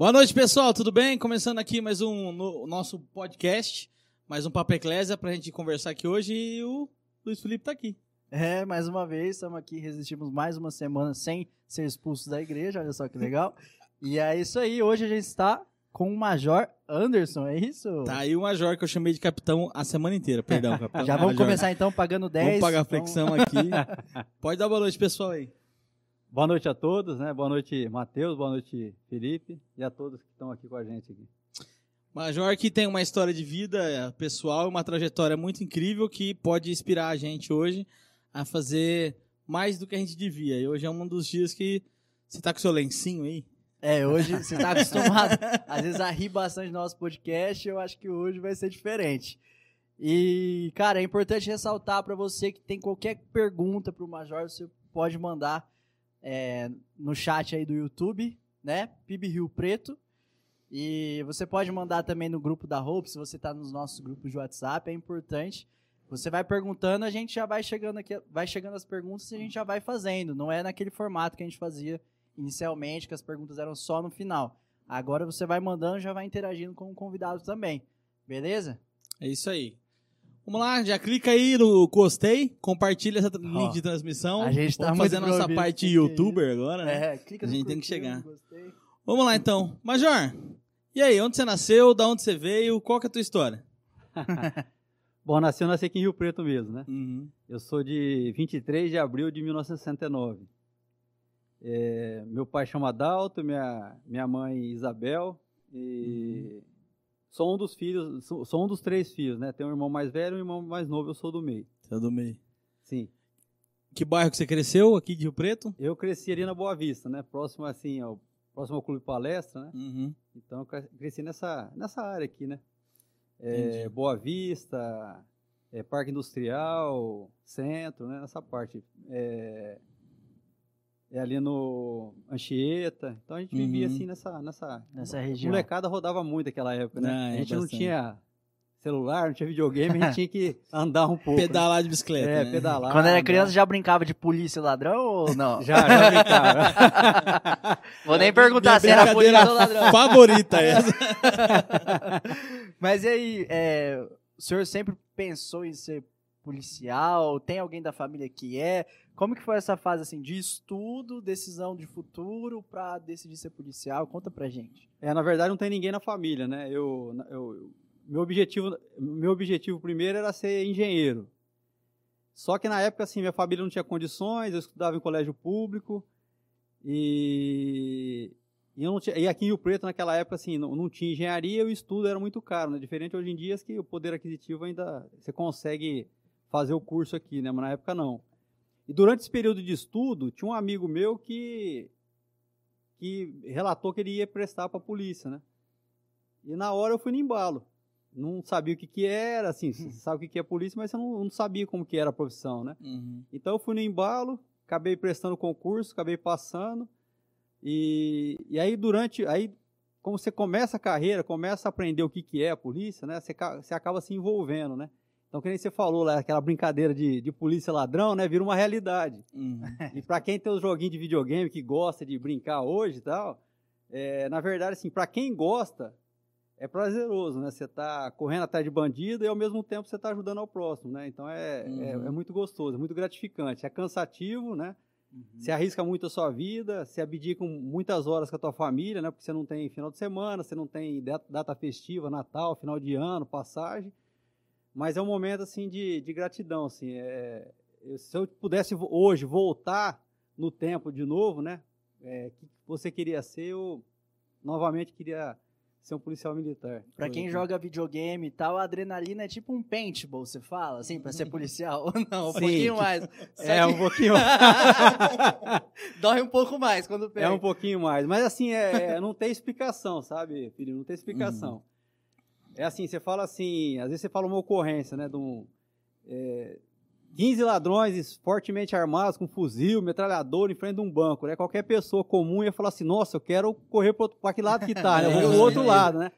Boa noite, pessoal, tudo bem? Começando aqui mais um no, nosso podcast, mais um Papo Eclésia pra gente conversar aqui hoje e o Luiz Felipe tá aqui. É, mais uma vez, estamos aqui, resistimos mais uma semana sem ser expulsos da igreja, olha só que legal. e é isso aí, hoje a gente está com o Major Anderson, é isso? Tá aí o Major que eu chamei de capitão a semana inteira, perdão, capitão. Já vamos Major. começar então pagando 10. Vamos pagar a vamos- flexão aqui. Pode dar boa noite, pessoal aí. Boa noite a todos, né? Boa noite, Matheus, boa noite, Felipe, e a todos que estão aqui com a gente aqui. Major que tem uma história de vida pessoal, uma trajetória muito incrível que pode inspirar a gente hoje a fazer mais do que a gente devia. E hoje é um dos dias que você tá com seu lencinho aí. É, hoje você está acostumado, às vezes, a rir bastante no nosso podcast, eu acho que hoje vai ser diferente. E, cara, é importante ressaltar para você que tem qualquer pergunta pro Major, você pode mandar é, no chat aí do YouTube, né? PIB Rio Preto. E você pode mandar também no grupo da Hope, se você tá nos nossos grupos de WhatsApp, é importante. Você vai perguntando, a gente já vai chegando aqui, vai chegando as perguntas e a gente já vai fazendo. Não é naquele formato que a gente fazia inicialmente, que as perguntas eram só no final. Agora você vai mandando já vai interagindo com o convidado também. Beleza? É isso aí. Vamos lá, já clica aí no gostei, compartilha essa Ó, link de transmissão. a gente tá Vamos fazer a nossa parte com youtuber agora, né? É, clica A gente tem que chegar. gostei. Vamos lá então. Major, e aí, onde você nasceu, da onde você veio, qual que é a tua história? Bom, nasci, eu nasci aqui em Rio Preto mesmo, né? Uhum. Eu sou de 23 de abril de 1969. É, meu pai chama Adalto, minha, minha mãe Isabel, e sou um dos filhos, sou, sou um dos três filhos, né? Tenho um irmão mais velho e um irmão mais novo, eu sou do meio. Você é do meio. Sim. Que bairro que você cresceu, aqui de Rio Preto? Eu cresci ali na Boa Vista, né? Próximo assim, ao, próximo ao Clube Palestra, né? Uhum. Então eu cre- cresci nessa, nessa área aqui, né? É. Boa Vista, é, Parque Industrial, Centro, né? Nessa parte. É, é ali no Anchieta. Então a gente vivia Uhum. assim nessa. Nessa, Nessa a região. molecada rodava muito naquela época, né? Ah, é a gente não tinha celular, não tinha videogame, a gente tinha que andar um pouco. né? Pedalar de bicicleta. É, né? pedalar. Quando era criança já brincava de polícia e ladrão ou não? Já, já brincava. Vou nem perguntar Minha se era polícia ou ladrão. Favorita essa. Mas e aí, é, o senhor sempre pensou em ser policial? Tem alguém da família que é? Como que foi essa fase assim de estudo, decisão de futuro pra decidir ser policial? Conta pra gente. É, na verdade não tem ninguém na família, né? Eu, eu- meu objetivo, meu objetivo primeiro era ser engenheiro. Só que na época assim minha família não tinha condições, eu estudava em colégio público e, e tinha, e aqui em Rio Preto naquela época assim não, não tinha engenharia e o estudo era muito caro, né? Diferente hoje em dia que o poder aquisitivo ainda você consegue fazer o curso aqui, né? Mas na época não. E durante esse período de estudo tinha um amigo meu que que relatou que ele ia prestar para a polícia, né? E na hora eu fui no embalo. Não sabia o que que era, assim, você sabe o que que é polícia, mas você não, não sabia como que era a profissão, né? Uhum. Então eu fui no embalo, acabei prestando concurso, acabei passando. E, e aí durante, aí como você começa a carreira, começa a aprender o que que é a polícia, né? Você, você acaba se envolvendo, né? Então, que nem você falou lá, aquela brincadeira de, de polícia ladrão, né? Vira uma realidade. Uhum. E pra quem tem os joguinhos de videogame que gosta de brincar hoje e tal, é, na verdade, assim, para quem gosta, é prazeroso, né? Você tá correndo atrás de bandido e ao mesmo tempo você tá ajudando ao próximo, né? Então é, é, Uhum. é muito gostoso, é muito gratificante. É cansativo, né? Você arrisca muito a sua vida, você abdica muitas horas com a tua família, né? Porque você não tem final de semana, você não tem da- data festiva, Natal, final de ano, passagem. Mas é um momento, assim, de, de gratidão, assim. É, eu- se eu pudesse hoje voltar no tempo de novo, né? É, que você queria ser, eu novamente queria ser um policial militar. Pra quem joga videogame e tal, a adrenalina é tipo um paintball, você fala, assim, pra ser policial. Ou não, um Sim. pouquinho mais. É que um pouquinho, Dói um pouco mais quando pega. é um pouquinho mais. Mas assim, é, é- não tem explicação, sabe, filho? Não tem explicação. É assim, você fala assim, às vezes você fala uma ocorrência, né? De um, é, 15 ladrões fortemente armados, com fuzil, metralhador em frente de um banco, né? Qualquer pessoa comum ia falar assim, nossa, eu quero correr para aquele lado que tá, né? Eu vou pro outro lado, né?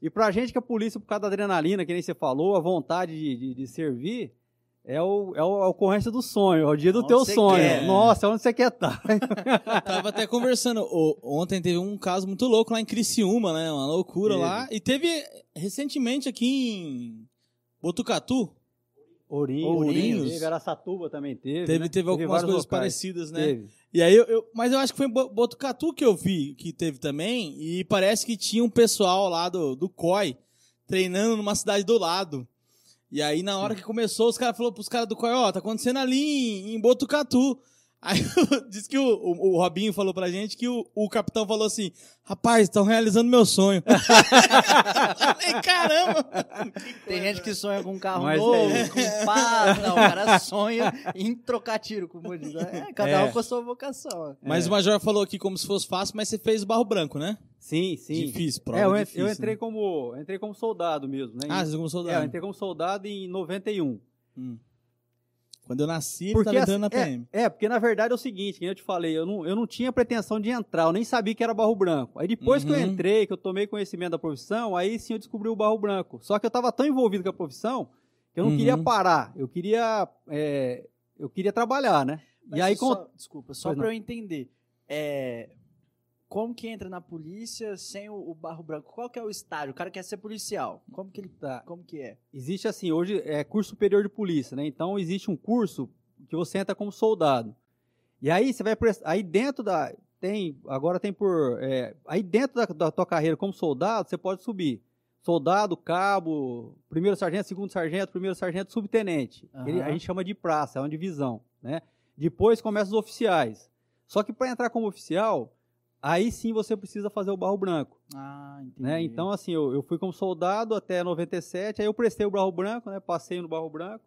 E pra gente que é polícia, por causa da adrenalina, que nem você falou, a vontade de, de, de servir, é, o, é o- a ocorrência do sonho, é o dia do Onde teu sonho. quer. Nossa, onde você quer estar? Tava até conversando. o- ontem teve um caso muito louco lá em Criciúma, né? Uma loucura Teve. lá. E teve recentemente aqui em Botucatu. Ourinhos, Ourinhos. teve, Araçatuba também teve. Teve, né? teve algumas vários coisas locais. parecidas, né? Teve. E aí eu, eu- Mas eu acho que foi em Bo- Botucatu que eu vi que teve também. E parece que tinha um pessoal lá do, do COI treinando numa cidade do lado. E aí, na hora que começou, os caras falaram pros caras do COI, ó, tá acontecendo ali em, em Botucatu. Aí diz que o, o, o Robinho falou pra gente que o, o capitão falou assim: rapaz, estão realizando meu sonho. Falei, caramba! Tem gente que sonha com um carro Mas novo, é com paz. Não, o cara sonha em trocar tiro, como diz. É, cada É. um com a sua vocação. Mas É. o Major falou aqui como se fosse fácil, mas você fez o barro branco, né? Sim, sim. Difícil, prova É, eu, difícil, eu entrei né? como entrei como soldado mesmo, né? Ah, você como é, eu soldado. entrei como soldado em 91. Hum. Quando eu nasci, ele Porque tava entrando na assim, PM. É, é, porque na verdade é o seguinte, que eu te falei, eu não, eu não tinha pretensão de entrar, eu nem sabia que era barro branco. Aí depois que eu Uhum. entrei, que eu tomei conhecimento da profissão, aí sim eu descobri o barro branco. Só que eu tava tão envolvido com a profissão que eu não Uhum. queria parar, eu queria, é, eu queria trabalhar, né? Mas e aí, só, com- desculpa, só não. eu entender. É, como que entra na polícia sem o, o barro branco? Qual que é o estágio? O cara quer ser policial. Como que ele Tá. Como que é? existe assim, hoje é curso superior de polícia, né? Então existe um curso que você entra como soldado. E aí você vai prestar, aí dentro da tem, agora tem por, é, aí dentro da, da tua carreira como soldado, você pode subir. Soldado, cabo, primeiro sargento, segundo sargento, primeiro sargento, subtenente. Ele- a gente chama de praça, é uma divisão, né? Depois começa os oficiais. Só que para entrar como oficial, aí sim você precisa fazer o barro branco Ah, entendi. né? Então, assim, eu, eu fui como soldado até 97, aí eu prestei o barro branco, né? Passei no barro branco.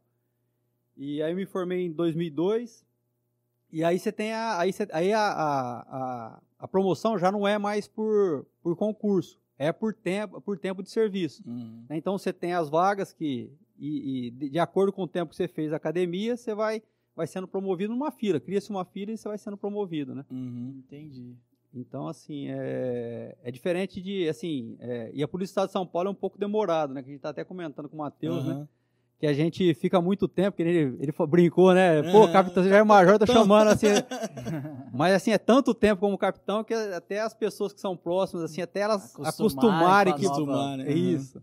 E aí eu me formei em 2002. E aí você tem a, aí, você- aí a, a, a, a promoção já não é mais por, por concurso, é por tempo, por tempo de serviço. Hum. né? Então você tem as vagas que, e, e de, de acordo com o tempo que você fez a academia, você vai, vai sendo promovido numa fila. Cria-se uma fila e você vai sendo promovido, né? Uhum. Entendi. Então, assim, é, é diferente de, assim, é, e a Polícia do Estado de São Paulo é um pouco demorado, né? Que a gente tá até comentando com o Matheus, né? Aham. Que a gente fica muito tempo, que ele, ele brincou, né? Pô, capitão, você já é major, tá chamando, assim. Mas, assim, é tanto tempo como capitão que até as pessoas que são próximas, assim, até elas Acostumarem acostumarem que... Acostumar, né? É isso.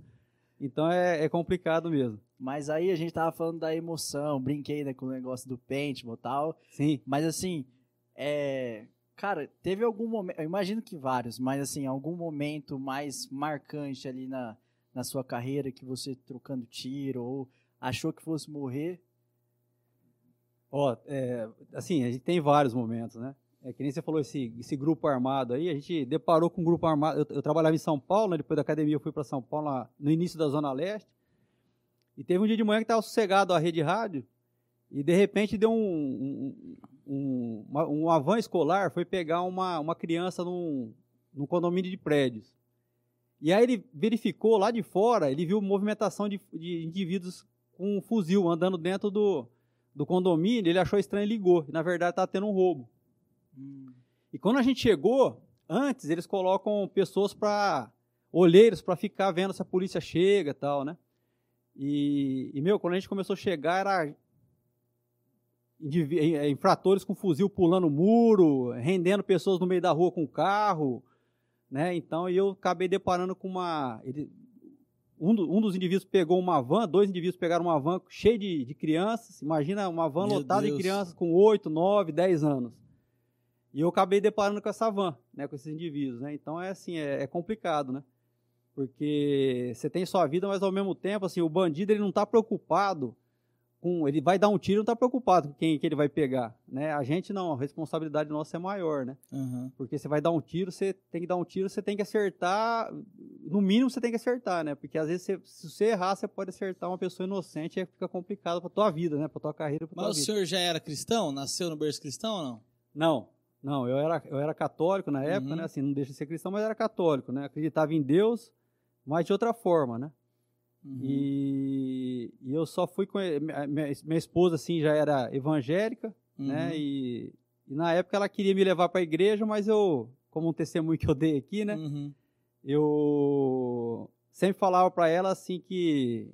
Então, é, é complicado mesmo. Mas aí a gente tava falando da emoção, brinquei né, com o negócio do paintball e tal. Sim. Mas assim, é. Cara, teve algum momento. Eu imagino que vários, mas assim, algum momento mais marcante ali na, na sua carreira que você trocando tiro ou achou que fosse morrer. Ó, é, assim, a gente tem vários momentos, né? É que nem você falou esse, esse grupo armado aí, a gente deparou com um grupo armado. Eu, eu trabalhava em São Paulo, né? depois da academia eu fui para São Paulo lá no início da Zona Leste. E teve um dia de manhã que estava sossegado a rede rádio e de repente deu um, um, um, uma, van escolar, foi pegar uma, uma criança num, num condomínio de prédios. E aí ele verificou lá de fora, ele viu movimentação de, de indivíduos com um fuzil andando dentro do, do condomínio, ele achou estranho e ligou. E, na verdade, estava tendo um roubo. E quando a gente chegou, antes eles colocam pessoas para olheiros para ficar vendo se a polícia chega e tal, né? E, e, meu, quando a gente começou a chegar, era infratores com fuzil pulando muro, rendendo pessoas no meio da rua com carro, né? Então, e eu acabei deparando com uma... ele- um, do- um dos indivíduos pegou uma van, dois indivíduos pegaram uma van cheia de, de crianças. Imagina uma van Meu lotada de Deus. crianças com 8, 9, 10 anos. E eu acabei deparando com essa van, né, com esses indivíduos, né? Então é assim, é, é complicado, né? Porque você tem sua vida, mas ao mesmo tempo, assim, o bandido ele não está preocupado com, ele vai dar um tiro, não está preocupado com quem que ele vai pegar, né? A gente não, a responsabilidade nossa é maior, né? Aham. Porque você vai dar um tiro, você tem que dar um tiro, você tem que acertar, no mínimo você tem que acertar, né? Porque às vezes você- se você errar, você pode acertar uma pessoa inocente e fica complicado pra tua vida, né? Pra tua carreira, pra tua Mas o vida. senhor já era cristão? Nasceu no berço cristão ou não? Não, não, eu era, eu era católico na época, Uhum. né? Assim, não deixa de ser cristão, mas era católico, né? Acreditava em Deus, mas de outra forma, né? Uhum. E, e eu só fui com. Minha, minha- esposa, assim, já era evangélica, né? Uhum. E, e na época ela queria me levar para a igreja, mas eu, como um testemunho que eu dei aqui, né? Uhum. Eu sempre falava para ela, assim, que,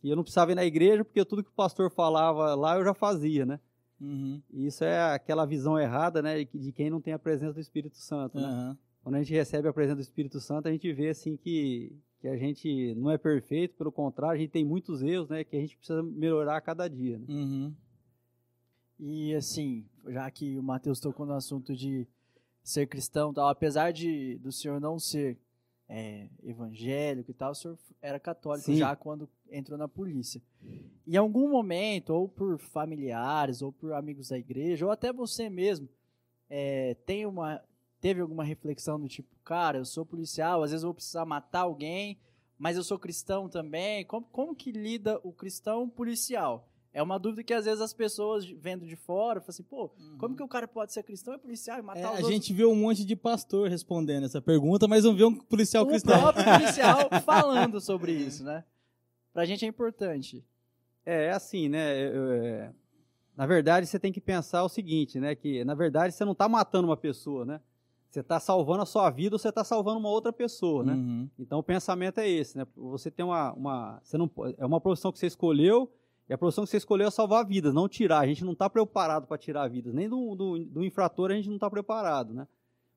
que eu não precisava ir na igreja porque tudo que o pastor falava lá eu já fazia, né? Uhum. E isso é aquela visão errada, né, de- quem não tem a presença do Espírito Santo, né? Quando a gente recebe a presença do Espírito Santo, a gente vê assim que, que a gente não é perfeito, pelo contrário, a gente tem muitos erros, né, que a gente precisa melhorar a cada dia. Né? Uhum. E assim, já que o Matheus tocou no assunto de ser cristão e tal, apesar de do senhor não ser é, evangélico e tal, o senhor era católico Sim. já quando entrou na polícia. Em algum momento, ou por familiares, ou por amigos da igreja, ou até você mesmo, é, tem uma, teve alguma reflexão do tipo, cara, eu sou policial, às vezes eu vou precisar matar alguém, mas eu sou cristão também. Como, como que lida o cristão policial? É uma dúvida que às vezes as pessoas vendo de fora falam assim, pô, como que o cara pode ser cristão e policial e matar É, os a outros? gente vê um monte de pastor respondendo essa pergunta, mas não vê um policial o cristão. próprio policial falando sobre isso, né? Pra gente é importante. É, é assim, né? é, na verdade, você tem que pensar o seguinte, né? Que na verdade você não está matando uma pessoa, né? Você está salvando a sua vida ou você está salvando uma outra pessoa, né? Uhum. Então o pensamento é esse, né? Você tem uma, uma você não, é uma profissão que você escolheu e a profissão que você escolheu é salvar vidas, não tirar. A gente não está preparado para tirar vidas, nem do, do, do infrator a gente não está preparado, né?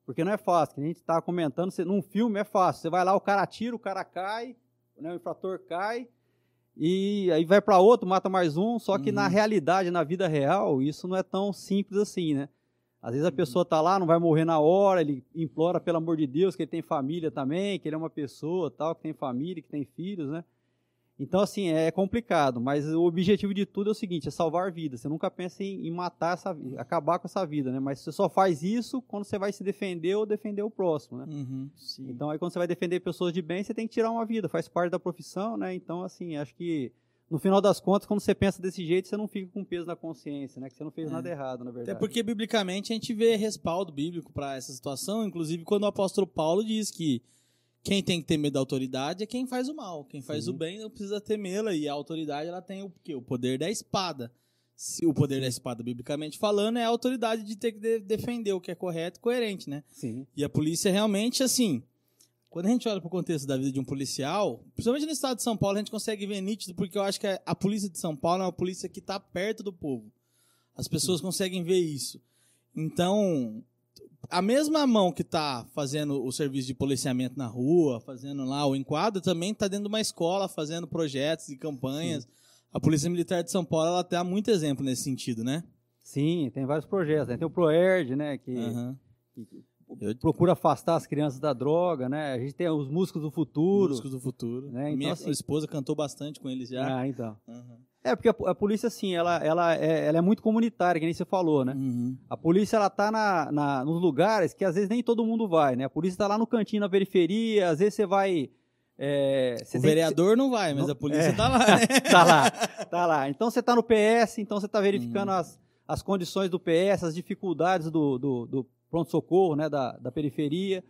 Porque não é fácil. A gente está comentando, você, num filme é fácil. Você vai lá, o cara tira, o cara cai, né? o infrator cai e aí vai para outro, mata mais um. Só que Uhum. na realidade, na vida real, isso não é tão simples assim, né? Às vezes a pessoa tá lá, não vai morrer na hora, ele implora pelo amor de Deus que ele tem família também, que ele é uma pessoa tal, que tem família, que tem filhos, né? Então, assim, é complicado, mas o objetivo de tudo é o seguinte, é salvar vidas. Você nunca pensa em, em matar essa vida, acabar com essa vida, né? Mas você só faz isso quando você vai se defender ou defender o próximo, né? Uhum. Sim. Então, aí quando você vai defender pessoas de bem, você tem que tirar uma vida, faz parte da profissão, né? Então, assim, acho que no final das contas, quando você pensa desse jeito, você não fica com peso na consciência, né? Que você não fez É. nada errado, na verdade. Até porque, biblicamente, a gente vê respaldo bíblico para essa situação, inclusive quando o apóstolo Paulo diz que quem tem que ter medo da autoridade é quem faz o mal. Quem faz Sim. o bem não precisa temê-la, e a autoridade ela tem o quê? O poder da espada. Se o poder da espada, biblicamente falando, é a autoridade de ter que de- defender o que é correto e coerente, né? Sim. E a polícia realmente, assim, quando a gente olha para o contexto da vida de um policial, principalmente no estado de São Paulo, a gente consegue ver nítido, porque eu acho que a, polícia de São Paulo é uma polícia que está perto do povo. As pessoas conseguem ver isso. Então, a mesma mão que está fazendo o serviço de policiamento na rua, fazendo lá o enquadro, também está dentro de uma escola, fazendo projetos e campanhas. A Polícia Militar de São Paulo, ela dá muito exemplo nesse sentido, né? Sim, tem vários projetos. né? Tem o ProERD, né? Que, Aham. que Eu- procura afastar as crianças da droga, né? A gente tem os músicos do futuro. Músicos do futuro. né? Então, Minha assim- esposa cantou bastante com eles já. Ah, então. Aham. É, porque a, a polícia, assim, ela, ela, é, ela é muito comunitária, que nem você falou, né? Uhum. A polícia, ela tá na, na- nos lugares que às vezes nem todo mundo vai, né? A polícia tá lá no cantinho, na periferia, às vezes você vai... é, você O tem que- vereador não vai, mas Não- a polícia é. tá lá, né? tá lá, tá lá. Então você tá no PS, então você tá verificando Uhum. as, as condições do PS, as dificuldades do, do, do pronto-socorro, né, da, da periferia.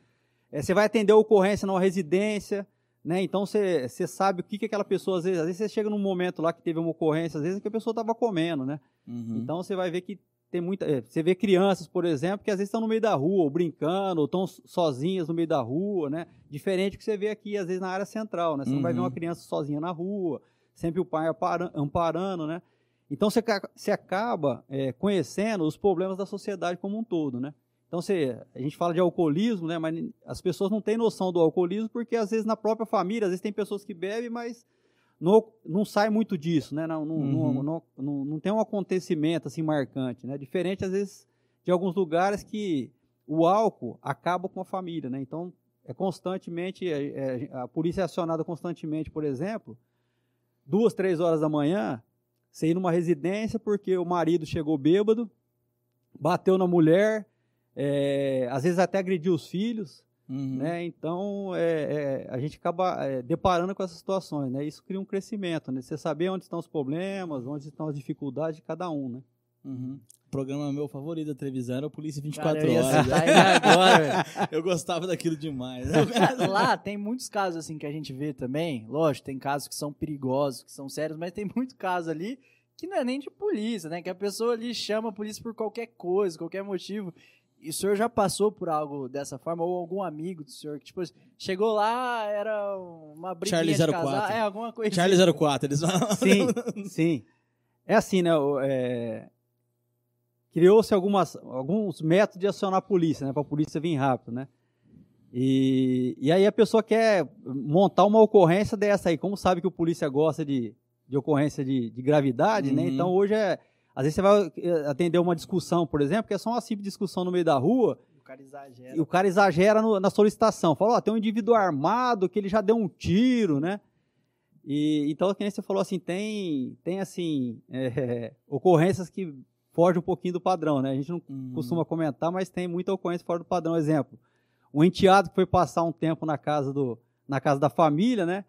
É, você vai atender a ocorrência numa residência, né? Então você, você sabe o que, que aquela pessoa, às vezes, às vezes você chega num momento lá que teve uma ocorrência, às vezes que a pessoa estava comendo, né? Uhum. Então você vai ver que tem muita. é, você vê crianças, por exemplo, que às vezes estão no meio da rua, ou brincando, ou estão sozinhas no meio da rua, né? Diferente do que você vê aqui, às vezes, na área central, né? Você não vai ver Uhum. uma criança sozinha na rua, sempre o pai amparando, né? Então você, você acaba é, conhecendo os problemas da sociedade como um todo, né? Então a gente fala de alcoolismo, né? Mas as pessoas não têm noção do alcoolismo porque às vezes na própria família, às vezes tem pessoas que bebem, mas não, não sai muito disso, né? Não, não, Uhum. não, não, não, não tem um acontecimento assim marcante, né? Diferente às vezes de alguns lugares que o álcool acaba com a família, né? Então é constantemente é, é, a polícia é acionada constantemente, por exemplo, duas, três horas da manhã, você ir numa residência porque o marido chegou bêbado, bateu na mulher, é, às vezes até agrediu os filhos, Uhum. né? Então é, é, a gente acaba é, deparando com essas situações, né? Isso cria um crescimento, né? Você saber onde estão os problemas, onde estão as dificuldades de cada um, né? Uhum. O programa meu favorito da televisão era o Polícia 24 Cara, eu Horas. agora. Eu gostava daquilo demais. Lá tem muitos casos assim que a gente vê também. Lógico, tem casos que são perigosos, que são sérios, mas tem muito caso ali que não é nem de polícia, né? Que a pessoa ali chama a polícia por qualquer coisa, qualquer motivo. E o senhor já passou por algo dessa forma? Ou algum amigo do senhor que, tipo, chegou lá, era uma briguinha Charlie de 04. casar? É, alguma coisa Charlie assim. 04, eles falam. Sim, sim. É assim, né? é, Criou-se algumas, alguns métodos de acionar a polícia, né? Para a polícia vir rápido, né? E, e aí a pessoa quer montar uma ocorrência dessa aí. Como sabe que o polícia gosta de, de ocorrência de, de gravidade, né? Uhum. Então hoje é. Às vezes você vai eh, atender uma discussão, por exemplo, que é só uma simples discussão no meio da rua, O cara exagera. e o cara exagera no- na solicitação. Fala, ó, tem um indivíduo armado que ele já deu um tiro, né? E, então, que nem você falou assim, tem, tem assim, é, ocorrências que fogem um pouquinho do padrão, né? A gente não Uhum. costuma comentar, mas tem muita ocorrência fora do padrão. Exemplo, um enteado que foi passar um tempo na casa, do, na casa da família, né?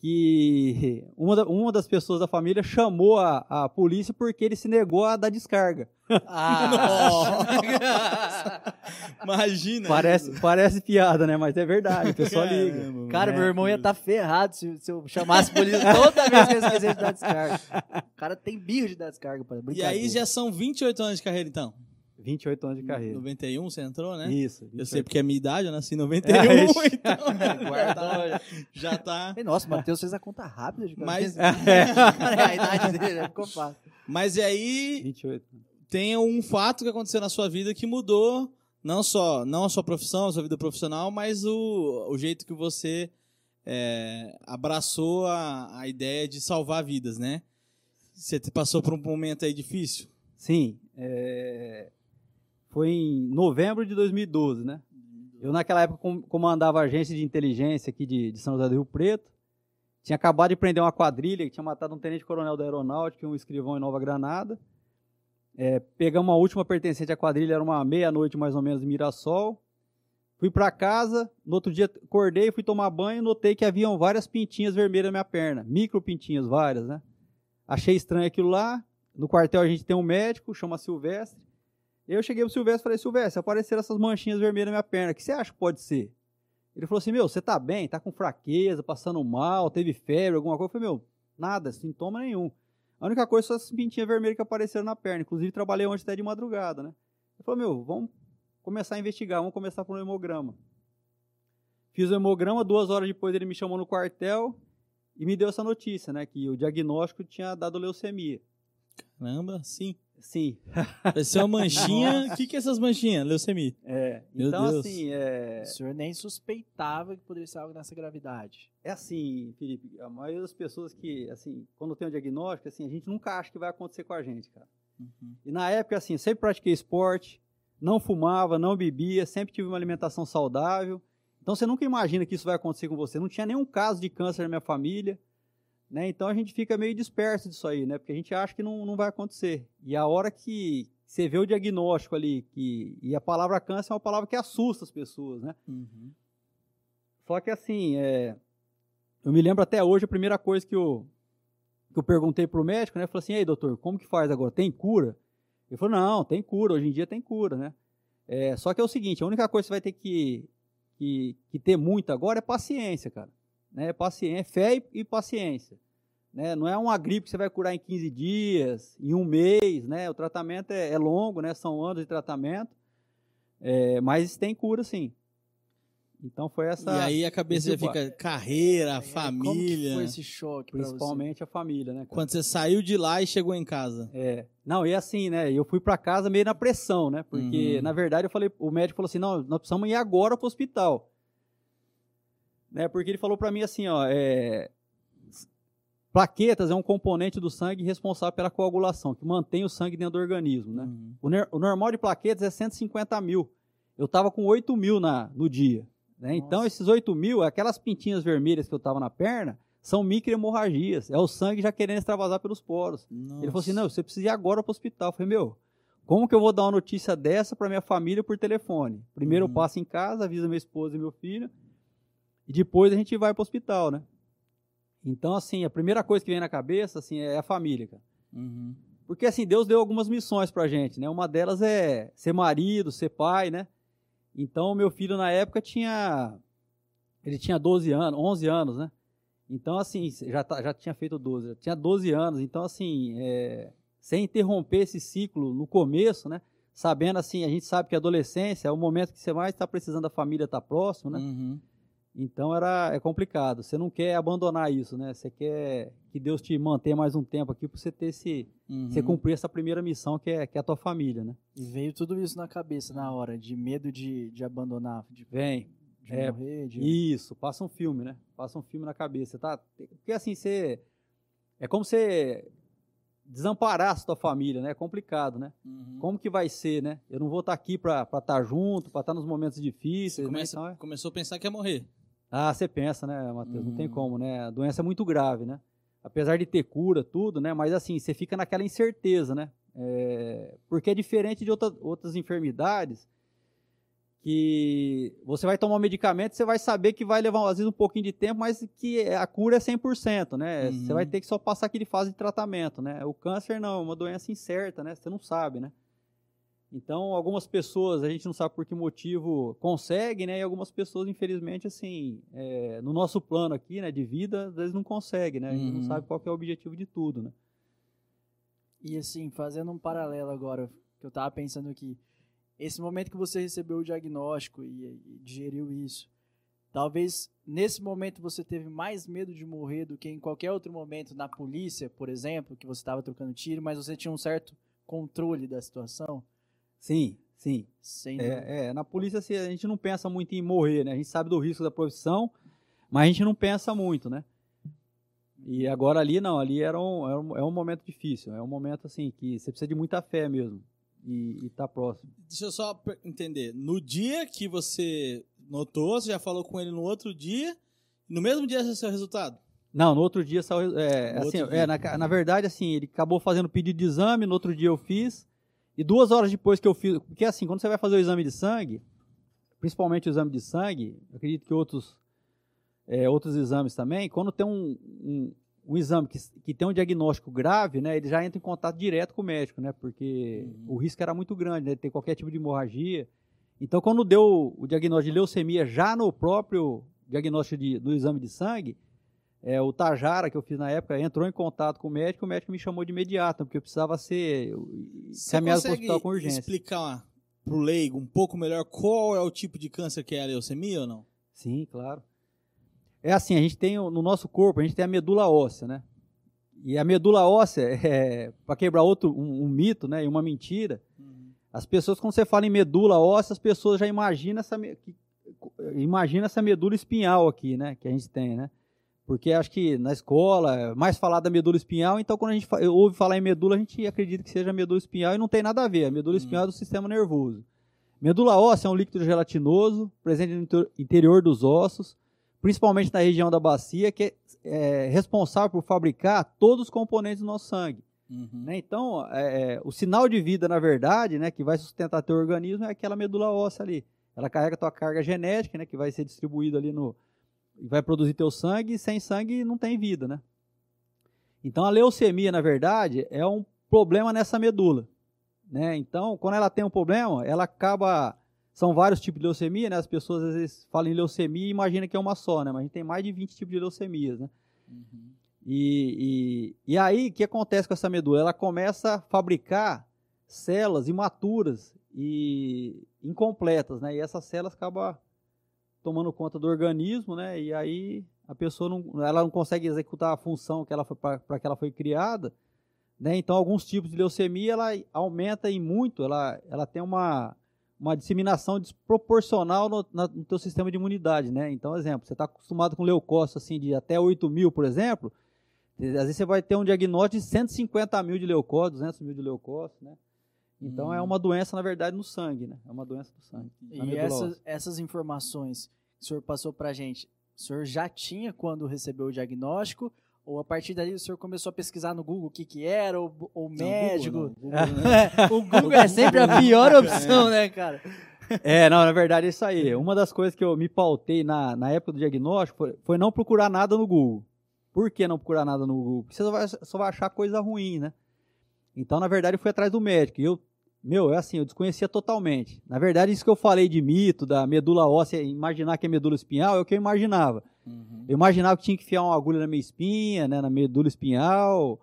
Que uma, da- uma das pessoas da família chamou a, a polícia porque ele se negou a dar descarga. Ah, Imagina. Parece, parece piada, né? Mas é verdade, o pessoal Caramba, liga. Cara, É. meu irmão ia estar ferrado se, se eu chamasse a polícia toda vez que eu esquecesse de dar descarga. O cara tem birro de dar descarga. Pô, E aí já são 28 anos de carreira, então. 28 anos de carreira. 91 você entrou, né? Isso. Eu sei 28. porque é a minha idade, eu nasci em 91, É, então Guardou. já tá. Ei, Nossa, o Matheus fez a conta rápida de Mas, Cara, a idade dele ficou fácil. mas e aí 28. tem um fato que aconteceu na sua vida que mudou não só não a sua profissão, a sua vida profissional, mas o, o jeito que você é, abraçou a, a ideia de salvar vidas, né? Você passou por um momento aí difícil? Sim. é, Foi em novembro de 2012, né? Eu, naquela época, com- comandava a agência de inteligência aqui de, de São José do Rio Preto. Tinha acabado de prender uma quadrilha que tinha matado um tenente-coronel da aeronáutica e um escrivão em Nova Granada. É, pegamos a última pertencente à quadrilha, era uma meia-noite mais ou menos em Mirassol. Fui para casa, no outro dia acordei, fui tomar banho e notei que haviam várias pintinhas vermelhas na minha perna. Micro pintinhas, várias, né? Achei estranho aquilo lá. No quartel a gente tem um médico, chama Silvestre. Eu cheguei pro Silvestre e falei, Silvestre, apareceram essas manchinhas vermelhas na minha perna. O que você acha que pode ser? Ele falou assim, meu, você tá bem? Tá com fraqueza, passando mal, teve febre, alguma coisa? Eu falei, meu, nada, sintoma nenhum. A única coisa são essas pintinhas vermelhas que apareceram na perna. Inclusive, trabalhei ontem até de madrugada, né? Ele falou, meu, vamos começar a investigar, vamos começar por um hemograma. Fiz o hemograma, duas horas depois ele me chamou no quartel e me deu essa notícia, né? Que o diagnóstico tinha dado leucemia. Caramba, sim. Sim. Pareceu uma manchinha. O que, que é essas manchinhas? Leucemia. É. Meu então, Deus. assim, é, O senhor nem suspeitava que poderia ser algo nessa gravidade. é assim, Felipe, a maioria das pessoas que, assim, quando tem o diagnóstico, assim, a gente nunca acha que vai acontecer com a gente, cara. Uhum. E na época, assim, eu sempre pratiquei esporte, não fumava, não bebia, sempre tive uma alimentação saudável. Então você nunca imagina que isso vai acontecer com você. Não tinha nenhum caso de câncer na minha família, né? Então a gente fica meio disperso disso aí, né? Porque a gente acha que não, não vai acontecer. E a hora que você vê o diagnóstico ali, que, e a palavra câncer é uma palavra que assusta as pessoas, né? Uhum. Só que assim, é, eu me lembro até hoje a primeira coisa que eu, que eu perguntei pro médico, né? Eu falei assim, ei doutor, como que faz agora? Tem cura? Ele falou, não, tem cura, hoje em dia tem cura, né? É, só que é o seguinte, a única coisa que você vai ter que, que, que ter muito agora é paciência, cara. Né? Paciência, fé e, e paciência. Né? Não é uma gripe que você vai curar em 15 dias, em um mês, né? O tratamento é, é longo, né? São anos de tratamento. É, mas tem cura, sim. Então foi essa. E aí a cabeça já fica carreira, É, Como que família. foi esse choque pra você? Principalmente a família, né? cara? Quando você saiu de lá e chegou em casa. É. Não, e assim, né? Eu fui pra casa meio na pressão, né? Porque, Uhum. na verdade, eu falei, o médico falou assim: não, nós precisamos ir agora pro hospital. Né? Porque ele falou pra mim assim, ó, é, plaquetas é um componente do sangue responsável pela coagulação, que mantém o sangue dentro do organismo, né? Uhum. O, o normal de plaquetas é 150 mil. Eu tava com 8 mil na, no dia. Né? Então, Nossa. esses 8 mil, aquelas pintinhas vermelhas que eu tava na perna, são microhemorragias. É o sangue já querendo extravasar pelos poros. Ele falou assim: não, você precisa ir agora pro hospital. Eu falei, meu, como que eu vou dar uma notícia dessa para minha família por telefone? Primeiro Uhum. eu passo em casa, aviso minha esposa e meu filho, e depois a gente vai pro hospital, né? Então, assim, a primeira coisa que vem na cabeça, assim, é a família, cara. Uhum. Porque, assim, Deus deu algumas missões pra gente, né? Uma delas é ser marido, ser pai, né? Então, meu filho, na época, tinha... Ele tinha 12 anos, 11 anos, né? Então, assim, já, tá- já tinha feito 12, já tinha 12 anos. Então, assim, é, sem interromper esse ciclo no começo, né? sabendo assim, a gente sabe que a adolescência é o momento que você mais está precisando da família estar tá próximo, né? Uhum. Então era, é complicado. Você não quer abandonar isso, né? Você quer que Deus te mantenha mais um tempo aqui para você ter esse, Uhum. você cumprir essa primeira missão que é, que é a tua família, né? E veio tudo isso na cabeça na hora, de medo de, de abandonar, de, Vem. de É, morrer, de... Isso, passa um filme, né? Passa um filme na cabeça, tá? Porque assim, você. É como você desamparar a sua família, né? É complicado, né? Uhum. Como que vai ser, né? Eu não vou estar aqui pra estar junto, pra estar nos momentos difíceis, né? começa- Então é- começou a pensar que ia morrer. Ah, você pensa, né, Matheus? Não tem Uhum. como, né? A doença é muito grave, né? Apesar de ter cura, tudo, né? Mas assim, você fica naquela incerteza, né? É, Porque é diferente de outra- outras enfermidades que você vai tomar um medicamento, você vai saber que vai levar, às vezes, um pouquinho de tempo, mas que a cura é 100%, né? Uhum. Você vai ter que só passar aquele fase de tratamento, né? O câncer não, é uma doença incerta, né? Você não sabe, né? Então, algumas pessoas, a gente não sabe por que motivo conseguem, né? E algumas pessoas, infelizmente, assim, é, no nosso plano aqui, né, de vida, às vezes não conseguem, né? A gente Uhum. não sabe qual é o objetivo de tudo, né? E assim, fazendo um paralelo agora, que eu tava pensando aqui, esse momento que você recebeu o diagnóstico e, e digeriu isso, talvez nesse momento você teve mais medo de morrer do que em qualquer outro momento na polícia, por exemplo, que você estava trocando tiro, mas você tinha um certo controle da situação. Sim, sim. Sem É, é, na polícia assim, a gente não pensa muito em morrer, né? A gente sabe do risco da profissão, mas a gente não pensa muito, né? E agora ali não, ali era um, era um, é um momento difícil, é um momento assim que você precisa de muita fé mesmo e, e tá próximo. Deixa eu só entender. No dia que você notou, você já falou com ele no outro dia, no mesmo dia esse é o seu resultado? Não, no outro dia saiu, é, No assim, é, na, na verdade assim, ele acabou fazendo pedido de exame, no outro dia eu fiz e duas horas depois que eu fiz, porque assim, quando você vai fazer o exame de sangue, principalmente o exame de sangue, acredito que outros é, outros exames também, quando tem um, um, um exame que, que tem um diagnóstico grave, né, ele já entra em contato direto com o médico, né, porque Uhum. o risco era muito grande, né, de ter qualquer tipo de hemorragia. Então, quando deu o diagnóstico de leucemia já no próprio diagnóstico de, do exame de sangue, é, o Tajara, que eu fiz na época, entrou em contato com o médico, o médico me chamou de imediato, porque eu precisava ser Você caminhado para o hospital com urgência. explicar pro leigo um pouco melhor qual é o tipo de câncer que é a leucemia ou não? Sim, claro. É assim, a gente tem o- no nosso corpo, a gente tem a medula óssea, né? E a medula óssea, é, para quebrar outro um, um mito, né, e uma mentira, as pessoas quando você fala em medula óssea, as pessoas já imaginam essa imagina essa medula espinhal aqui, né, que a gente tem, né? Porque acho que na escola é mais falar da medula espinhal, então quando a gente ouve falar em medula, a gente acredita que seja medula espinhal e não tem nada a ver. A medula Hum. espinhal é do sistema nervoso. Medula óssea é um líquido gelatinoso presente no inter- interior dos ossos, principalmente na região da bacia, que é, é responsável por fabricar todos os componentes do nosso sangue. Uhum. né? Então, é, é, o sinal de vida, na verdade, né, que vai sustentar teu organismo é aquela medula óssea ali. Ela carrega tua carga genética, né, que vai ser distribuída ali no. E vai produzir teu sangue, e sem sangue não tem vida, né? Então, a leucemia, na verdade, é um problema nessa medula. Né? Então, quando ela tem um problema, ela acaba. São vários tipos de leucemia, né? As pessoas às vezes falam em leucemia e imaginam que é uma só, né? Mas a gente tem mais de 20 tipos de leucemias, né? Uhum. E, e, e aí, o que acontece com essa medula? Ela começa a fabricar células imaturas e incompletas, né? E essas células acabam tomando conta do organismo, né? E aí a pessoa não, ela não consegue executar a função que ela para que ela foi criada, né? Então, alguns tipos de leucemia ela aumenta em muito, ela, ela tem uma uma disseminação desproporcional no, na- no teu sistema de imunidade, né? Então, exemplo, você está acostumado com leucócito assim de até 8 mil, por exemplo, às vezes você vai ter um diagnóstico de 150 mil de leucócitos, 200 mil de leucócitos, né? Então Hum. é uma doença, na verdade, no sangue, né? É uma doença do sangue. E essas, essas informações que o senhor passou pra gente, o senhor já tinha quando recebeu o diagnóstico? Ou a partir daí o senhor começou a pesquisar no Google o que que era, ou o Não, médico? Google não, Google não. o Google é sempre a pior opção, né, cara? É, não, na verdade é isso aí. Uma das coisas que eu me pautei na, na época do diagnóstico foi, foi não procurar nada no Google. Por que não procurar nada no Google? Porque você só vai, só vai achar coisa ruim, né? Então, na verdade, eu fui atrás do médico. E eu, meu, é assim, eu desconhecia totalmente. Na verdade, isso que eu falei de mito, da medula óssea, imaginar que é medula espinhal, é o que eu imaginava. Uhum. Eu imaginava que tinha que enfiar uma agulha na minha espinha, né, na medula espinhal.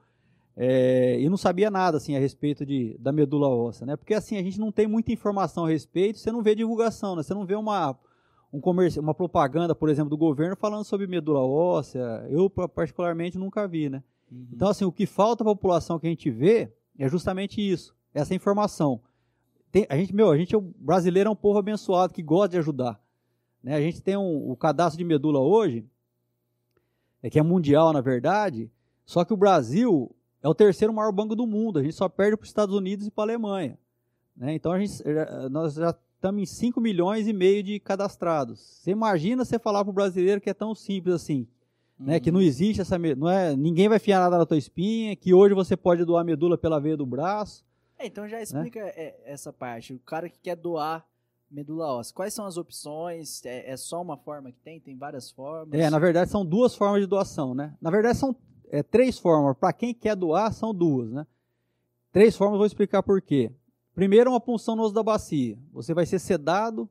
é, e não sabia nada assim a respeito de, da medula óssea, né? Porque assim a gente não tem muita informação a respeito, você não vê divulgação, né? Você não vê uma um comerci uma propaganda, por exemplo, do governo falando sobre medula óssea. Eu particularmente nunca vi, né? Uhum. Então assim o que falta à população que a gente vê é justamente isso, essa informação. Tem, a gente meu, a gente o brasileiro é um povo abençoado que gosta de ajudar, né? A gente tem um, o cadastro de medula hoje, é que é mundial na verdade. Só que o Brasil, é o terceiro maior banco do mundo. A gente só perde para os Estados Unidos e para a Alemanha. Né? Então a gente, nós já estamos em 5 milhões e meio de cadastrados. Você imagina você falar para o brasileiro que é tão simples assim. Uhum. Né? Que não uhum. existe essa. Não é, ninguém vai fiar nada na tua espinha, que hoje você pode doar medula pela veia do braço. É, então já explica né? essa parte. O cara que quer doar medula óssea. Quais são as opções? É, é, só uma forma que tem? Tem várias formas? É, na verdade são duas formas de doação, né? Na verdade são é, três formas. Para quem quer doar, são duas, né? Três formas, vou explicar por quê. Primeiro, uma punção no osso da bacia. Você vai ser sedado,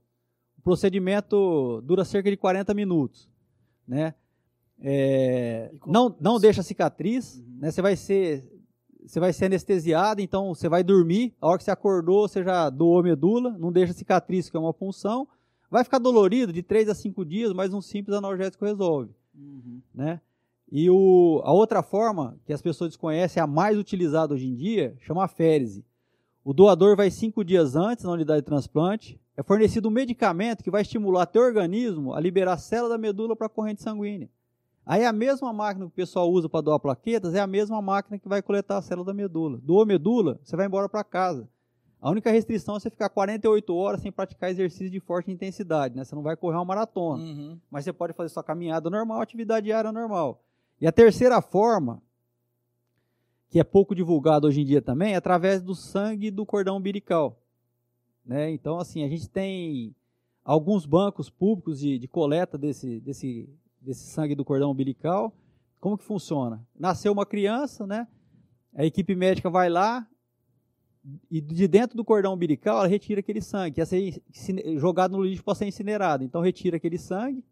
o procedimento dura cerca de 40 minutos, né? É, não, não deixa cicatriz, uhum. né? Você vai ser você vai ser anestesiado, então você vai dormir. A hora que você acordou, você já doou medula, não deixa cicatriz, que é uma punção. Vai ficar dolorido de 3 a 5 dias, mas um simples analgésico resolve. Uhum. Né? E o, a outra forma, que as pessoas desconhecem, é a mais utilizada hoje em dia, chama férise. O doador vai cinco dias antes na unidade de transplante, é fornecido um medicamento que vai estimular teu organismo a liberar a célula da medula para a corrente sanguínea. Aí a mesma máquina que o pessoal usa para doar plaquetas é a mesma máquina que vai coletar a célula da medula. Doou medula, você vai embora para casa. A única restrição é você ficar 48 horas sem praticar exercício de forte intensidade, né? Você não vai correr uma maratona. Uhum. Mas você pode fazer sua caminhada normal, atividade diária normal. E a terceira forma, que é pouco divulgada hoje em dia também, é através do sangue do cordão umbilical. Né? Então, assim, a gente tem alguns bancos públicos de, de coleta desse, desse, desse sangue do cordão umbilical. Como que funciona? Nasceu uma criança, né? A equipe médica vai lá e de dentro do cordão umbilical ela retira aquele sangue, que ia ser jogado no lixo para ser incinerado. Então retira aquele sangue,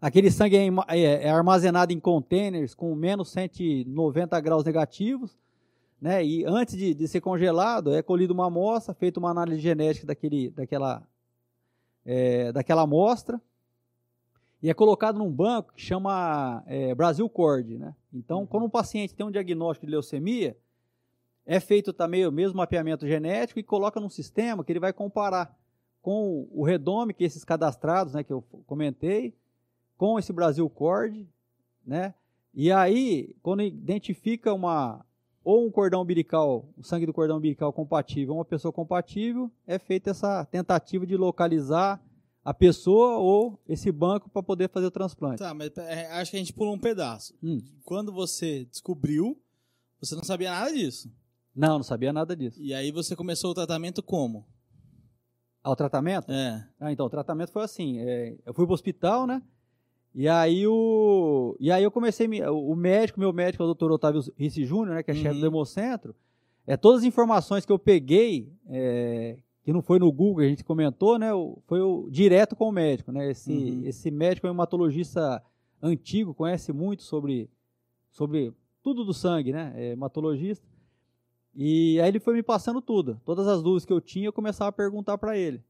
Aquele sangue é, é, é, armazenado em containers com menos 190 graus negativos, né? E antes de, de ser congelado, é colhida uma amostra, feita uma análise genética daquele, daquela, é, daquela amostra, e é colocado num banco que chama é, Brasil Cord, né? Então, uhum. quando um paciente tem um diagnóstico de leucemia, é feito também o mesmo mapeamento genético e coloca num sistema que ele vai comparar com o redome, que esses cadastrados, né, que eu comentei, com esse Brasil Cord, né? E aí, quando identifica uma ou um cordão umbilical, o sangue do cordão umbilical compatível, uma pessoa compatível, é feita essa tentativa de localizar a pessoa ou esse banco para poder fazer o transplante. Tá, mas é, acho que a gente pulou um pedaço. Hum. Quando você descobriu, você não sabia nada disso. Não, não sabia nada disso. E aí você começou o tratamento como? Ah, o tratamento? É. Ah, então, o tratamento foi assim, é, eu fui para o hospital, né? E aí o e aí eu comecei o médico, meu médico, o doutor Otávio Ricci Júnior, né, que é uhum. chefe do Hemocentro, é todas as informações que eu peguei, é, que não foi no Google, a gente comentou, né, foi o, direto com o médico, né? Esse uhum. esse médico é um hematologista antigo, conhece muito sobre sobre tudo do sangue, né? É hematologista. E aí ele foi me passando tudo, todas as dúvidas que eu tinha, eu começava a perguntar para ele,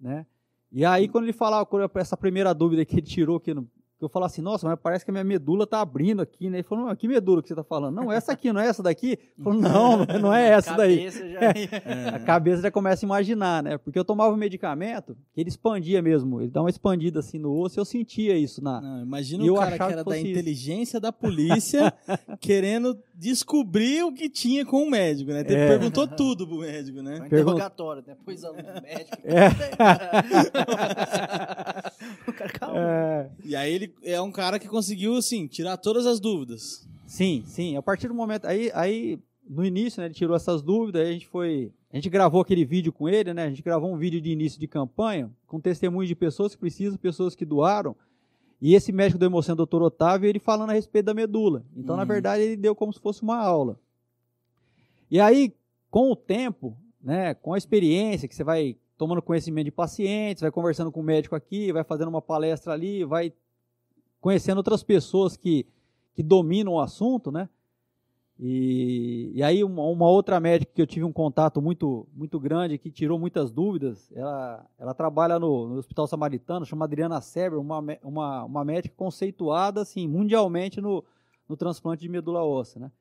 né? E aí, quando ele falava, essa primeira dúvida que ele tirou aqui no, que eu falo assim, nossa, mas parece que a minha medula tá abrindo aqui, né? Ele falou, não, que medula que você tá falando? Não, essa aqui, não é essa daqui? Ele falou, não, não é essa daí. Já... É. A cabeça já começa a imaginar, né? Porque eu tomava um medicamento que ele expandia mesmo, ele dá uma expandida assim no osso e eu sentia isso na... Não, imagina o cara que era que da isso. inteligência da polícia querendo descobrir o que tinha com o médico, né? Ele é. perguntou tudo pro médico, né? Um interrogatório, né? Pois a médico. É. o cara, calma. É. E aí ele ele é um cara que conseguiu, assim, tirar todas as dúvidas. Sim, sim. A partir do momento. Aí, aí no início, né, ele tirou essas dúvidas, aí a gente foi. A gente gravou aquele vídeo com ele, né? A gente gravou um vídeo de início de campanha, com testemunhos de pessoas que precisam, pessoas que doaram. E esse médico do Hemocentro, doutor Otávio, ele falando a respeito da medula. Então, uhum. na verdade, ele deu como se fosse uma aula. E aí, com o tempo, né, com a experiência que você vai tomando conhecimento de pacientes, vai conversando com o médico aqui, vai fazendo uma palestra ali, vai conhecendo outras pessoas que, que dominam o assunto, né? E, e aí uma, uma outra médica que eu tive um contato muito, muito grande, que tirou muitas dúvidas, ela, ela trabalha no, no Hospital Samaritano, chama Adriana Seber, uma, uma, uma médica conceituada assim, mundialmente no, no transplante de medula óssea. Né?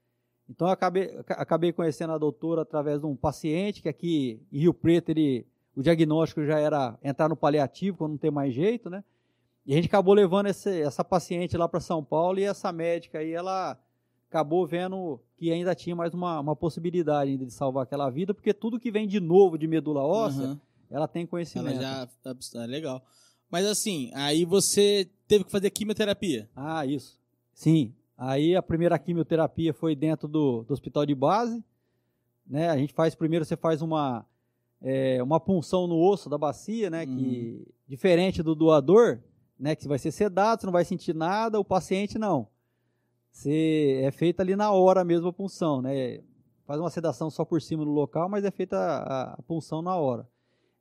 Então eu acabei, acabei conhecendo a doutora através de um paciente que aqui em Rio Preto ele, o diagnóstico já era entrar no paliativo quando não tem mais jeito, né? E a gente acabou levando esse, essa paciente lá para São Paulo e essa médica aí, ela acabou vendo que ainda tinha mais uma, uma possibilidade de salvar aquela vida, porque tudo que vem de novo de medula óssea, uhum. ela tem conhecimento. Ela já é legal. Mas assim, aí você teve que fazer quimioterapia. Ah, isso. Sim. Aí a primeira quimioterapia foi dentro do, do hospital de base. Né? A gente faz primeiro, você faz uma, é, uma punção no osso da bacia, né? Uhum. Que diferente do doador, né? Que vai ser sedado, você não vai sentir nada, o paciente não. Você é feita ali na hora mesmo a punção, né? Faz uma sedação só por cima no local, mas é feita a, a punção na hora.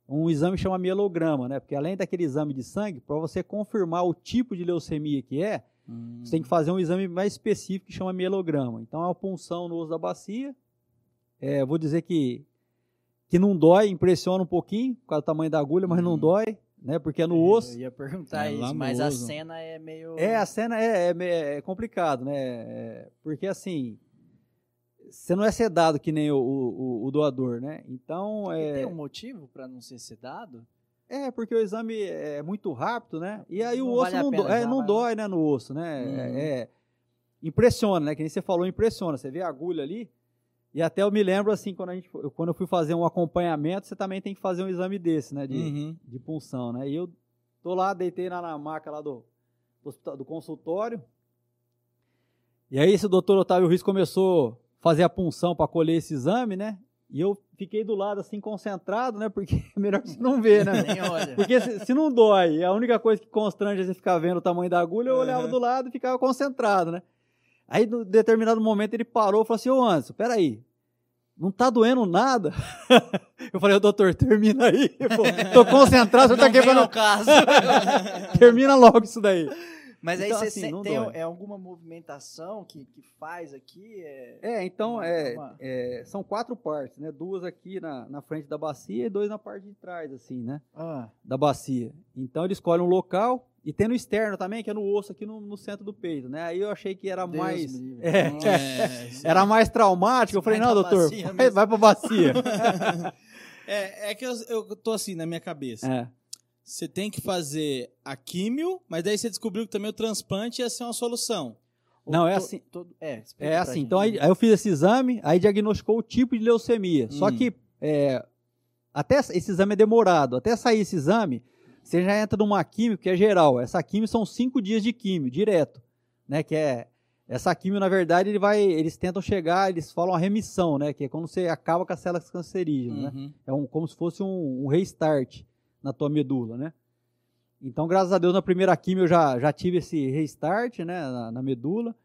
Um exame chama mielograma, né? Porque além daquele exame de sangue, para você confirmar o tipo de leucemia que é, hum. você tem que fazer um exame mais específico que chama mielograma. Então é uma punção no osso da bacia. É, vou dizer que que não dói, impressiona um pouquinho, por causa do tamanho da agulha, mas não uhum. dói né? Porque é no é, osso. Eu ia perguntar é isso, mas a cena é meio. É, a cena é, é, é complicado, né? É, porque assim. Você não é sedado que nem o, o, o doador, né? Então. É... Tem um motivo para não ser sedado? É, porque o exame é muito rápido, né? E aí não o osso vale não, do, é, não dói, né, no osso, né? Uhum. É, impressiona, né? Que nem você falou, impressiona. Você vê a agulha ali, e até eu me lembro, assim, quando, a gente, quando eu fui fazer um acompanhamento, você também tem que fazer um exame desse, né? De, uhum. de punção, né? E eu tô lá, deitei na, na maca lá do, do, do consultório. E aí esse doutor Otávio Ruiz começou a fazer a punção para colher esse exame, né? E eu fiquei do lado assim concentrado, né? Porque é melhor que você não ver, né? Nem olha. Porque se, se, não dói, a única coisa que constrange é você ficar vendo o tamanho da agulha, eu olhava do lado e ficava concentrado, né? Aí, em determinado momento, ele parou e falou assim: Ô Anderson, peraí, não tá doendo nada? Eu falei, doutor, termina aí. Pô, tô concentrado, você tá quebrando. o caso. termina logo isso daí. Mas então, aí você assim, tem é alguma movimentação que, que faz aqui? É, é então é, é, são quatro partes, né? Duas aqui na, na frente da bacia e dois na parte de trás, assim, né? Ah. Da bacia. Então ele escolhe um local e tem no externo também, que é no osso aqui no, no centro do peito, né? Aí eu achei que era Deus mais. É, é, era mais traumático. Eu falei, não, doutor, vai, vai pra bacia. é, é que eu, eu tô assim na minha cabeça. É. Você tem que fazer a químio, mas daí você descobriu que também o transplante ia ser uma solução. Não, é assim. Todo, é, é assim. Então aí, aí, eu fiz esse exame, aí diagnosticou o tipo de leucemia. Hum. Só que é, até esse exame é demorado. Até sair esse exame, você já entra numa químio que é geral. Essa químio são cinco dias de químio, direto. Né, que é essa químio, na verdade, ele vai, eles tentam chegar, eles falam a remissão, né? Que é quando você acaba com as células cancerígenas, né? uhum. né? É um, como se fosse um, um, restart na tua medula, né? Então, graças a Deus, na primeira químio eu já, já tive esse restart, né? Na, na medula.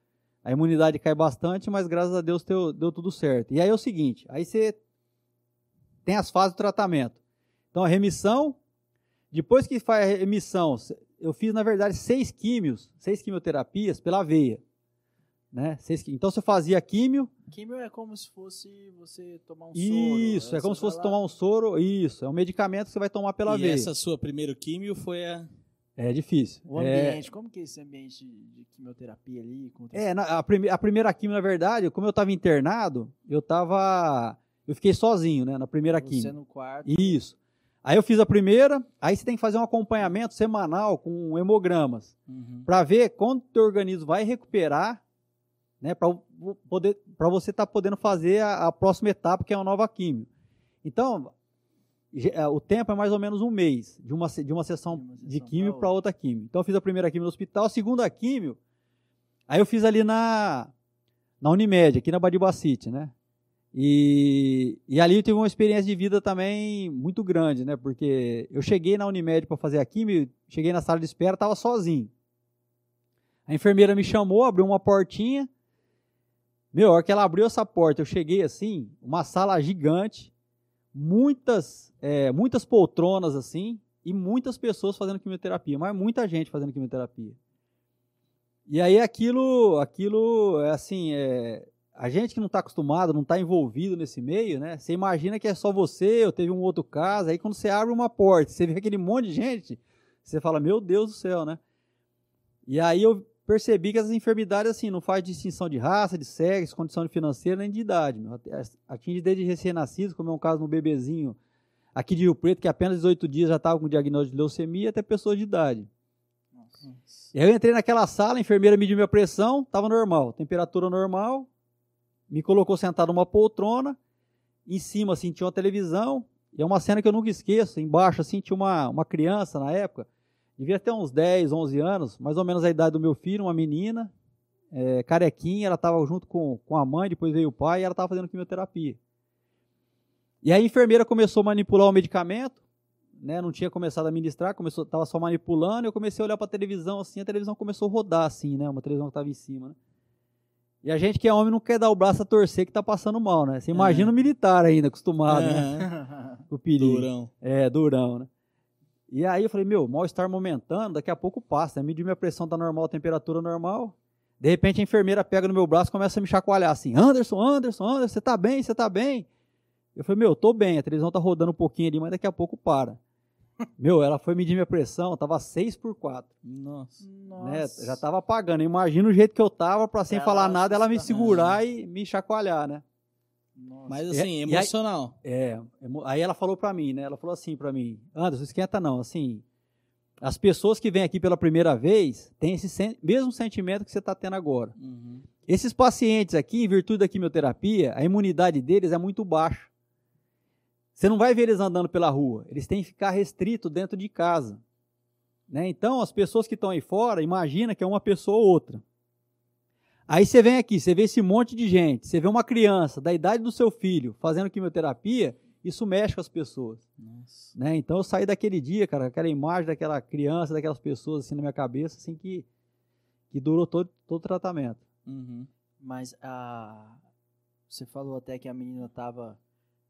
A imunidade cai bastante, mas graças a Deus deu, deu tudo certo. E aí é o seguinte, aí você tem as fases do tratamento. Então, a remissão, depois que faz a remissão, eu fiz, na verdade, seis químios, seis quimioterapias pela veia. Né? Seis, então você fazia químio. Químio é como se fosse você tomar um isso, soro. Isso, é como se fosse lá... tomar um soro. Isso, é um medicamento que você vai tomar pela e veia. E essa sua primeira químio foi a. É difícil. O ambiente, é... como que é esse ambiente de quimioterapia ali? É, na, a, prime, a, primeira químio, na verdade, como eu estava internado, eu estava. Eu fiquei sozinho, né? Na primeira você químio. Você no quarto. Isso. Aí eu fiz a primeira, aí você tem que fazer um acompanhamento semanal com hemogramas. Uhum. Para ver quando o teu organismo vai recuperar né, para poder para você estar tá podendo fazer a, a, próxima etapa que é a nova químio. Então, é, o tempo é mais ou menos um mês de uma de uma sessão, de, uma sessão de químio para outra químio. Então eu fiz a primeira químio no hospital, a segunda químio, aí eu fiz ali na na Unimed, aqui na Badibacite, né? E, e ali eu tive uma experiência de vida também muito grande, né? Porque eu cheguei na Unimed para fazer a químio, cheguei na sala de espera, estava sozinho. A enfermeira me chamou, abriu uma portinha, meu, a hora que ela abriu essa porta, eu cheguei assim, uma sala gigante, muitas, é, muitas poltronas assim, e muitas pessoas fazendo quimioterapia, mas muita gente fazendo quimioterapia. E aí aquilo, aquilo, é assim, é, a gente que não está acostumado, não está envolvido nesse meio, né? Você imagina que é só você, ou teve um outro caso, aí quando você abre uma porta, você vê aquele monte de gente, você fala, meu Deus do céu, né? E aí eu percebi que as enfermidades, assim, não faz distinção de raça, de sexo, condição financeira, nem de idade. Meu. Atinge desde recém-nascido, como é um caso no bebezinho aqui de Rio Preto, que apenas 18 dias já estava com diagnóstico de leucemia, até pessoas de idade. Nossa. E aí eu entrei naquela sala, a enfermeira mediu minha pressão, estava normal, temperatura normal, me colocou sentado numa poltrona, em cima, assim, tinha uma televisão, e é uma cena que eu nunca esqueço, embaixo, assim, tinha uma, uma criança na época, devia ter uns 10, 11 anos, mais ou menos a idade do meu filho, uma menina, é, carequinha, ela estava junto com, com a mãe, depois veio o pai, e ela estava fazendo quimioterapia. E a enfermeira começou a manipular o medicamento, né, não tinha começado a ministrar, começou, estava só manipulando, eu comecei a olhar para a televisão assim, a televisão começou a rodar assim, né, uma televisão que estava em cima, né. E a gente que é homem não quer dar o braço a torcer que tá passando mal, né? Você imagina o militar ainda, acostumado, né? O perigo. Durão. É, durão, né? E aí eu falei, meu, mal-estar momentâneo, daqui a pouco passa. Né? Medir minha pressão tá normal, temperatura normal. De repente a enfermeira pega no meu braço e começa a me chacoalhar assim, Anderson, Anderson, Anderson, você tá bem, você tá bem? Eu falei, meu, tô bem, a televisão tá rodando um pouquinho ali, mas daqui a pouco para. Meu, ela foi medir minha pressão, tava 6 por 4. Nossa. Né? Já tava apagando. Imagina o jeito que eu tava para sem ela falar nada, ela me segurar e me chacoalhar, né? Nossa. Mas assim, e, emocional. E aí, é, aí ela falou para mim, né? Ela falou assim para mim: "Anderson, esquenta não, assim, as pessoas que vêm aqui pela primeira vez têm esse sen mesmo sentimento que você está tendo agora. Uhum. Esses pacientes aqui, em virtude da quimioterapia, a imunidade deles é muito baixa. Você não vai ver eles andando pela rua, eles têm que ficar restrito dentro de casa. Né? Então, as pessoas que estão aí fora, imagina que é uma pessoa ou outra. Aí você vem aqui, você vê esse monte de gente, você vê uma criança da idade do seu filho fazendo quimioterapia, isso mexe com as pessoas. Né? Então eu saí daquele dia, cara, aquela imagem daquela criança, daquelas pessoas assim na minha cabeça, assim que, que durou todo, todo o tratamento. Uhum. Mas a, você falou até que a menina estava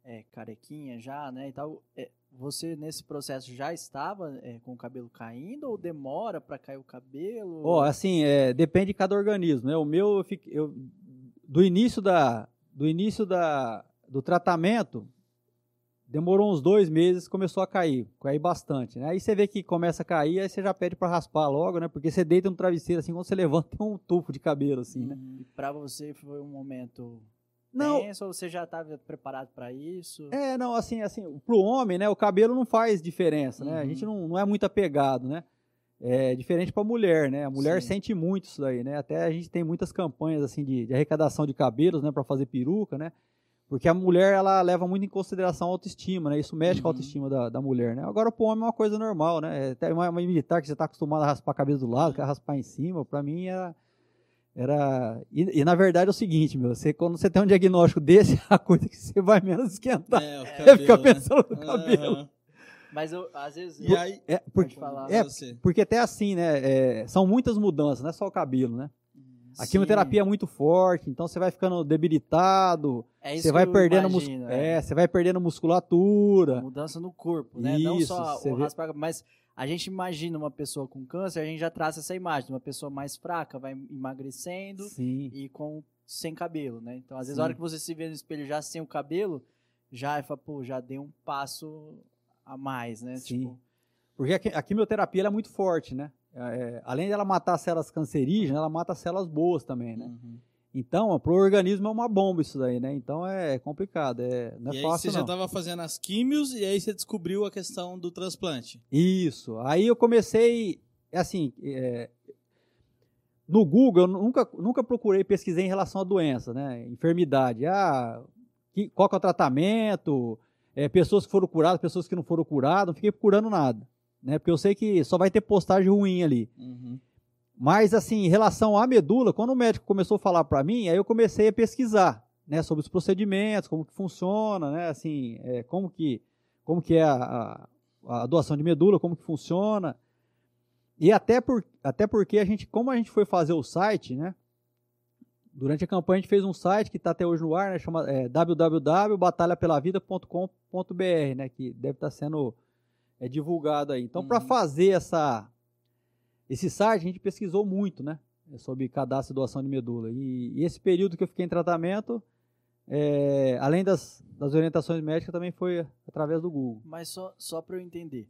é, carequinha já, né, e tal, é, você nesse processo já estava é, com o cabelo caindo ou demora para cair o cabelo? Ó, oh, assim, é, depende de cada organismo, né? O meu, eu, fiquei, eu, do início da, do início da, do tratamento, demorou uns dois meses, começou a cair, cair bastante, né? Aí você vê que começa a cair, aí você já pede para raspar logo, né? Porque você deita no travesseiro assim, quando você levanta tem um tufo de cabelo assim, né? Uhum. E para você foi um momento não, pensa ou você já estava preparado para isso? É, não, assim, assim, pro homem, né, o cabelo não faz diferença, né? Uhum. A gente não, não é muito apegado, né? É diferente para a mulher, né? A mulher Sim. sente muito isso daí, né? Até a gente tem muitas campanhas assim de, de arrecadação de cabelos, né, para fazer peruca, né? Porque a mulher ela leva muito em consideração a autoestima, né? Isso mexe uhum. com a uhum. autoestima da, da mulher, né? Agora pro homem é uma coisa normal, né? Até uma, uma militar que você está acostumado a raspar a cabeça do lado, quer raspar em cima, para mim é era e, e, na verdade é o seguinte, meu, você quando você tem um diagnóstico desse, a coisa que você vai menos esquentar é, cabelo, é ficar né? pensando no cabelo. Uhum. Mas eu, às vezes e aí, é, porque, falar, é, porque até assim, né, é, são muitas mudanças, não é só o cabelo, né? A Sim. quimioterapia é muito forte, então você vai ficando debilitado, é você vai perdendo imagino, é. é. você vai perdendo musculatura. Mudança no corpo, né? Isso, não só o raspar, mas a gente imagina uma pessoa com câncer, a gente já traça essa imagem, uma pessoa mais fraca, vai emagrecendo Sim. e com sem cabelo, né? Então, às vezes, Sim. a hora que você se vê no espelho já sem o cabelo, já fala, pô, já dei um passo a mais, né? Sim. Tipo... Porque a quimioterapia é muito forte, né? É, é, além dela matar células cancerígenas, ela mata células boas também, né? Uhum. Então, para o organismo é uma bomba isso daí, né? Então é complicado, é, não é e fácil. Aí você já estava fazendo as químios e aí você descobriu a questão do transplante. Isso. Aí eu comecei, assim, é, no Google eu nunca, nunca procurei, pesquisei em relação à doença, né? Enfermidade. Ah, que, qual que é o tratamento? É, pessoas que foram curadas, pessoas que não foram curadas, não fiquei procurando nada. Né? Porque eu sei que só vai ter postagem ruim ali. Uhum. Mas, assim, em relação à medula, quando o médico começou a falar para mim, aí eu comecei a pesquisar, né, sobre os procedimentos, como que funciona, né, assim, é, como que, como que é a, a, a, doação de medula, como que funciona. E até, por, até porque a gente, como a gente foi fazer o site, né, durante a campanha a gente fez um site que está até hoje no ar, né, chama é, www.batalhapelavida.com.br, né, que deve estar tá sendo é, divulgado aí. Então, uhum. para fazer essa esse site a gente pesquisou muito, né? sobre cadastro e doação de medula. E, e esse período que eu fiquei em tratamento, é, além das, das orientações médicas, também foi através do Google. Mas só, só para eu entender,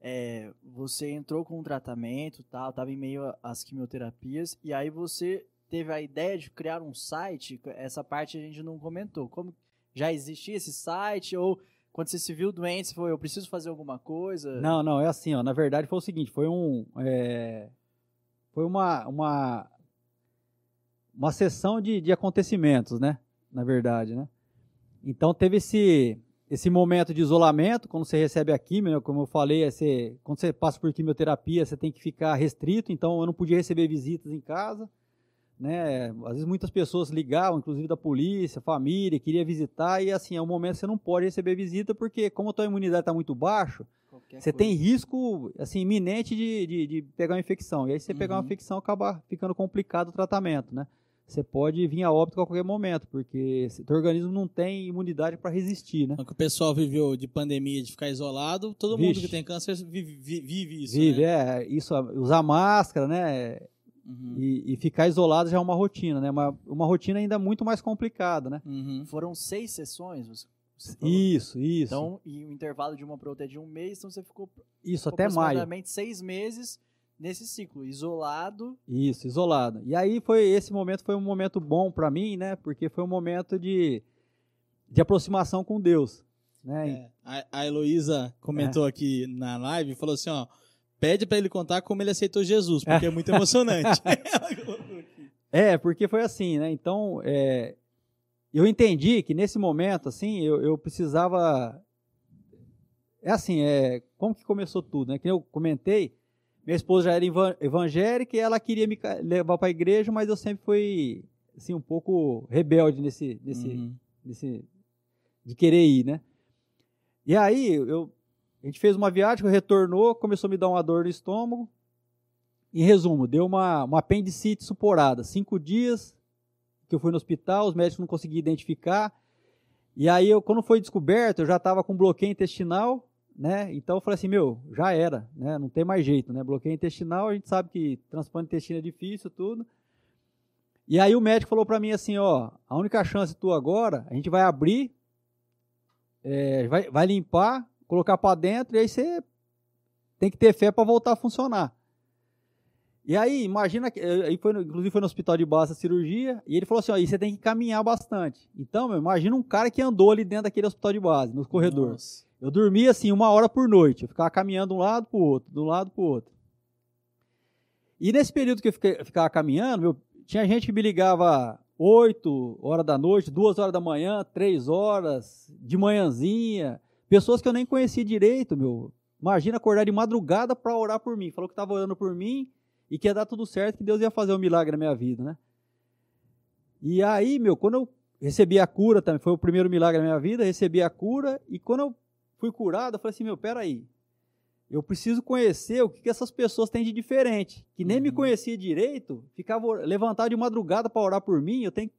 é, você entrou com um tratamento, tal, estava em meio às quimioterapias, e aí você teve a ideia de criar um site, essa parte a gente não comentou. Como já existia esse site, ou quando você se viu doente, você falou, eu preciso fazer alguma coisa? Não, não, é assim, ó, na verdade foi o seguinte, foi um... É, foi uma, uma, uma sessão de, de acontecimentos, né? Na verdade, né? Então teve esse, esse momento de isolamento, quando você recebe a quimio, né, como eu falei, é você, quando você passa por quimioterapia, você tem que ficar restrito, então eu não podia receber visitas em casa, né? Às vezes muitas pessoas ligavam, inclusive da polícia, família, queria visitar, e assim, é um momento que você não pode receber visita, porque como a tua imunidade está muito baixa, você tem risco assim, iminente de, de, de, pegar uma infecção. E aí, se você uhum. pegar uma uhum. infecção, acaba ficando complicado o tratamento, né? Você pode vir a óbito a qualquer momento, porque o organismo não tem imunidade para resistir, né? Então, que o pessoal viveu de pandemia, de ficar isolado, todo Vixe. mundo que tem câncer vive, vive isso, Vive, né? é. Isso, usar máscara, né? Uhum. E, e, ficar isolado já é uma rotina, né? Uma, uma rotina ainda muito mais complicada, né? Uhum. Foram seis sessões, isso, isso. Então, e o intervalo de uma para outra é de um mês, então você ficou isso até aproximadamente maio. seis meses nesse ciclo, isolado. Isso, isolado. E aí foi esse momento foi um momento bom para mim, né? Porque foi um momento de, de aproximação com Deus. Né? É, a, a Heloísa comentou é. aqui na live e falou assim, ó, pede para ele contar como ele aceitou Jesus, porque é, é muito emocionante. é, porque foi assim, né? Então, é, eu entendi que nesse momento, assim, eu, eu precisava. É assim, é, como que começou tudo, né? Que eu comentei, minha esposa já era evangélica e ela queria me levar para a igreja, mas eu sempre fui, assim, um pouco rebelde nesse, nesse, uhum. nesse, de querer ir, né? E aí, eu, a gente fez uma viagem, retornou, começou a me dar uma dor no estômago. Em resumo, deu uma, uma apendicite suporada. Cinco dias, que eu fui no hospital, os médicos não conseguiam identificar. E aí, eu, quando foi descoberto, eu já estava com bloqueio intestinal, né? Então eu falei assim, meu, já era, né? Não tem mais jeito, né? Bloqueio intestinal, a gente sabe que transplante intestino é difícil, tudo. E aí o médico falou para mim assim, ó, a única chance tua agora, a gente vai abrir, é, vai, vai limpar, colocar para dentro, e aí você tem que ter fé para voltar a funcionar. E aí, imagina, eh, aí foi, inclusive foi no hospital de base a cirurgia, e ele falou assim, ó, você tem que caminhar bastante. Então, meu, imagina um cara que andou ali dentro daquele hospital de base, nos corredores. Eu dormia assim, uma hora por noite, eu ficava caminhando de um lado para o outro, de um lado para o outro. E nesse período que eu, fiquei, ficava caminhando, meu, tinha gente que me ligava 8 horas da noite, 2 horas da manhã, 3 horas, de manhãzinha, pessoas que eu nem conhecia direito, meu. Imagina acordar de madrugada para orar por mim. Falou que estava orando por mim, e que ia dar tudo certo, que Deus ia fazer um milagre na minha vida, né? E aí, meu, quando eu recebi a cura também, foi o primeiro milagre na minha vida, recebi a cura, e quando eu fui curado, eu falei assim, meu, peraí, eu preciso conhecer o que, que essas pessoas têm de diferente, que nem uhum. me conhecia direito, ficava levantado de madrugada para orar por mim, eu tenho,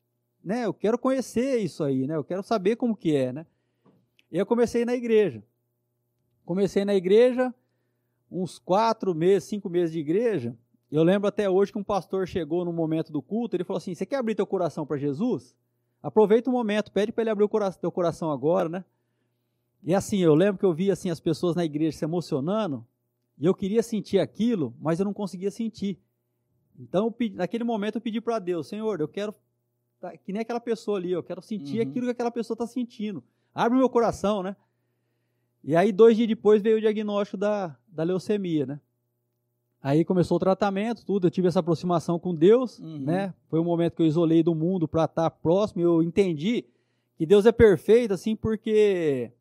né, eu quero conhecer isso aí, né, eu quero saber como que é, né? E eu comecei na igreja. Comecei na igreja, uns quatro meses, cinco meses de igreja, eu lembro até hoje que um pastor chegou no momento do culto, ele falou assim: Você quer abrir teu coração para Jesus? Aproveita o momento, pede para ele abrir o coração, teu coração agora, né? E assim, eu lembro que eu via assim, as pessoas na igreja se emocionando, e eu queria sentir aquilo, mas eu não conseguia sentir. Então, pedi, naquele momento, eu pedi para Deus: Senhor, eu quero, tá, que nem aquela pessoa ali, eu quero sentir uhum. aquilo que aquela pessoa está sentindo. Abre o meu coração, né? E aí, dois dias depois, veio o diagnóstico da, da leucemia, né? Aí começou o tratamento, tudo. Eu tive essa aproximação com Deus, uhum. né? Foi um momento que eu isolei do mundo para estar próximo. Eu entendi que Deus é perfeito, assim, porque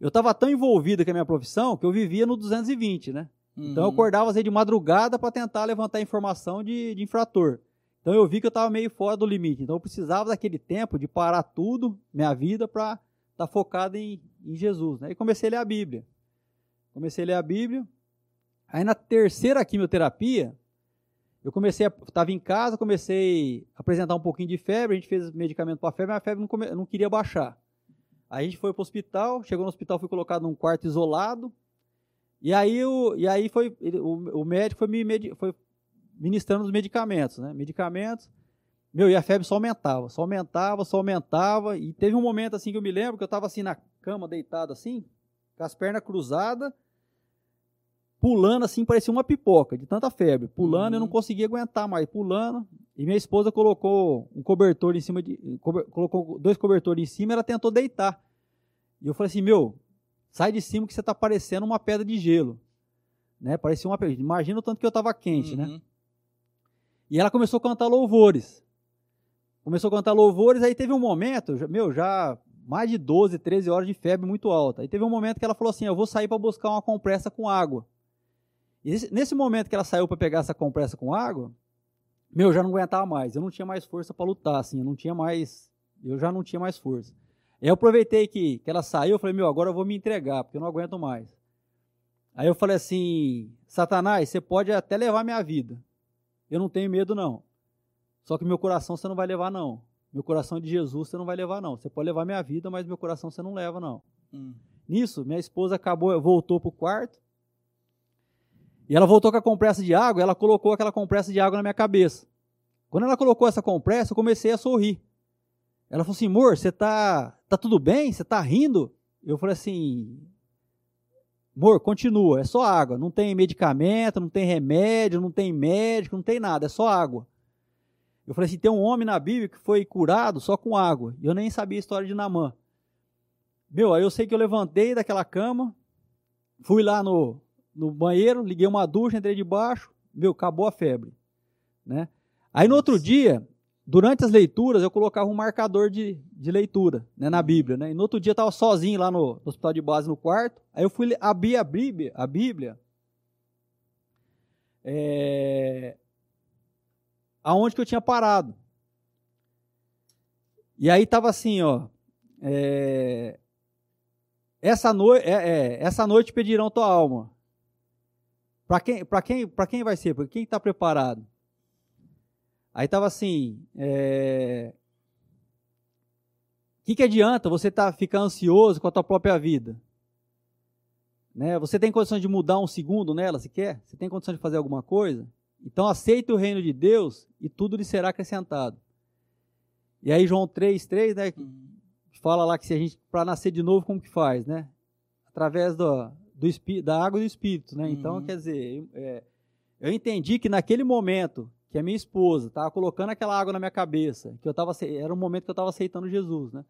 eu estava tão envolvido com a minha profissão que eu vivia no 220, né? Uhum. Então eu uhum. acordava assim, de madrugada para tentar levantar informação de, de infrator. Então eu vi que eu estava meio fora do limite. Então eu precisava daquele tempo de parar tudo, minha vida, para estar tá focado em, em Jesus. Né? E comecei a ler a Bíblia. Comecei a ler a Bíblia. Aí na terceira quimioterapia, eu comecei, estava em casa, comecei a apresentar um pouquinho de febre, a gente fez medicamento para febre, mas a febre não, come, não queria baixar. Aí a gente foi para o hospital, chegou no hospital, fui colocado num quarto isolado, e aí, o, e aí foi, o, o médico foi me foi ministrando os medicamentos, né? Medicamentos. Meu, e a febre só aumentava, só aumentava, só aumentava. E teve um momento assim que eu me lembro que eu estava assim na cama, deitado assim, com as pernas cruzadas, pulando assim, parecia uma pipoca, de tanta febre. Pulando, uhum. eu não conseguia aguentar mais, pulando. E minha esposa colocou um cobertor em cima de. colocou dois cobertores em cima e ela tentou deitar. E eu falei assim, meu, sai de cima que você está parecendo uma pedra de gelo. Né? Parecia uma pedra. Imagina o tanto que eu estava quente, né? uhum. né? E ela começou a cantar louvores. Começou a cantar louvores, aí teve um momento, meu, já mais de 12, 13 horas de febre muito alta. Aí teve um momento que ela falou assim: Eu vou sair para buscar uma compressa com água. E nesse momento que ela saiu para pegar essa compressa com água, meu, já não aguentava mais. Eu não tinha mais força para lutar, assim. Eu não tinha mais. Eu já não tinha mais força. Aí eu aproveitei que, que ela saiu, eu falei: Meu, agora eu vou me entregar, porque eu não aguento mais. Aí eu falei assim: Satanás, você pode até levar minha vida. Eu não tenho medo, não. Só que meu coração você não vai levar, não. Meu coração de Jesus você não vai levar, não. Você pode levar minha vida, mas meu coração você não leva, não. Hum. Nisso, minha esposa acabou, voltou pro quarto. E ela voltou com a compressa de água, ela colocou aquela compressa de água na minha cabeça. Quando ela colocou essa compressa, eu comecei a sorrir. Ela falou assim: amor, você tá, tá tudo bem? Você tá rindo? Eu falei assim: amor, continua, é só água. Não tem medicamento, não tem remédio, não tem médico, não tem nada, é só água. Eu falei assim: tem um homem na Bíblia que foi curado só com água. E eu nem sabia a história de Namã. Meu, aí eu sei que eu levantei daquela cama, fui lá no, no banheiro, liguei uma ducha, entrei debaixo, meu, acabou a febre. Né? Aí no outro dia, durante as leituras, eu colocava um marcador de, de leitura né, na Bíblia. Né? E no outro dia eu estava sozinho lá no, no, hospital de base, no quarto. Aí eu fui abrir a Bíblia, a Bíblia é, aonde que eu tinha parado. E aí estava assim, ó. É, essa, no, é, é, essa noite pedirão tua alma. Para quem, quem, quem vai ser? Para quem está preparado? Aí estava assim. O é, que, que adianta você tá, ficar ansioso com a tua própria vida? Né? Você tem condição de mudar um segundo nela, se quer? Você tem condição de fazer alguma coisa? Então aceita o reino de Deus e tudo lhe será acrescentado. E aí João 3,3, né? Uhum. Fala lá que se a gente, para nascer de novo, como que faz, né? Através do, do da água e do Espírito, né? Então, uhum. quer dizer, é, eu entendi que naquele momento que a minha esposa estava colocando aquela água na minha cabeça, que eu tava, era um momento que eu estava aceitando Jesus, né?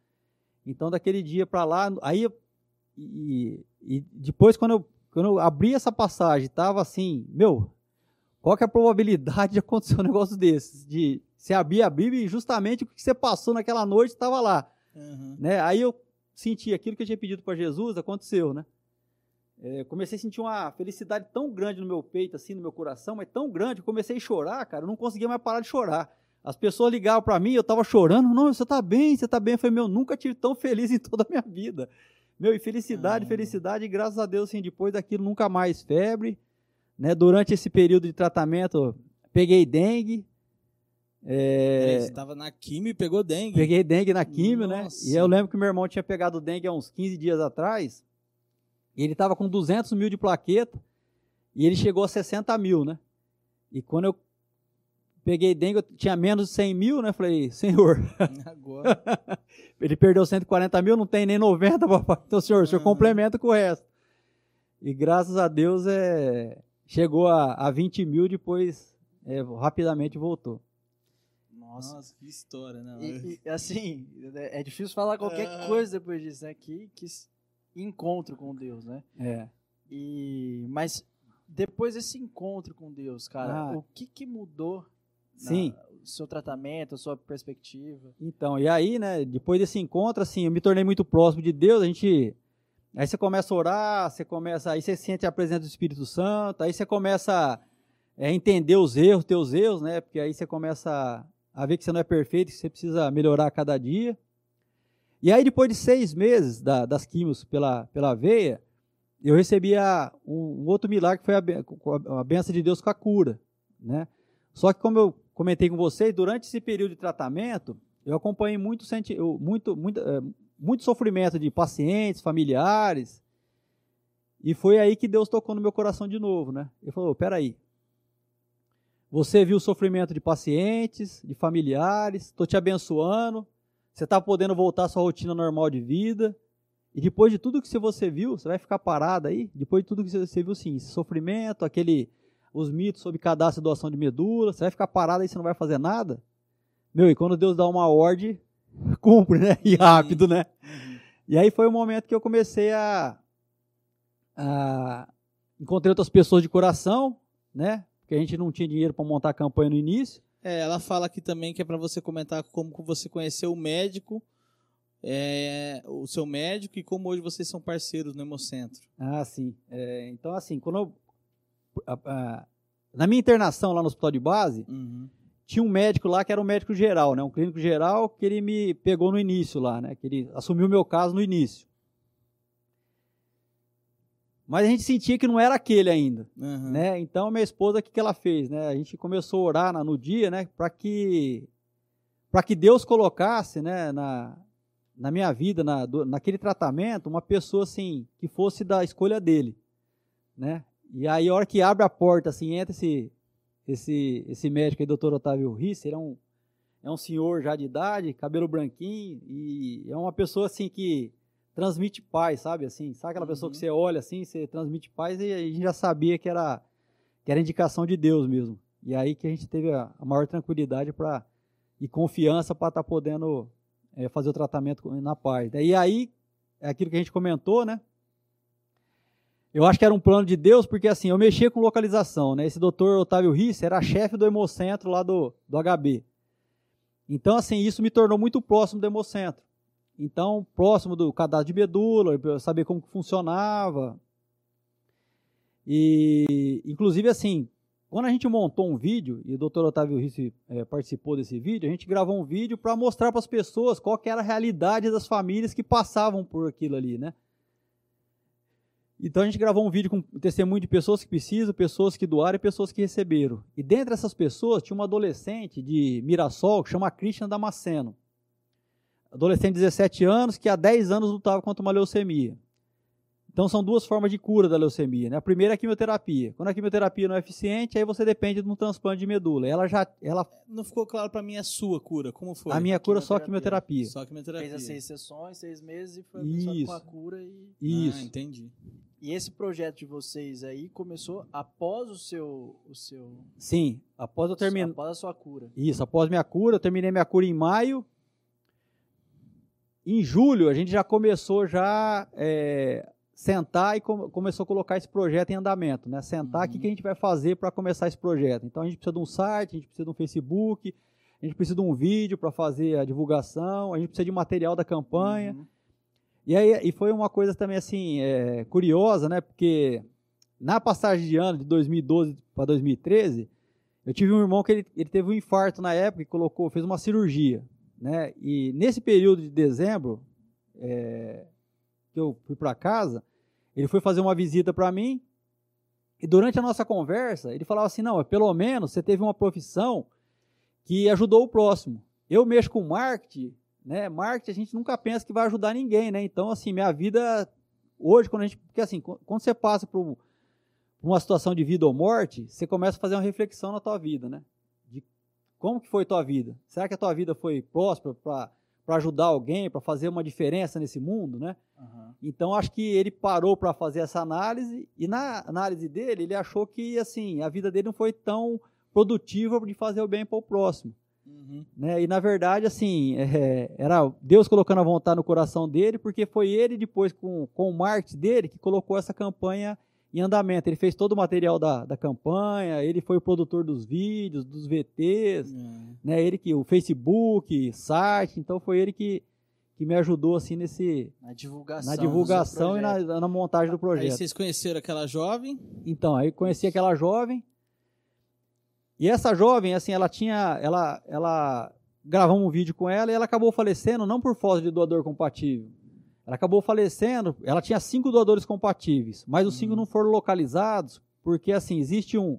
Então, daquele dia para lá, aí, e, e, depois quando eu, quando eu abri essa passagem, estava assim, meu, qual que é a probabilidade de acontecer um negócio desses? De você abrir a Bíblia e justamente o que você passou naquela noite estava lá. Uhum. Né? Aí eu senti aquilo que eu tinha pedido para Jesus, aconteceu, né? É, comecei a sentir uma felicidade tão grande no meu peito, assim, no meu coração, mas tão grande, eu comecei a chorar, cara, eu não conseguia mais parar de chorar. As pessoas ligavam para mim, eu estava chorando, não, você está bem, você está bem. Eu falei, meu, nunca tive tão feliz em toda a minha vida. Meu, e felicidade, ah. felicidade, e graças a Deus, assim, depois daquilo, nunca mais febre. Né? Durante esse período de tratamento, peguei dengue. É... Você estava na quimio e pegou dengue. Peguei dengue na quimio, né? E eu lembro que meu irmão tinha pegado dengue há uns 15 dias atrás. E ele estava com 200 mil de plaqueta e ele chegou a 60 mil, né? E quando eu peguei dengue, eu tinha menos de 100 mil, né? Falei, senhor, Agora. ele perdeu 140 mil, não tem nem 90, papai. Então, senhor, o senhor uhum. complementa com o resto. E graças a Deus é, chegou a, a 20 mil, depois é, rapidamente voltou. Nossa, Nossa, que história, né? E, e, assim, é difícil falar qualquer uh... coisa depois disso, né? Que, que encontro com Deus, né? É. E mas depois desse encontro com Deus, cara, ah. o que que mudou? Sim. o seu tratamento, a sua perspectiva. Então, e aí, né, depois desse encontro, assim, eu me tornei muito próximo de Deus, a gente Aí você começa a orar, você começa, aí você sente a presença do Espírito Santo, aí você começa a entender os erros, teus erros, né? Porque aí você começa a ver que você não é perfeito, que você precisa melhorar a cada dia. E aí, depois de seis meses da, das químios pela, pela veia, eu recebi a, um, um, outro milagre que foi a, a benção de Deus com a cura. Né? Só que, como eu comentei com vocês, durante esse período de tratamento, eu acompanhei muito, muito, muito, é, muito sofrimento de pacientes, familiares. E foi aí que Deus tocou no meu coração de novo. Né? Ele falou: peraí, Você viu o sofrimento de pacientes, de familiares, estou te abençoando, você está podendo voltar à sua rotina normal de vida. E depois de tudo que você viu, você vai ficar parado aí? Depois de tudo que você viu, sim, sofrimento, aquele, os mitos sobre cadastro e doação de medula, você vai ficar parado aí, você não vai fazer nada? Meu, e quando Deus dá uma ordem, cumpre, né? E rápido, né? Uhum. E aí foi o momento que eu comecei a, a encontrei outras pessoas de coração, né? Porque a gente não tinha dinheiro para montar a campanha no início. É, ela fala aqui também que é para você comentar como você conheceu o médico, é, o seu médico e como hoje vocês são parceiros no Hemocentro. Ah, sim. É, então, assim, quando eu, a- a- na minha internação lá no hospital de base, Uhum. Tinha um médico lá que era um médico geral, né? Um clínico geral que ele me pegou no início lá, né? Que ele assumiu o meu caso no início. Mas a gente sentia que não era aquele ainda. Uhum. né? Então minha esposa o que que ela fez, né? A gente começou a orar na- no dia, né, para que para que Deus colocasse, né, na na minha vida, na, do- naquele tratamento, uma pessoa assim que fosse da escolha dele, né? E aí a hora que abre a porta assim, entra esse esse esse médico aí, doutor Otávio Risse, ele é um é um senhor já de idade, cabelo branquinho e é uma pessoa assim que transmite paz, sabe? Assim, sabe aquela pessoa que Uhum. você olha assim, você transmite paz e a gente já sabia que era que era indicação de Deus mesmo. E aí que a gente teve a, a maior tranquilidade para e confiança para estar podendo eh, fazer o tratamento na paz. E aí é aquilo que a gente comentou, né? Eu acho que era um plano de Deus, porque assim, eu mexia com localização, né? Esse doutor Otávio Risse era chefe do Hemocentro lá do, do HB. Então, assim, isso me tornou muito próximo do Hemocentro. Então, próximo do cadastro de medula, eu saber como que funcionava. E, inclusive, assim, quando a gente montou um vídeo, e o Dr. Otávio Risse eh, participou desse vídeo, a gente gravou um vídeo para mostrar para as pessoas qual que era a realidade das famílias que passavam por aquilo ali, né? Então a gente gravou um vídeo com testemunho de pessoas que precisam, pessoas que doaram e pessoas que receberam. E dentre essas pessoas tinha uma adolescente de Mirassol que chama Christian Damasceno adolescente de 17 anos que há 10 anos lutava contra uma leucemia. Então são duas formas de cura da leucemia. Né? A primeira é a quimioterapia. Quando a quimioterapia não é eficiente, aí você depende de um transplante de medula. Ela já, ela, Não ficou claro para mim a sua cura, como foi? a minha cura é só quimioterapia. quimioterapia. Só quimioterapia. Fez as seis sessões, seis meses e foi abençoado com a Isso. cura. E, Isso. Ah, entendi. E esse projeto de vocês aí começou após o seu. O seu Sim. Após eu terminar. Após a sua cura. Isso, após minha cura, eu terminei minha cura em maio. Em julho, a gente já começou já é, sentar e come- começou a colocar esse projeto em andamento, né? Sentar, o que, Uhum. que a gente vai fazer para começar esse projeto? Então a gente precisa de um site, a gente precisa de um Facebook, a gente precisa de um vídeo para fazer a divulgação, a gente precisa de material da campanha. Uhum. E aí e foi uma coisa também assim é, curiosa, né? Porque na passagem de ano de 2012 para 2013, eu tive um irmão que ele, ele teve um infarto na época e colocou, fez uma cirurgia, né? E nesse período de dezembro é, que eu fui para casa, ele foi fazer uma visita para mim e durante a nossa conversa ele falava assim, não, pelo menos você teve uma profissão que ajudou o próximo. Eu mexo com marketing né? Marketing a gente nunca pensa que vai ajudar ninguém, né? Então, assim, minha vida hoje, quando a gente. Porque assim, qu- quando você passa por, um- uma situação de vida ou morte, você começa a fazer uma reflexão na tua vida, né? De como que foi tua vida? Será que a tua vida foi próspera para ajudar alguém, para fazer uma diferença nesse mundo, né? Aham. Então acho que ele parou para fazer essa análise e na análise dele ele achou que assim a vida dele não foi tão produtiva de fazer o bem para o próximo Uhum. né? E na verdade, assim, é, era Deus colocando a vontade no coração dele, porque foi ele depois com, com o marketing dele que colocou essa campanha em andamento. Ele fez todo o material da, da campanha, ele foi o produtor dos vídeos, dos VTs, É. né? Ele que o Facebook, site, então foi ele que, que me ajudou assim nesse Na divulgação. na divulgação e na, na montagem do Aí projeto. vocês conheceram aquela jovem? Então, aí conheci aquela jovem. E essa jovem, assim, ela tinha. Ela, ela gravamos um vídeo com ela e ela acabou falecendo não por falta de doador compatível. Ela acabou falecendo, ela tinha cinco doadores compatíveis, mas os cinco Uhum. não foram localizados, porque assim, existe um.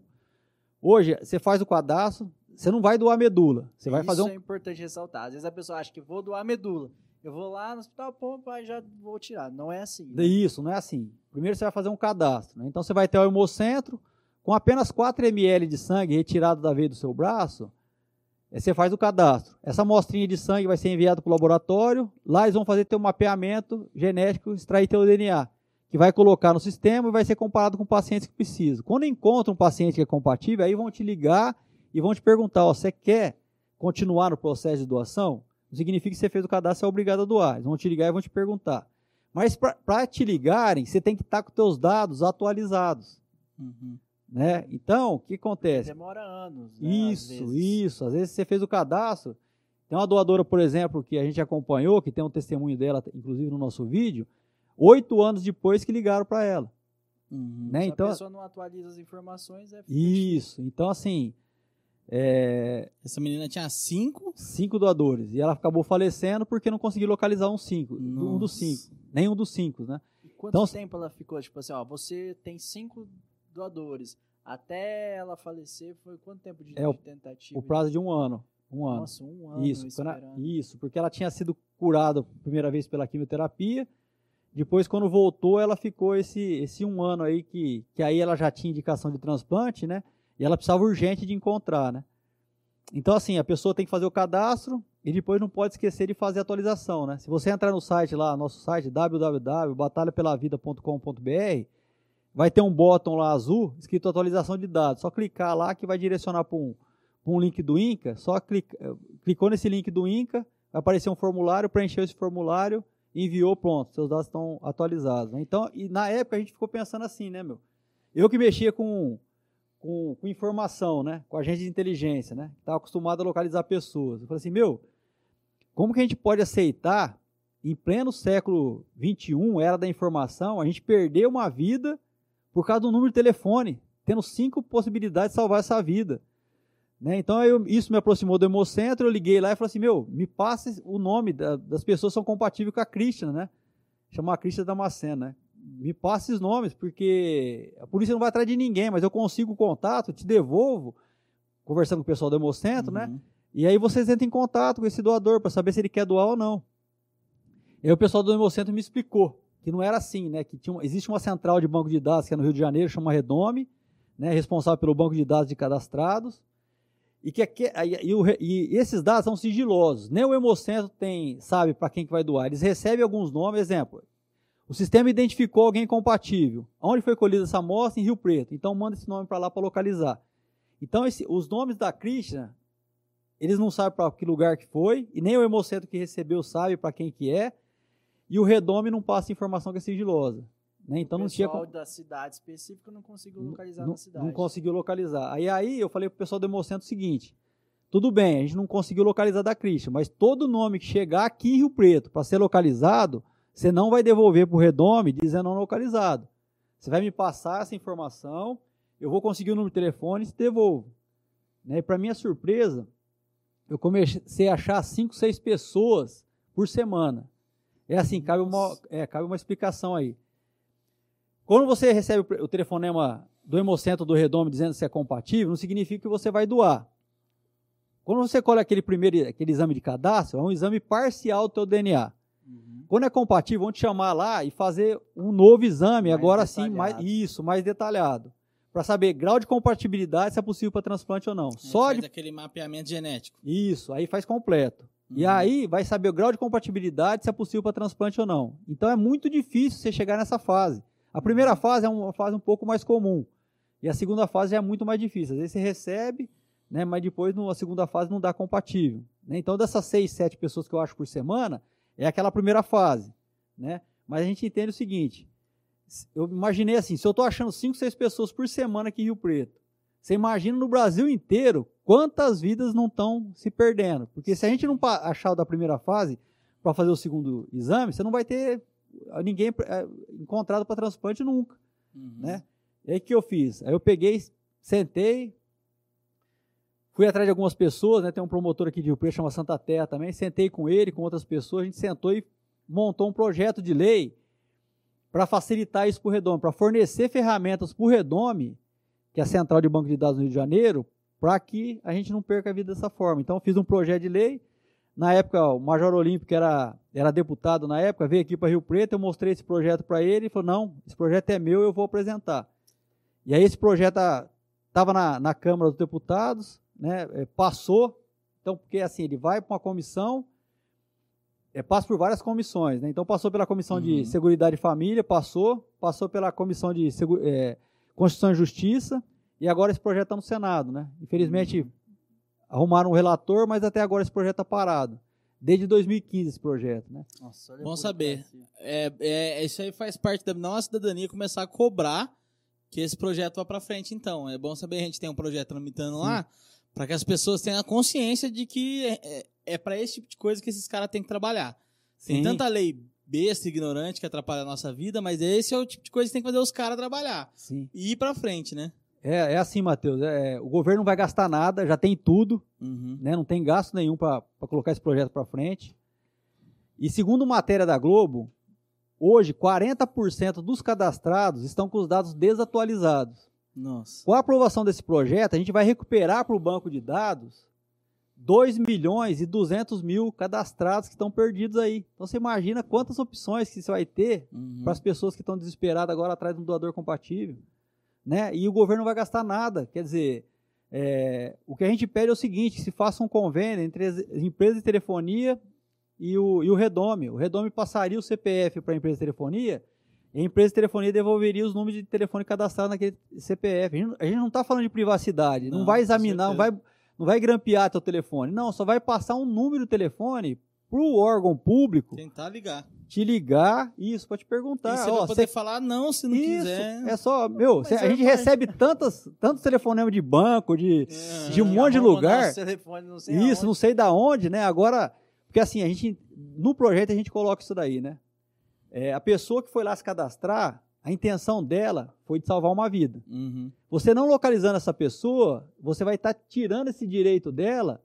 Hoje, você faz o cadastro, você não vai doar medula. Você vai Isso fazer um. é importante ressaltar. Às vezes a pessoa acha que vou doar medula. Eu vou lá no hospital, pô, já vou tirar. Não é assim. né? Isso, não é assim. Primeiro você vai fazer um cadastro. né? Então você vai ter o hemocentro, Com apenas 4 ml de sangue retirado da veia do seu braço, eh, você faz o cadastro. Essa amostrinha de sangue vai ser enviada para o laboratório. Lá eles vão fazer teu mapeamento genético, extrair teu DNA, que vai colocar no sistema e vai ser comparado com pacientes que precisam. Quando encontra um paciente que é compatível, aí vão te ligar e vão te perguntar: ó, você quer continuar no processo de doação? Não significa que você fez o cadastro é obrigado a doar. Eles vão te ligar e vão te perguntar. Mas para te ligarem, você tem que estar com teus dados atualizados. Uhum. Né? Então, o que acontece? Demora anos. Né, Isso, às isso. Às vezes você fez o cadastro. Tem uma doadora, por exemplo, que a gente acompanhou, que tem um testemunho dela, inclusive no nosso vídeo, oito anos depois que ligaram para ela. Uhum. Né? Se Então, a pessoa não atualiza as informações, é isso. Então, assim, é, Essa menina tinha cinco. cinco doadores. E ela acabou falecendo porque não conseguiu localizar um cinco, um dos Nossa. cinco. Nenhum dos cinco, né? E quanto Então, tempo ela ficou? Tipo assim, ó, você tem cinco doadores. Até ela falecer, foi quanto tempo de, É, de tentativa? O prazo de um ano. Um ano. Nossa, um ano Isso, quando a- esperando. isso, porque ela tinha sido curada a primeira vez pela quimioterapia. Depois, quando voltou, ela ficou esse, esse um ano aí que, que aí ela já tinha indicação de transplante, né? E ela precisava urgente de encontrar, né? Então, assim, a pessoa tem que fazer o cadastro e depois não pode esquecer de fazer a atualização, né? Se você entrar no site lá, nosso site, www.batalhapelavida.com.br, vai ter um botão lá azul escrito atualização de dados. Só clicar lá que vai direcionar para um, um link do Inca. Só clica, clicou nesse link do Inca, vai aparecer um formulário, preencheu esse formulário, enviou, pronto, seus dados estão atualizados. né? Então, e na época a gente ficou pensando assim, né, meu? Eu que mexia com, com, com informação, né? Com agente de inteligência, né? Estava acostumado a localizar pessoas. Eu falei assim, meu, como que a gente pode aceitar, em pleno século XXI, era da informação, a gente perder uma vida por causa do número de telefone, tendo cinco possibilidades de salvar essa vida. Né? Então eu- isso me aproximou do Hemocentro, eu liguei lá e falei assim, meu, me passe o nome da- das pessoas que são compatíveis com a Krishna, né? Chama a Krishna Damasceno, né? Me passe os nomes, porque a polícia não vai atrás de ninguém, mas eu consigo o contato, te devolvo, conversando com o pessoal do Hemocentro, né? Uhum. E aí vocês entram em contato com esse doador para saber se ele quer doar ou não. E aí o pessoal do Hemocentro me explicou que não era assim, né? Que tinha, existe uma central de banco de dados que é no Rio de Janeiro, chama Redome, né? Responsável pelo banco de dados de cadastrados. E, que, e, e esses dados são sigilosos. Nem o Hemocentro tem, sabe para quem que vai doar. Eles recebem alguns nomes, exemplo. O sistema identificou alguém compatível. Onde foi colhida essa amostra? Em Rio Preto. Então manda esse nome para lá para localizar. Então esse- os nomes da Krishna, eles não sabem para que lugar que foi, e nem o Hemocentro que recebeu sabe para quem que é, e o Redome não passa informação que é sigilosa. Né? Então o não tinha como- da cidade específica não conseguiu localizar não, na cidade. não conseguiu localizar. Aí, aí eu falei pro pessoal do Hemocentro o seguinte: tudo bem, a gente não conseguiu localizar da Christian, mas todo nome que chegar aqui em Rio Preto para ser localizado, você não vai devolver pro Redome dizendo não localizado. Você vai me passar essa informação, eu vou conseguir o número de telefone e te devolvo. Né? E para minha surpresa, eu comecei a achar cinco, seis pessoas por semana. É assim, cabe uma, é, cabe uma explicação aí. Quando você recebe o telefonema do Hemocentro do Redome dizendo se é compatível, não significa que você vai doar. Quando você colhe aquele primeiro aquele exame de cadastro, é um exame parcial do teu DNA. Uhum. Quando é compatível, vão te chamar lá e fazer um novo exame, Mais agora sim, mais, detalhado. isso, mais detalhado. Para saber grau de compatibilidade, se é possível para transplante ou não. Só Faz de aquele mapeamento genético. isso, aí faz completo. E Uhum. aí vai saber o grau de compatibilidade, se é possível para transplante ou não. Então é muito difícil você chegar nessa fase. A primeira fase é uma fase um pouco mais comum. E a segunda fase é muito mais difícil. Às vezes você recebe, né, mas depois no- a segunda fase não dá compatível. né? Então dessas seis, sete pessoas que eu acho por semana, é aquela primeira fase. Né? Mas a gente entende o seguinte, eu imaginei assim, se eu estou achando cinco, seis pessoas por semana aqui em Rio Preto, você imagina no Brasil inteiro quantas vidas não estão se perdendo. Porque se a gente não achar o da primeira fase para fazer o segundo exame, você não vai ter ah, ninguém eh, encontrado para transplante nunca, Uhum. né? E aí o que eu fiz? Aí eu peguei, sentei, fui atrás de algumas pessoas, né? Tem um promotor aqui de Rio Preto, chama Santa Terra também, sentei com ele, com outras pessoas, a gente sentou e montou um projeto de lei para facilitar isso para o Redome, para fornecer ferramentas para o Redome, que é a central de banco de dados do Rio de Janeiro, para que a gente não perca a vida dessa forma. Então, fiz um projeto de lei. Na época, o Major Olímpico, que era, era deputado na época, veio aqui para Rio Preto, eu mostrei esse projeto para ele e falou: não, esse projeto é meu, eu vou apresentar. E aí esse projeto estava na, na Câmara dos Deputados, né, é, passou, então, porque assim, ele vai para uma comissão, é, passa por várias comissões, né? Então passou pela Comissão Uhum. de Seguridade e Família, passou, passou pela Comissão de Segu- é, Constituição e Justiça, e agora esse projeto está no Senado, né? Infelizmente, Uhum. arrumaram um relator, mas até agora esse projeto está parado. Desde 2015 esse projeto, né? Nossa, Bom saber. É, é, isso aí faz parte da nossa cidadania começar a cobrar que esse projeto vá para frente, então. É bom saber que a gente tem um projeto tramitando lá para que as pessoas tenham a consciência de que é, é, é para esse tipo de coisa que esses caras têm que trabalhar. Tem Sim. tanta lei besta, ignorante, que atrapalha a nossa vida, mas esse é o tipo de coisa que tem que fazer os caras trabalhar Sim. e ir para frente, né? É, é assim, Matheus. é, o governo não vai gastar nada, já tem tudo, Uhum. né? Não tem gasto nenhum para colocar esse projeto para frente. E segundo matéria da Globo, hoje 40% dos cadastrados estão com os dados desatualizados. Nossa. Com a aprovação desse projeto, a gente vai recuperar para o banco de dados 2 milhões e 200 mil cadastrados que estão perdidos aí. Então você imagina quantas opções que você vai ter Uhum. para as pessoas que estão desesperadas agora atrás de um doador compatível. Né? E o governo não vai gastar nada. Quer dizer, é, o que a gente pede é o seguinte: se faça um convênio entre as empresas de telefonia e o, e o Redome. O Redome passaria o CPF para a empresa de telefonia e a empresa de telefonia devolveria os números de telefone cadastrados naquele CPF. A gente, a gente não está falando de privacidade, não, Não, vai examinar, não vai, não vai grampear teu telefone. Não, só vai passar um número de telefone para o órgão público Tentar ligar. te ligar, isso, para te E perguntar. você ó, vai poder cê- falar não se não isso, quiser. é só, meu, cê- a é gente mais- recebe tantas, tantos telefonemas de banco, de, É. de um monte de lugar. telefone, não sei isso, aonde. não sei da onde, né? Agora, porque assim, a gente, no projeto a gente coloca isso daí, né? É, a pessoa que foi lá se cadastrar, a intenção dela foi de salvar uma vida. Uhum. Você não localizando essa pessoa, você vai estar tirando esse direito dela,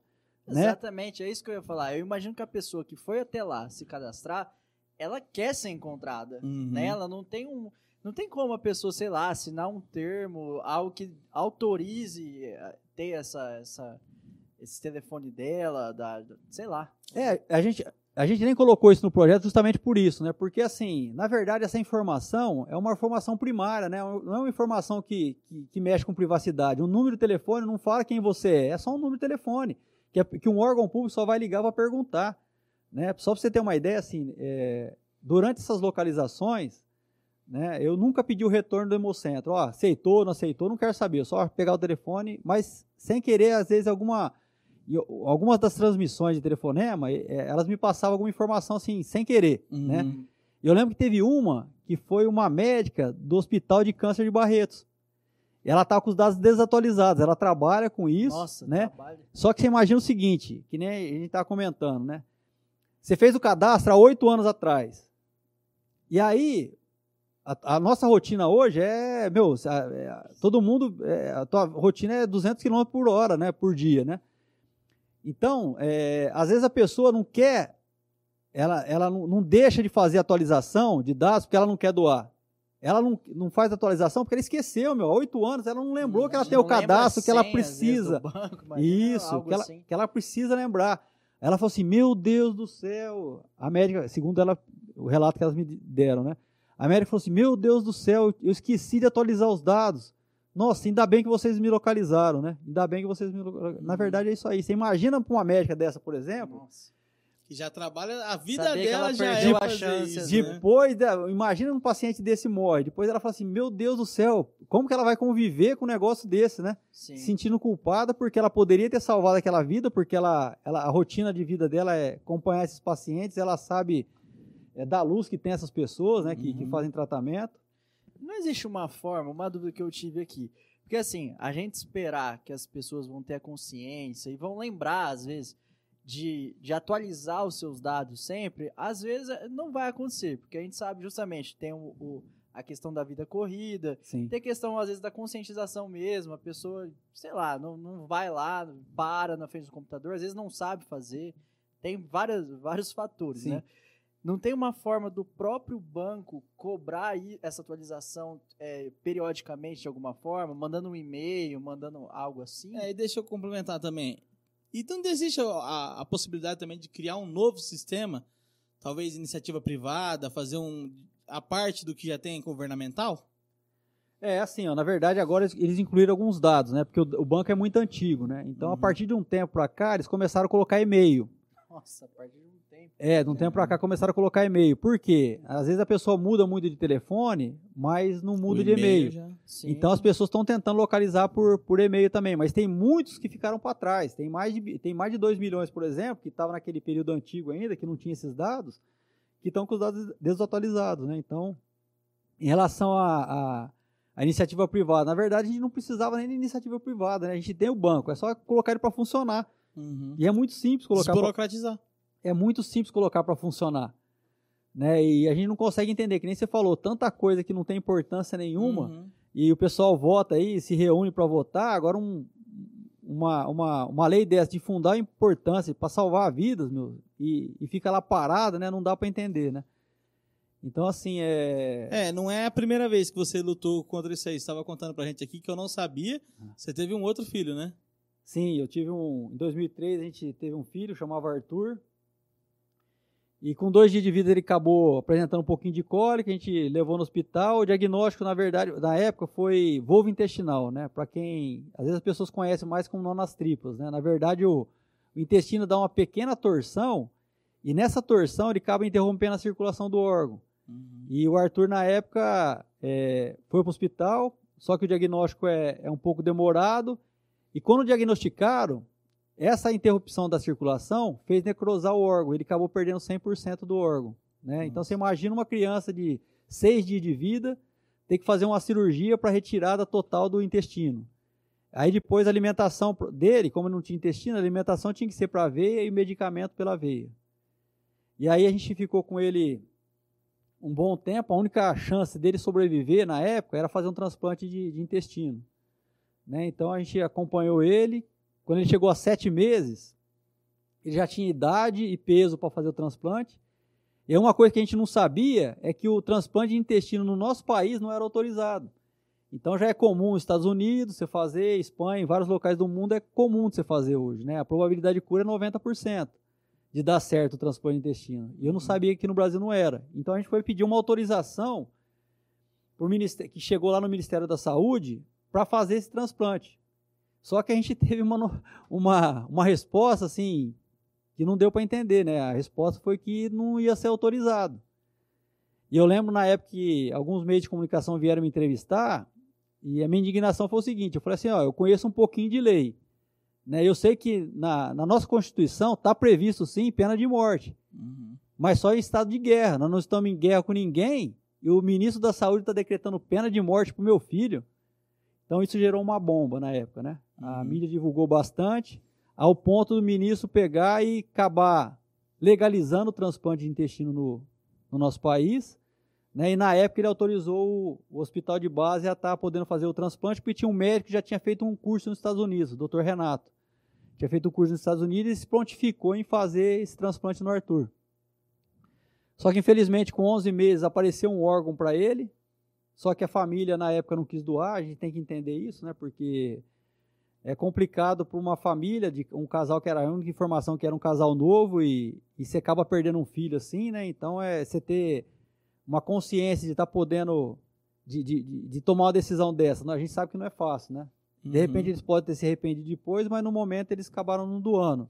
né? Exatamente, é isso que eu ia falar. Eu imagino que a pessoa que foi até lá se cadastrar, ela quer ser encontrada, Uhum. né? Ela não tem um, não tem como a pessoa, sei lá, assinar um termo, algo que autorize eh, ter essa, essa esse telefone dela, da, da- sei lá. É, a gente, a gente nem colocou isso no projeto justamente por isso, né? Porque, assim, na verdade, essa informação é uma informação primária, né? Não é uma informação que, que, que mexe com privacidade. Um número de telefone não fala quem você é, é só um número de telefone, que, é- que um órgão público só vai ligar para perguntar. Né? Só para você ter uma ideia, assim, é, durante essas localizações, né, eu nunca pedi o retorno do Hemocentro. Ó, aceitou, não aceitou, não quero saber, só pegar o telefone, mas sem querer, às vezes, alguma algumas das transmissões de telefonema, eh, elas me passavam alguma informação assim, sem querer, Uhum. né? Eu lembro que teve uma que foi uma médica do Hospital de Câncer de Barretos. Ela tá com os dados desatualizados, ela trabalha com isso, Nossa, né? trabalho. Só que você imagina o seguinte, que nem a gente tá comentando, né? Você fez o cadastro há oito anos atrás. E aí, a, a nossa rotina hoje é, meu, a- é, todo mundo, é, a tua rotina é 200 km por hora, né? Por dia, né? Então, é, às vezes a pessoa não quer, ela, ela não, não deixa de fazer atualização de dados porque ela não quer doar. Ela não, não faz atualização porque ela esqueceu, meu. Há oito anos ela não lembrou que ela tem o cadastro que ela precisa. banco, Isso, que ela, assim. que ela precisa lembrar. Ela falou assim: Meu Deus do céu. A médica, segundo ela, o relato que elas me deram, né? A médica falou assim: Meu Deus do céu, eu esqueci de atualizar os dados. Nossa, ainda bem que vocês me localizaram, né? Ainda bem que vocês me localizaram. Na Uhum. verdade é isso aí. Você imagina para uma médica dessa, por exemplo, Nossa. Que já trabalha, a vida Saber que dela ela já é a fazer chance, isso, de- né? depois, da- imagina um paciente desse morre. Depois ela fala assim: Meu Deus do céu, como que ela vai conviver com um negócio desse, né? Sim. se sentindo culpada porque ela poderia ter salvado aquela vida, porque ela, ela, a rotina de vida dela é acompanhar esses pacientes, ela sabe é, da luz que tem essas pessoas, né, que, que Uhum. fazem tratamento. Não existe uma forma, uma dúvida que eu tive aqui. Porque assim, a gente esperar que as pessoas vão ter a consciência e vão lembrar, às vezes, de, de atualizar os seus dados sempre, às vezes eh, não vai acontecer. Porque a gente sabe justamente, tem o, o- a questão da vida corrida, Sim. tem a questão, às vezes, da conscientização mesmo. A pessoa, sei lá, não, não vai lá, para na frente do computador, às vezes não sabe fazer. Tem várias, vários fatores, Sim. né? Não tem uma forma do próprio banco cobrar aí essa atualização é, periodicamente de alguma forma, mandando um e-mail, mandando algo assim? É, e deixa eu complementar também. E não existe a, a possibilidade também de criar um novo sistema, talvez iniciativa privada, fazer um a parte do que já tem governamental? É, assim, ó, na verdade agora eles- incluíram alguns dados, né? Porque o, o banco é muito antigo, né? Então, a Uhum. partir de um tempo pra cá, eles começaram a colocar e-mail. Nossa, a partir de um tempo. É, de um tempo pra cá começaram a colocar e-mail. Por quê? Às vezes a pessoa muda muito de telefone, mas não muda de e-mail. já-. Então as pessoas estão tentando localizar por, por e-mail também, mas tem muitos que ficaram para trás. Tem mais, de, tem mais de 2 milhões, por exemplo, que estavam naquele período antigo ainda, que não tinha esses dados, que estão com os dados desatualizados. Né? Então, em relação à à- à iniciativa privada, na verdade a gente não precisava nem de iniciativa privada, né? a gente tem o banco, é só colocar ele para funcionar. Uhum. E é muito simples colocar pra- Desburocratizar. É muito simples colocar para funcionar. Né? E a gente não consegue entender, que nem você falou, tanta coisa que não tem importância nenhuma, Uhum. e o pessoal vota aí, se reúne para votar, agora um- uma, uma, uma lei dessa de fundar importância para salvar vidas, meu, e, e fica lá parada, né? Não dá para entender, né? Então, assim, é... É, não é a primeira vez que você lutou contra isso aí. Você estava contando pra gente aqui que eu não sabia. Você teve um outro filho, né? Sim, eu tive um... Em 2003, a gente teve um filho, chamava Arthur, e com dois dias de vida ele acabou apresentando um pouquinho de cólica, a gente levou no hospital. O diagnóstico, na verdade, na época foi volvo intestinal, né? Para quem, às vezes as pessoas conhecem mais como nó nas tripas, né? Na verdade, o, o intestino dá uma pequena torção e nessa torção ele acaba interrompendo a circulação do órgão. Uhum. E o Arthur, na época, é, foi para o hospital, só que o diagnóstico é, é um pouco demorado. E quando diagnosticaram, essa interrupção da circulação fez necrosar o órgão. Ele acabou perdendo 100% do órgão. Né? Então, você imagina uma criança de seis dias de vida ter que fazer uma cirurgia para retirada total do intestino. Aí depois a alimentação dele, como não tinha intestino, a alimentação tinha que ser para a veia e medicamento pela veia. E aí a gente ficou com ele um bom tempo, a única chance dele sobreviver na época era fazer um transplante de, de intestino. Né? Então a gente acompanhou ele. Quando ele chegou a sete meses, ele já tinha idade e peso para fazer o transplante. E uma coisa que a gente não sabia é que o transplante de intestino no nosso país não era autorizado. Então já é comum nos Estados Unidos você fazer, Espanha, em vários locais do mundo é comum você fazer hoje. Né? A probabilidade de cura é 90% de dar certo o transplante de intestino. E eu não sabia que no Brasil não era. Então a gente foi pedir uma autorização que chegou lá no Ministério da Saúde para fazer esse transplante. Só que a gente teve uma, uma, uma resposta assim que não deu para entender, né? A resposta foi que não ia ser autorizado. E eu lembro na época que alguns meios de comunicação vieram me entrevistar e a minha indignação foi o seguinte: eu falei assim, ó, eu conheço um pouquinho de lei. Né? Eu sei que na, na nossa Constituição está previsto sim pena de morte, Uhum. mas só em estado de guerra. Nós não estamos em guerra com ninguém e o ministro da Saúde está decretando pena de morte para o meu filho. Então isso gerou uma bomba na época, né? A Uhum. mídia divulgou bastante, ao ponto do ministro pegar e acabar legalizando o transplante de intestino no, no nosso país. Né? E na época ele autorizou o, hospital de base a estar podendo fazer o transplante, porque tinha um médico que já tinha feito um curso nos Estados Unidos, o Dr. Renato. Tinha feito um curso nos Estados Unidos e se prontificou em fazer esse transplante no Arthur. Só que infelizmente com 11 meses apareceu um órgão para ele, só que a família na época não quis doar, a gente tem que entender isso, né? Porque é complicado para uma família, de um casal que era a única informação que era um casal novo e, e você acaba perdendo um filho assim, né? Então é você ter uma consciência de estar podendo, de, de, de, de tomar uma decisão dessa. Não, A gente sabe que não é fácil, né? De Uhum. repente eles podem ter se arrependido depois, mas no momento eles acabaram não doando.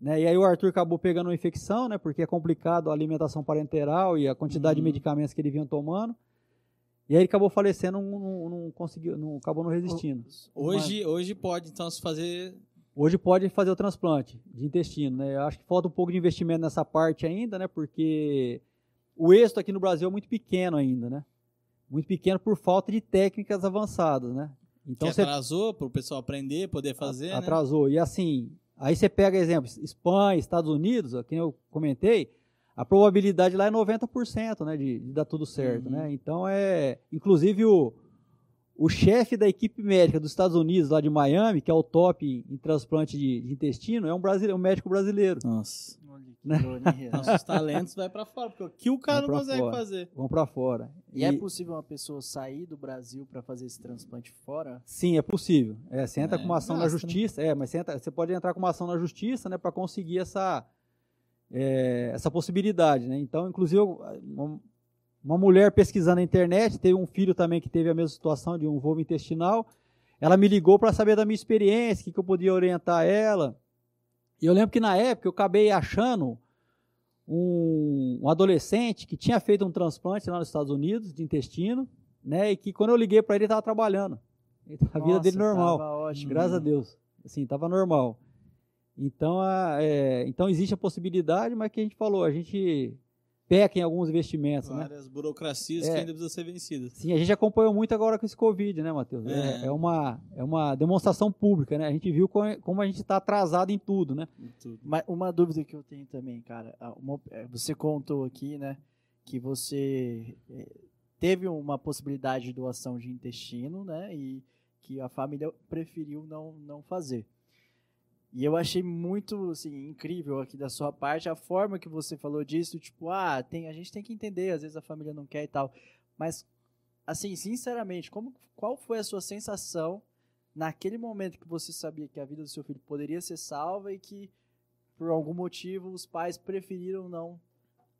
Né? E aí o Arthur acabou pegando uma infecção, né? Porque é complicado a alimentação parenteral e a quantidade de Uhum. medicamentos que ele vinha tomando. E aí ele acabou falecendo, não, não, não conseguiu, não, acabou não resistindo. Hoje, hoje pode, então, se fazer. Hoje pode fazer o transplante de intestino, né? Eu acho que falta um pouco de investimento nessa parte ainda, né? Porque o êxito aqui no Brasil é muito pequeno ainda, né? Muito pequeno por falta de técnicas avançadas, né? Então que atrasou para o pessoal aprender, poder fazer. né? atrasou. E assim, aí você pega exemplo, Espanha, Estados Unidos, ó, que eu comentei, a probabilidade lá é 90%, né, de, de dar tudo certo, Uhum. né? Então é, inclusive o o chefe da equipe médica dos Estados Unidos, lá de Miami, que é o top em, transplante de, de intestino, é um, brasileiro, um médico brasileiro. Nossa. Olha que Né? Nossos talentos vai para fora, porque aqui o cara Vai não consegue fora. fazer. Vão para fora. E é possível uma pessoa sair do Brasil para fazer esse transplante fora? Sim, é possível. É, você entra É, com uma ação na gasta, né? justiça, é, mas você, entra- você pode entrar com uma ação na justiça, né, para conseguir essa, é, essa possibilidade, né? Então, inclusive, eu- um- uma mulher pesquisando na internet, teve um filho também que teve a mesma situação de um voo intestinal. Ela me ligou para saber da minha experiência, o que, que eu podia orientar ela. E eu lembro que na época eu acabei achando um, um adolescente que tinha feito um transplante lá nos Estados Unidos de intestino, né? E que quando eu liguei para ele, ele estava trabalhando. A vida Nossa, dele normal. Graças a Deus. Assim, estava normal. Então, a- é, então existe a possibilidade, mas que a gente falou, a gente peca em alguns investimentos, né? Várias burocracias É. que ainda precisam ser vencidas. Sim, a gente acompanhou muito agora com esse Covid, né, Matheus? É, É. é uma, é uma demonstração pública, né? A gente viu co- como a gente está atrasado em tudo, né? Tudo. Mas uma dúvida que eu tenho também, cara. uma- é, você contou aqui, né, que você é, teve uma possibilidade de doação de intestino, né, e que a família preferiu não, não fazer. E eu achei muito, assim, incrível aqui da sua parte a forma que você falou disso, tipo, ah, tem, a gente tem que entender, às vezes a família não quer e tal. Mas, assim, sinceramente, como, qual foi a sua sensação naquele momento que você sabia que a vida do seu filho poderia ser salva e que por algum motivo os pais preferiram não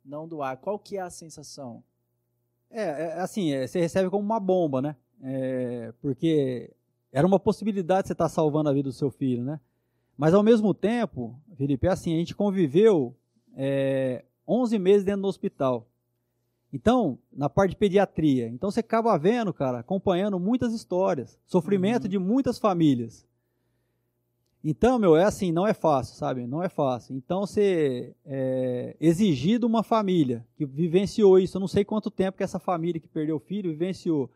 não doar. Qual que é a sensação? É, é, assim, é, você recebe como uma bomba, né? É, porque era uma possibilidade de você estar salvando a vida do seu filho, né? Mas ao mesmo tempo, Felipe, é assim, a gente conviveu é, 11 meses dentro do hospital. Então, na parte de pediatria. Então você acaba vendo, cara, acompanhando muitas histórias, sofrimento Uhum. de muitas famílias. Então, meu, é assim, não é fácil, sabe? Não é fácil. Então, você é, exigir de uma família que vivenciou isso, eu não sei quanto tempo que essa família que perdeu o filho vivenciou,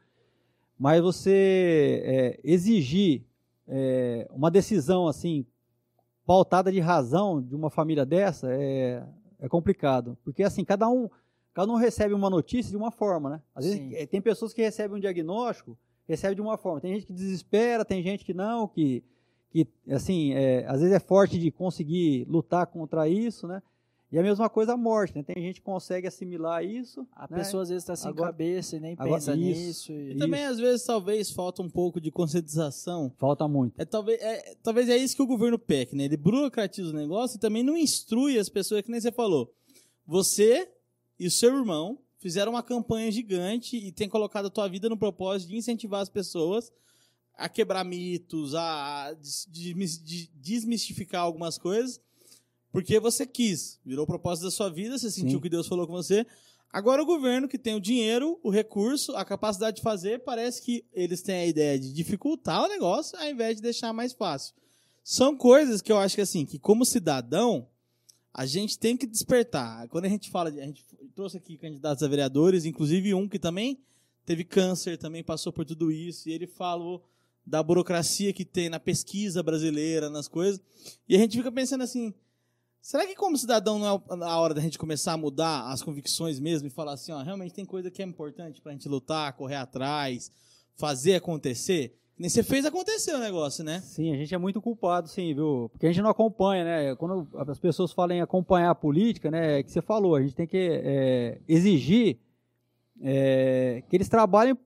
mas você é, exigir é, uma decisão assim, pautada de razão de uma família dessa é, é complicado. Porque assim, cada um, cada um recebe uma notícia de uma forma, né? Às vezes Sim. é, tem pessoas que recebem um diagnóstico, recebe de uma forma. Tem gente que desespera, tem gente que não, que que assim, é, às vezes é forte de conseguir lutar contra isso, né? E a mesma coisa a morte, né? Tem gente que consegue assimilar isso. A né? pessoa às vezes está sem Agora- cabeça e nem agora- pensa isso. nisso. E E... também, às vezes, talvez falta um pouco de conscientização. Falta muito. É, talvez, é, talvez é isso que o governo peca, né? Ele burocratiza o negócio e também não instrui as pessoas, que nem você falou. Você e o seu irmão fizeram uma campanha gigante e tem colocado a tua vida no propósito de incentivar as pessoas a quebrar mitos, a des- desmis- de- desmistificar algumas coisas, porque você quis. Virou o propósito da sua vida, você sentiu Sim. que Deus falou com você. Agora o governo que tem o dinheiro, o recurso, a capacidade de fazer, parece que eles têm a ideia de dificultar o negócio ao invés de deixar mais fácil. São coisas que eu acho que assim, que como cidadão, a gente tem que despertar. Quando a gente fala de, a gente trouxe aqui candidatos a vereadores, inclusive um que também teve câncer, também passou por tudo isso, e ele falou da burocracia que tem na pesquisa brasileira, nas coisas. E a gente fica pensando assim, será que como cidadão não é a hora da gente começar a mudar as convicções mesmo e falar assim, ó, realmente tem coisa que é importante pra gente lutar, correr atrás, fazer acontecer? Nem você fez acontecer o negócio, né? Sim, a gente é muito culpado, sim, viu? Porque a gente não acompanha, né? Quando as pessoas falam em acompanhar a política, né? É que você falou, a gente tem que é, exigir é, que eles trabalhem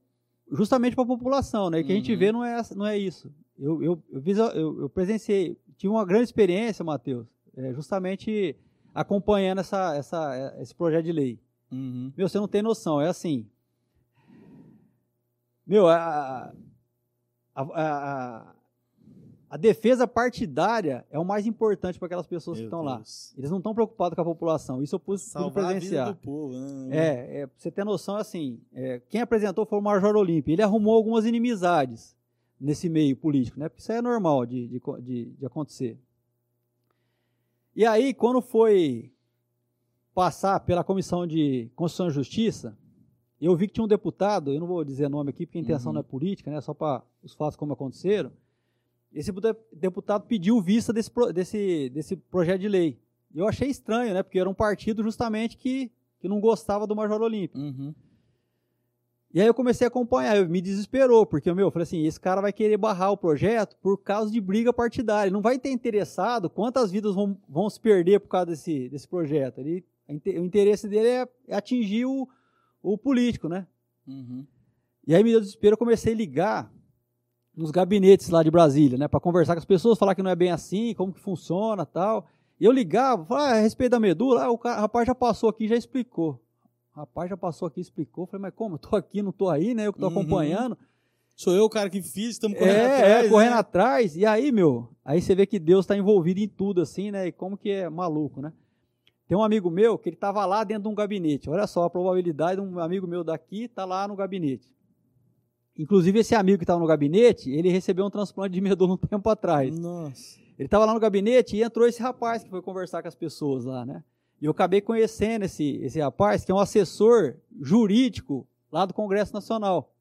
justamente para a população, né? E que a gente Uhum. vê não é, não é isso. Eu, eu, eu, eu- eu presenciei, tive uma grande experiência, Matheus, é, justamente acompanhando essa, essa, esse projeto de lei. Uhum. Meu, você não tem noção, é assim. Meu, a, a, a, a defesa partidária é o mais importante para aquelas pessoas que Meu estão lá. Eles não estão preocupados com a população. Isso eu pude, Salvar a vida presenciar. do povo. né? É, é, pra você ter noção, assim, é, quem apresentou foi o Major Olímpio. Ele arrumou algumas inimizades nesse meio político, né? Porque isso é normal de, de, de- de acontecer. E aí, quando foi passar pela Comissão de Constituição e Justiça, eu vi que tinha um deputado, eu não vou dizer nome aqui porque a intenção Uhum. não é política, né? Só para os fatos como aconteceram. Esse de- deputado pediu vista desse, desse, desse projeto de lei. Eu achei estranho, né? Porque era um partido justamente que, que não gostava do Major Olímpio. Uhum. E aí eu comecei a acompanhar, eu me desesperou, porque meu, eu falei assim, esse cara vai querer barrar o projeto por causa de briga partidária. Ele não vai ter interessado quantas vidas vão, vão se perder por causa desse, desse projeto. Ele, o interesse dele é, é atingir o, o político, né? Uhum. E aí me deu desespero, eu comecei a ligar nos gabinetes lá de Brasília, né, para conversar com as pessoas, falar que não é bem assim, como que funciona, tal. E eu ligava, falava, ah, a respeito da medula, ah, o ca- rapaz já passou aqui, já explicou. O rapaz já passou aqui, explicou. Falei, mas como? Eu tô aqui, não tô aí, né? Eu que tô Uhum. acompanhando. Sou eu o cara que fiz, estamos correndo É, atrás. é, correndo né? atrás. E aí, meu, aí você vê que Deus está envolvido em tudo, assim, né? E como que é maluco, né? Tem um amigo meu que ele tava lá dentro de um gabinete. Olha só a probabilidade de um amigo meu daqui tá lá no gabinete. Inclusive, esse amigo que estava no gabinete, ele recebeu um transplante de medula um tempo atrás. Nossa. Ele estava lá no gabinete e entrou esse rapaz que foi conversar com as pessoas lá, né? E eu acabei conhecendo esse, esse rapaz, que é um assessor jurídico lá do Congresso Nacional.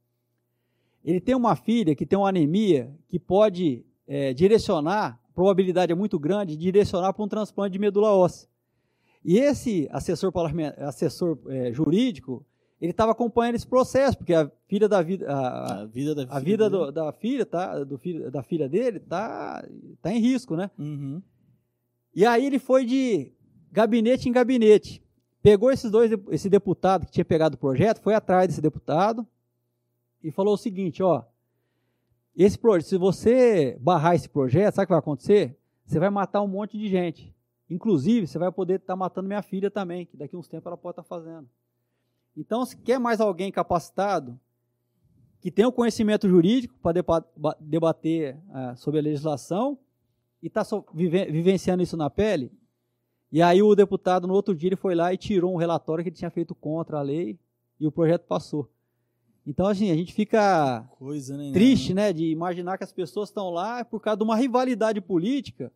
Ele tem uma filha que tem uma anemia que pode é, direcionar, a probabilidade é muito grande, de direcionar para um transplante de medula óssea. E esse assessor, assessor é, jurídico, ele estava acompanhando esse processo, porque a filha da vida, a, A vida da a vida dele. do- da filha, tá, do filho, da filha dele tá, tá em risco, né? Uhum. E aí ele foi de gabinete em gabinete. Pegou esses dois, esse deputado que tinha pegado o projeto, foi atrás desse deputado e falou o seguinte, ó, esse projeto, se você barrar esse projeto, sabe o que vai acontecer? Você vai matar um monte de gente. Inclusive, você vai poder estar matando minha filha também, que daqui a uns tempos ela pode estar fazendo. Então, se quer mais alguém capacitado, que tenha o conhecimento jurídico para debater ah, sobre a legislação e está vivenciando isso na pele, e aí o deputado, no outro dia, ele foi lá e tirou um relatório que ele tinha feito contra a lei e o projeto passou. Então, assim, a gente fica Coisa, né? triste, né, de imaginar que as pessoas estão lá por causa de uma rivalidade política.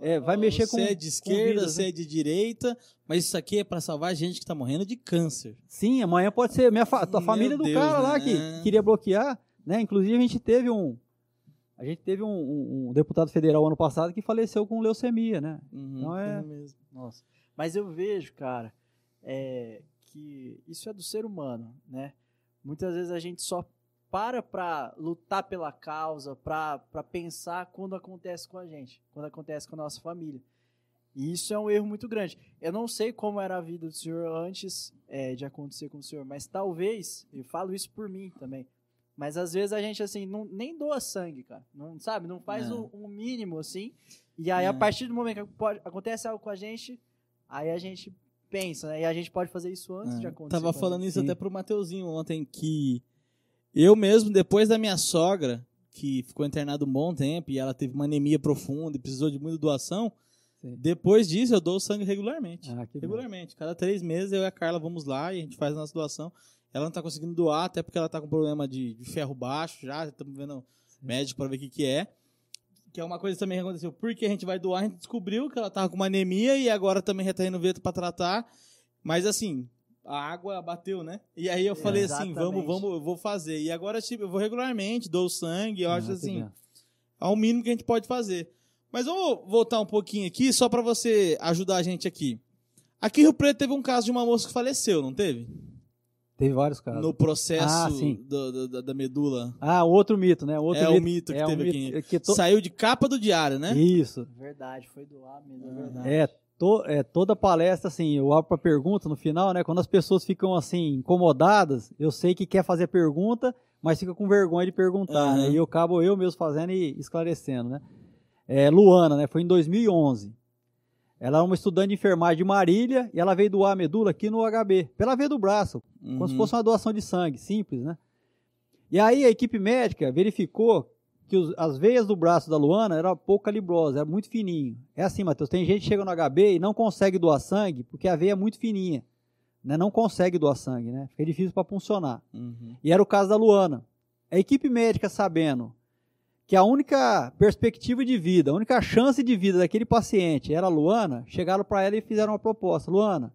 É, vai mexer você com- é de esquerda, vidas, você é de direita, mas isso aqui é pra salvar gente que tá morrendo de câncer. Sim, amanhã pode ser minha fa Meu família do Deus, cara lá né? que queria bloquear, né? Inclusive a gente teve um a gente teve um, um- um deputado federal ano passado que faleceu com leucemia, né? Uhum, Não é- mesmo. Nossa. Mas eu vejo, cara, é, que isso é do ser humano, né? Muitas vezes a gente só para pra lutar pela causa, pra, pra pensar quando acontece com a gente, quando acontece com a nossa família. E isso é um erro muito grande. Eu não sei como era a vida do senhor antes é, de acontecer com o senhor, mas talvez, eu falo isso por mim também, mas às vezes a gente, assim, não, nem doa sangue, cara. Não, sabe? Não faz É. o, o mínimo, assim. E aí, É. a partir do momento que pode- acontece algo com a gente, aí a gente pensa, né? E a gente pode fazer isso antes É, de acontecer. Tava falando isso Sim. até pro Mateuzinho ontem, que eu mesmo, depois da minha sogra, que ficou internada um bom tempo e ela teve uma anemia profunda e precisou de muita doação, Sim. depois disso eu dou sangue regularmente. Ah, que bom. regularmente. Cada três meses eu e a Carla vamos lá e a gente faz a nossa doação. Ela não tá conseguindo doar, até porque ela tá com problema de, de ferro baixo já, estamos vendo médico para ver o que que é. Que é uma coisa também que aconteceu. Porque a gente vai doar, a gente descobriu que ela tava com uma anemia e agora também já tá indo ver para tratar. Mas assim, a água bateu, né? E aí eu falei assim, vamos, vamos, eu vou fazer. E agora tipo, eu vou regularmente, dou sangue, eu acho assim, bom. ao mínimo que a gente pode fazer. Mas vamos voltar um pouquinho aqui, só para você ajudar a gente aqui. Aqui em Rio Preto teve um caso de uma moça que faleceu, não teve? Teve vários casos. No processo Ah, sim. do- do- da, da medula. Ah, outro mito, né? Outro É o mito que um teve mito aqui. que to- Saiu de capa do diário, né? Isso. Verdade, foi doar mesmo, é verdade. É, to- é, toda palestra, assim, eu abro para pergunta no final, né? Quando as pessoas ficam, assim, incomodadas, eu sei que quer fazer pergunta, mas fica com vergonha de perguntar, Aham. né? E eu acabo eu mesmo fazendo e esclarecendo, né? É, Luana, né? Foi em 2011. Ela é uma estudante de enfermagem de Marília e ela veio doar a medula aqui no HB, pela veia do braço, como se Uhum. fosse uma doação de sangue, simples, né? E aí a equipe médica verificou que os- as veias do braço da Luana eram pouco calibrosas, era muito fininho. É assim, Matheus, tem gente que chega no HB e não consegue doar sangue porque a veia é muito fininha, né? Não consegue doar sangue, né? Fica difícil para funcionar. Uhum. E era o caso da Luana. A equipe médica sabendo que a única perspectiva de vida, a única chance de vida daquele paciente era a Luana, chegaram para ela e fizeram uma proposta. Luana,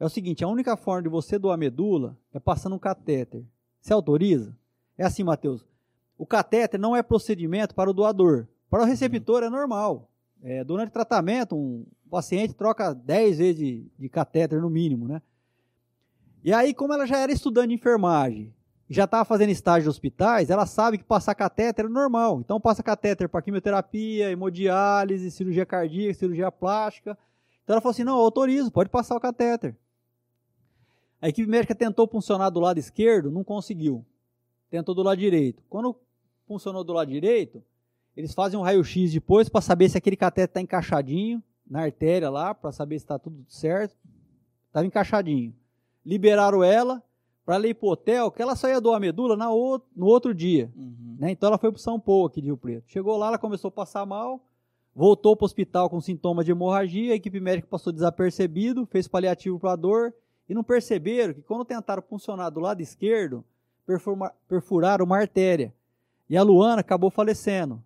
é o seguinte, a única forma de você doar medula é passando um catéter. Você autoriza? É assim, Matheus. O catéter não é procedimento para o doador. Para o receptor é normal. É, durante o tratamento, um paciente troca 10 vezes de, de catéter no mínimo, né? E aí, como ela já era estudante de enfermagem, já estava fazendo estágio em hospitais, ela sabe que passar catéter é normal. Então passa catéter para quimioterapia, hemodiálise, cirurgia cardíaca, cirurgia plástica. Então ela falou assim: não, eu autorizo, pode passar o catéter. A equipe médica tentou funcionar do lado esquerdo, não conseguiu. Tentou do lado direito. Quando funcionou do lado direito, eles fazem um raio-x depois para saber se aquele catéter está encaixadinho na artéria lá, para saber se está tudo certo. Estava encaixadinho. liberaram ela para ela ir pro hotel, que ela só ia doar a medula na o- no outro dia. Uhum. né? Então ela foi pro São Paulo aqui de Rio Preto. Chegou lá, ela começou a passar mal, voltou pro hospital com sintomas de hemorragia, a equipe médica passou desapercebido, fez paliativo para a dor e não perceberam que quando tentaram funcionar do lado esquerdo, perfuma- perfuraram uma artéria. E a Luana acabou falecendo.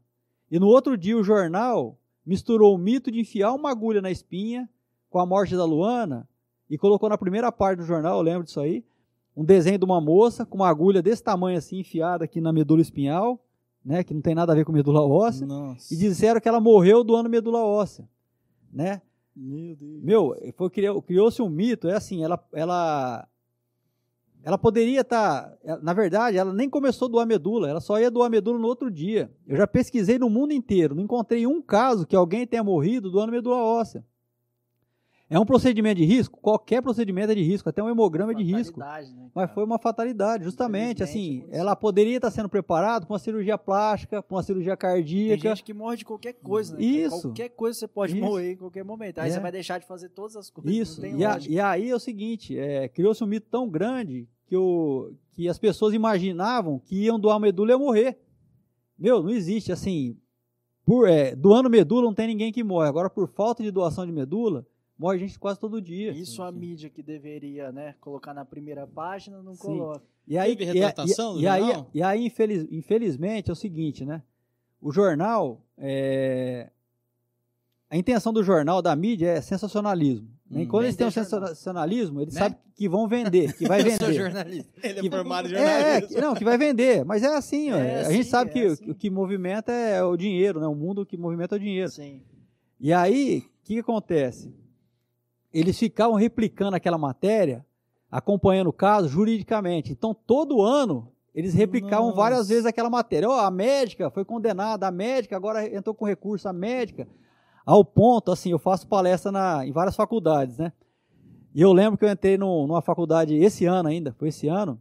E no outro dia o jornal misturou o mito de enfiar uma agulha na espinha com a morte da Luana e colocou na primeira parte do jornal, eu lembro disso aí, um desenho de uma moça com uma agulha desse tamanho assim enfiada aqui na medula espinhal, né, que não tem nada a ver com medula óssea, Nossa. e disseram que ela morreu doando medula óssea, né? Meu Deus. Meu, foi criou- criou-se um mito, é assim, ela ela ela poderia estar, na verdade, ela nem começou a doar medula, ela só ia doar medula no outro dia. Eu já pesquisei no mundo inteiro, não encontrei um caso que alguém tenha morrido doando medula óssea. É um procedimento de risco? Qualquer procedimento é de risco, até um hemograma é de risco. Né, Mas foi uma fatalidade, justamente, assim, ela poderia estar sendo preparada para uma cirurgia plástica, para uma cirurgia Tem cardíaca. gente que morre de qualquer coisa, né? Isso. Qualquer coisa você pode Isso. morrer em qualquer momento. Aí É. você vai deixar de fazer todas as coisas. Isso. Tem E, a- e aí é o seguinte, é, criou-se um mito tão grande que, o, que as pessoas imaginavam que iam doar medula e ia morrer. Meu, não existe, assim, por, é, doando medula não tem ninguém que morre. Agora, por falta de doação de medula, morre gente quase todo dia. Isso a mídia que deveria, né, colocar na primeira página não Sim. coloca. E aí, Teve retratação e, do e aí, jornal? e aí infeliz- infelizmente, é o seguinte, né? O jornal, é, a intenção do jornal, da mídia, é sensacionalismo. Hum. quando eles têm um Vender sensacionalismo, eles Né? sabem que vão vender, que vai Eu sou vender. jornalista. Ele Que- é formado em É, é, não, que vai vender. Mas é assim, ó, É a gente assim, sabe é que assim. o que movimenta é o dinheiro, né? O mundo que movimenta é o dinheiro. Sim. E aí, o que, que acontece? Eles ficavam replicando aquela matéria, acompanhando o caso juridicamente. Então, todo ano, eles replicavam Nossa. várias vezes aquela matéria. Ó, a médica foi condenada, a médica agora entrou com recurso, a médica. Ao ponto, assim, eu faço palestra na, em várias faculdades, né? E eu lembro que eu entrei no- numa faculdade esse ano ainda, foi esse ano.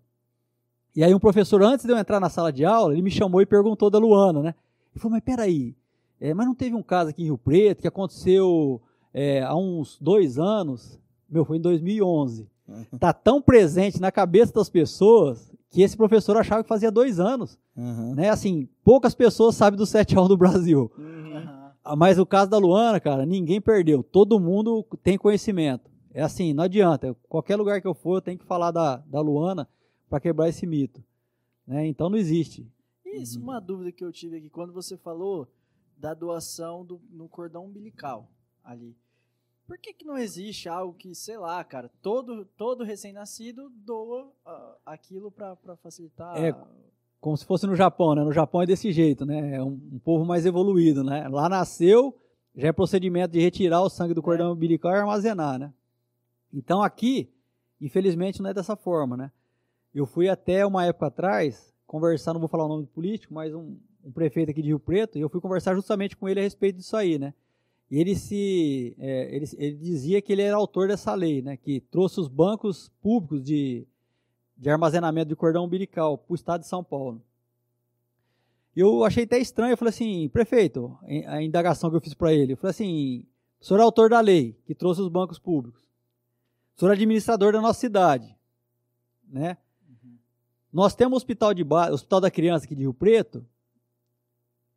E aí um professor, antes de eu entrar na sala de aula, ele me chamou e perguntou da Luana, né? Ele falou, mas peraí, é, mas não teve um caso aqui em Rio Preto que aconteceu é, há uns dois anos? Meu, foi em 2011. Tá tão presente na cabeça das pessoas que esse professor achava que fazia dois anos. Aham. Né? Assim, poucas pessoas sabem do 7 a 1 do Brasil. Aham. Ah, Mas o caso da Luana, cara, ninguém perdeu. Todo mundo tem conhecimento. É assim, não adianta. Qualquer lugar que eu for, eu tenho que falar da, da Luana para quebrar esse mito. Né? Então não existe. Isso, Uhum. uma dúvida que eu tive aqui, quando você falou da doação do, no cordão umbilical ali. Por que, que não existe algo que, sei lá, cara, todo, todo recém-nascido doa ah, aquilo para facilitar? É, Como se fosse no Japão, né? No Japão é desse jeito, né? É um, um povo mais evoluído, né? Lá nasceu, já é procedimento de retirar o sangue do cordão umbilical e armazenar, né? Então aqui, infelizmente, não é dessa forma, né? Eu fui até uma época atrás conversar, não vou falar o nome do político, mas um, um prefeito aqui de Rio Preto, e eu fui conversar justamente com ele a respeito disso aí, né? E ele se, é, ele, ele dizia que ele era autor dessa lei, né? Que trouxe os bancos públicos de, de armazenamento de cordão umbilical para o estado de São Paulo. Eu achei até estranho, eu falei assim, prefeito, a indagação que eu fiz para ele, eu falei assim, o senhor é autor da lei que trouxe os bancos públicos, o senhor é administrador da nossa cidade, né? Nós temos um hospital de base, hospital da criança aqui de Rio Preto,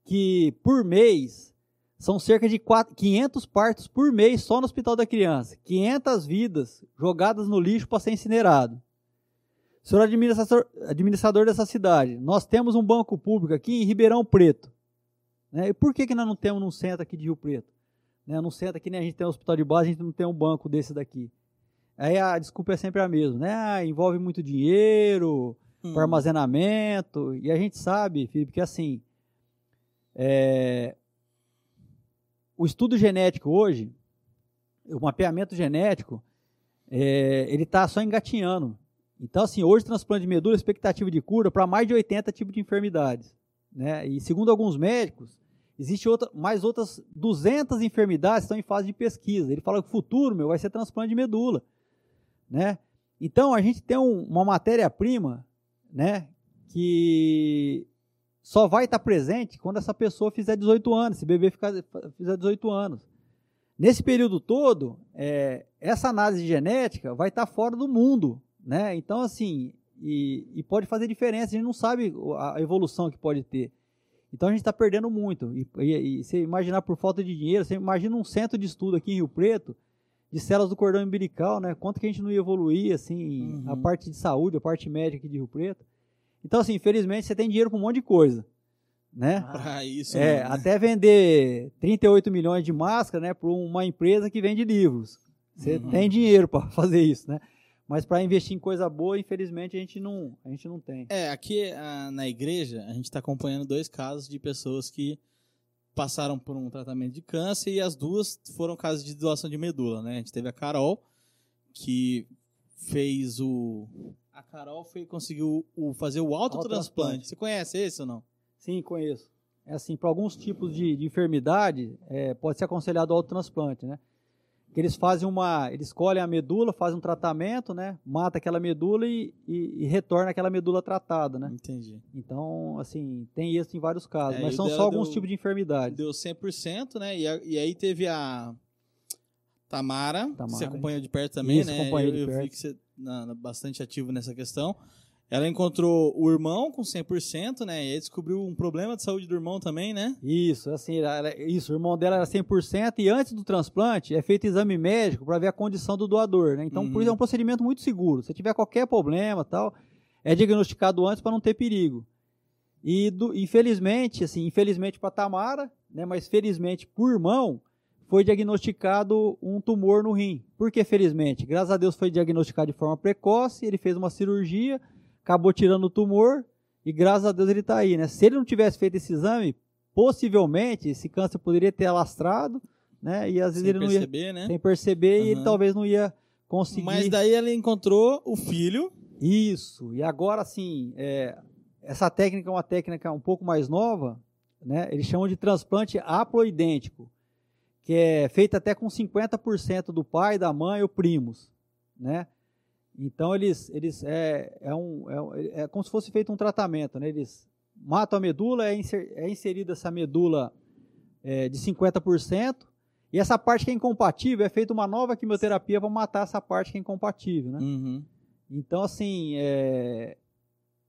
que por mês são cerca de quatro- 500 partos por mês só no hospital da criança, 500 vidas jogadas no lixo para ser incinerado. Senhor administrador, administrador dessa cidade, nós temos um banco público aqui em Ribeirão Preto. Né? E por que, que nós não temos num centro aqui de Rio Preto? Né? Num centro aqui, nem a gente tem um hospital de base, a gente não tem um banco desse daqui. Aí a desculpa é sempre a mesma, né? Ah, envolve muito dinheiro, Hum. armazenamento, e a gente sabe, Felipe, que assim, é, o estudo genético hoje, o mapeamento genético, é, ele está só engatinhando. Então, assim, hoje transplante de medula, expectativa de cura para mais de 80 tipos de enfermidades. Né? E segundo alguns médicos, existe outra, mais outras 200 enfermidades que estão em fase de pesquisa. Ele fala que o futuro, meu, vai ser transplante de medula. Né? Então, a gente tem um- uma matéria-prima né, que só vai estar presente quando essa pessoa fizer 18 anos, esse bebê ficar, fizer 18 anos. Nesse período todo, é, essa análise genética vai estar fora do mundo né? Então, assim, e, e pode fazer diferença, a gente não sabe a evolução que pode ter. Então a gente está perdendo muito. E, e, e você imaginar por falta de dinheiro, você imagina um centro de estudo aqui em Rio Preto, de células do cordão umbilical, né? Quanto que a gente não ia evoluir, assim, a Uhum. parte de saúde, a parte médica aqui de Rio Preto. Então, assim, infelizmente você tem dinheiro para um monte de coisa, né? Pra isso. É, mesmo, né? até vender 38 milhões de máscara, né, para uma empresa que vende livros. Você Uhum. tem dinheiro para fazer isso, né? Mas para investir em coisa boa, infelizmente a gente não, a gente não tem. É, aqui ah, na igreja, a gente está acompanhando dois casos de pessoas que passaram por um tratamento de câncer e as duas foram casos de doação de medula, né? A gente teve a Carol, que fez o. A Carol foi, conseguiu o, fazer o autotransplante. Você conhece esse ou não? Sim, conheço. É assim, para alguns tipos de, de enfermidade, é, pode ser aconselhado o autotransplante, né? Que eles fazem uma, eles escolhem a medula, fazem um tratamento, né? Mata aquela medula e, e, e retorna aquela medula tratada, né? Entendi. Então, assim, tem isso em vários casos, É, mas são só alguns deu- tipos de enfermidades. Deu 100%, né? E, a- e aí teve a Tamara, que você Tamara, acompanhou de perto também, Isso, né? eu de eu vi perto. que você na, bastante ativo nessa questão. Ela encontrou o irmão com 100%, né? E aí descobriu um problema de saúde do irmão também, né? Isso, assim, ela- isso, o irmão dela era 100% e antes do transplante é feito exame médico para ver a condição do doador, né? Então, por Uhum. isso é um procedimento muito seguro. Se tiver qualquer problema, tal, é diagnosticado antes para não ter perigo. E do- infelizmente, assim, infelizmente para Tamara, né, mas felizmente por irmão, foi diagnosticado um tumor no rim. Por que felizmente? Graças a Deus foi diagnosticado de forma precoce, ele fez uma cirurgia, acabou tirando o tumor e graças a Deus ele está aí, né? Se ele não tivesse feito esse exame, possivelmente esse câncer poderia ter alastrado, né? E às vezes Sem ele não ia perceber, né? sem perceber e ele talvez não ia conseguir. Mas daí ela encontrou o filho. Isso. E agora, assim, é, essa técnica é uma técnica um pouco mais nova, né? Eles chamam de transplante haploidêntico, que é feito até com 50% do pai, da mãe ou primos, né? Então eles, eles é, é, um, é, é como se fosse feito um tratamento, né? Eles matam a medula, é, inser, é inserida essa medula é, de 50%, e essa parte que é incompatível é feita uma nova quimioterapia para matar essa parte que é incompatível, né? Uhum. Então, assim, é,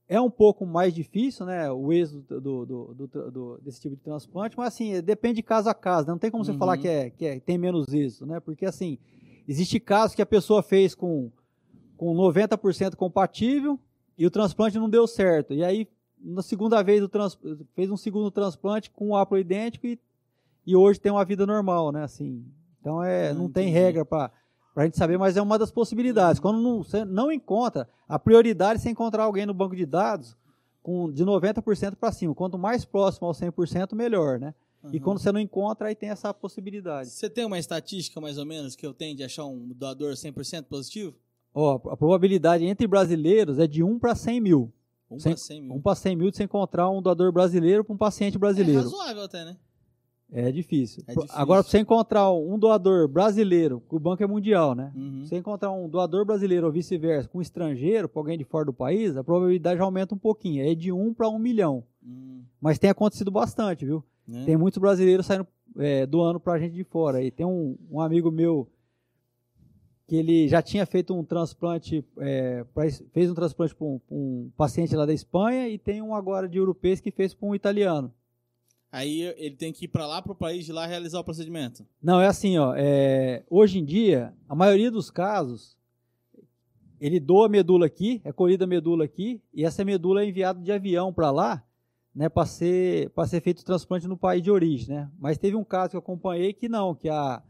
é um pouco mais difícil, né, o êxito do, do- do- do- desse tipo de transplante, mas, assim, depende de caso a caso, né? não tem como você Uhum. falar que, é, que é- tem menos êxito, né, porque, assim, existe casos que a pessoa fez com, com 90% compatível e o transplante não deu certo, e aí, na segunda vez, o trans, fez um segundo transplante com o haplo idêntico e, e hoje tem uma vida normal, né, assim, então, é, Ah, não tem entendi. regra para Pra gente saber, mas é uma das possibilidades. Quando não, você não encontra, a prioridade é você encontrar alguém no banco de dados com de 90% para cima. Quanto mais próximo ao 100%, melhor, né? E Uhum. quando você não encontra, aí tem essa possibilidade. Você tem uma estatística mais ou menos que eu tenho de achar um doador 100% positivo? Ó, a probabilidade entre brasileiros é de 1 para 100 mil. Um Cem- para 100 mil. 1 para 100 mil de você encontrar um doador brasileiro para um paciente É brasileiro. razoável até, né? É difícil. É difícil. Agora, para você encontrar um doador brasileiro, o banco é mundial, né? Uhum. Se você encontrar um doador brasileiro ou vice-versa com um estrangeiro, para alguém de fora do país, a probabilidade aumenta um pouquinho. É de 1 para 1 milhão. Hum, Mas tem acontecido bastante, viu? né? Tem muitos brasileiros saindo é, doando pra gente de fora. E tem um, um amigo meu que ele já tinha feito um transplante, é, pra fez um transplante para um, pra um paciente lá da Espanha e tem um agora de europeus que fez para um italiano. Aí ele tem que ir pra lá pro país de lá realizar o procedimento. Não, é assim, ó. é, hoje em dia, a maioria dos casos, ele doa a medula aqui, é colhida a medula aqui, e essa medula é enviada de avião para lá, né, para ser, pra ser feito o transplante no país de origem, né? Mas teve um caso que eu acompanhei que não, que a,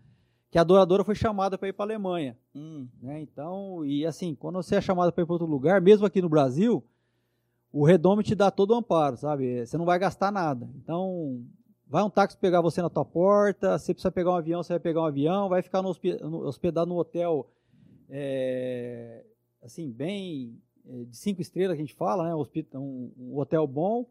que a doadora foi chamada para ir para a Alemanha, Hum, né? Então, e assim, quando você é chamado para ir para outro lugar, mesmo aqui no Brasil, o Redome te dá todo o amparo, sabe? Você não vai gastar nada. Então, vai um táxi pegar você na tua porta, se precisa pegar um avião, você vai pegar um avião, vai ficar no hospedado no hotel, é, assim, bem é, de cinco estrelas que a gente fala, né? Um, um hotel bom.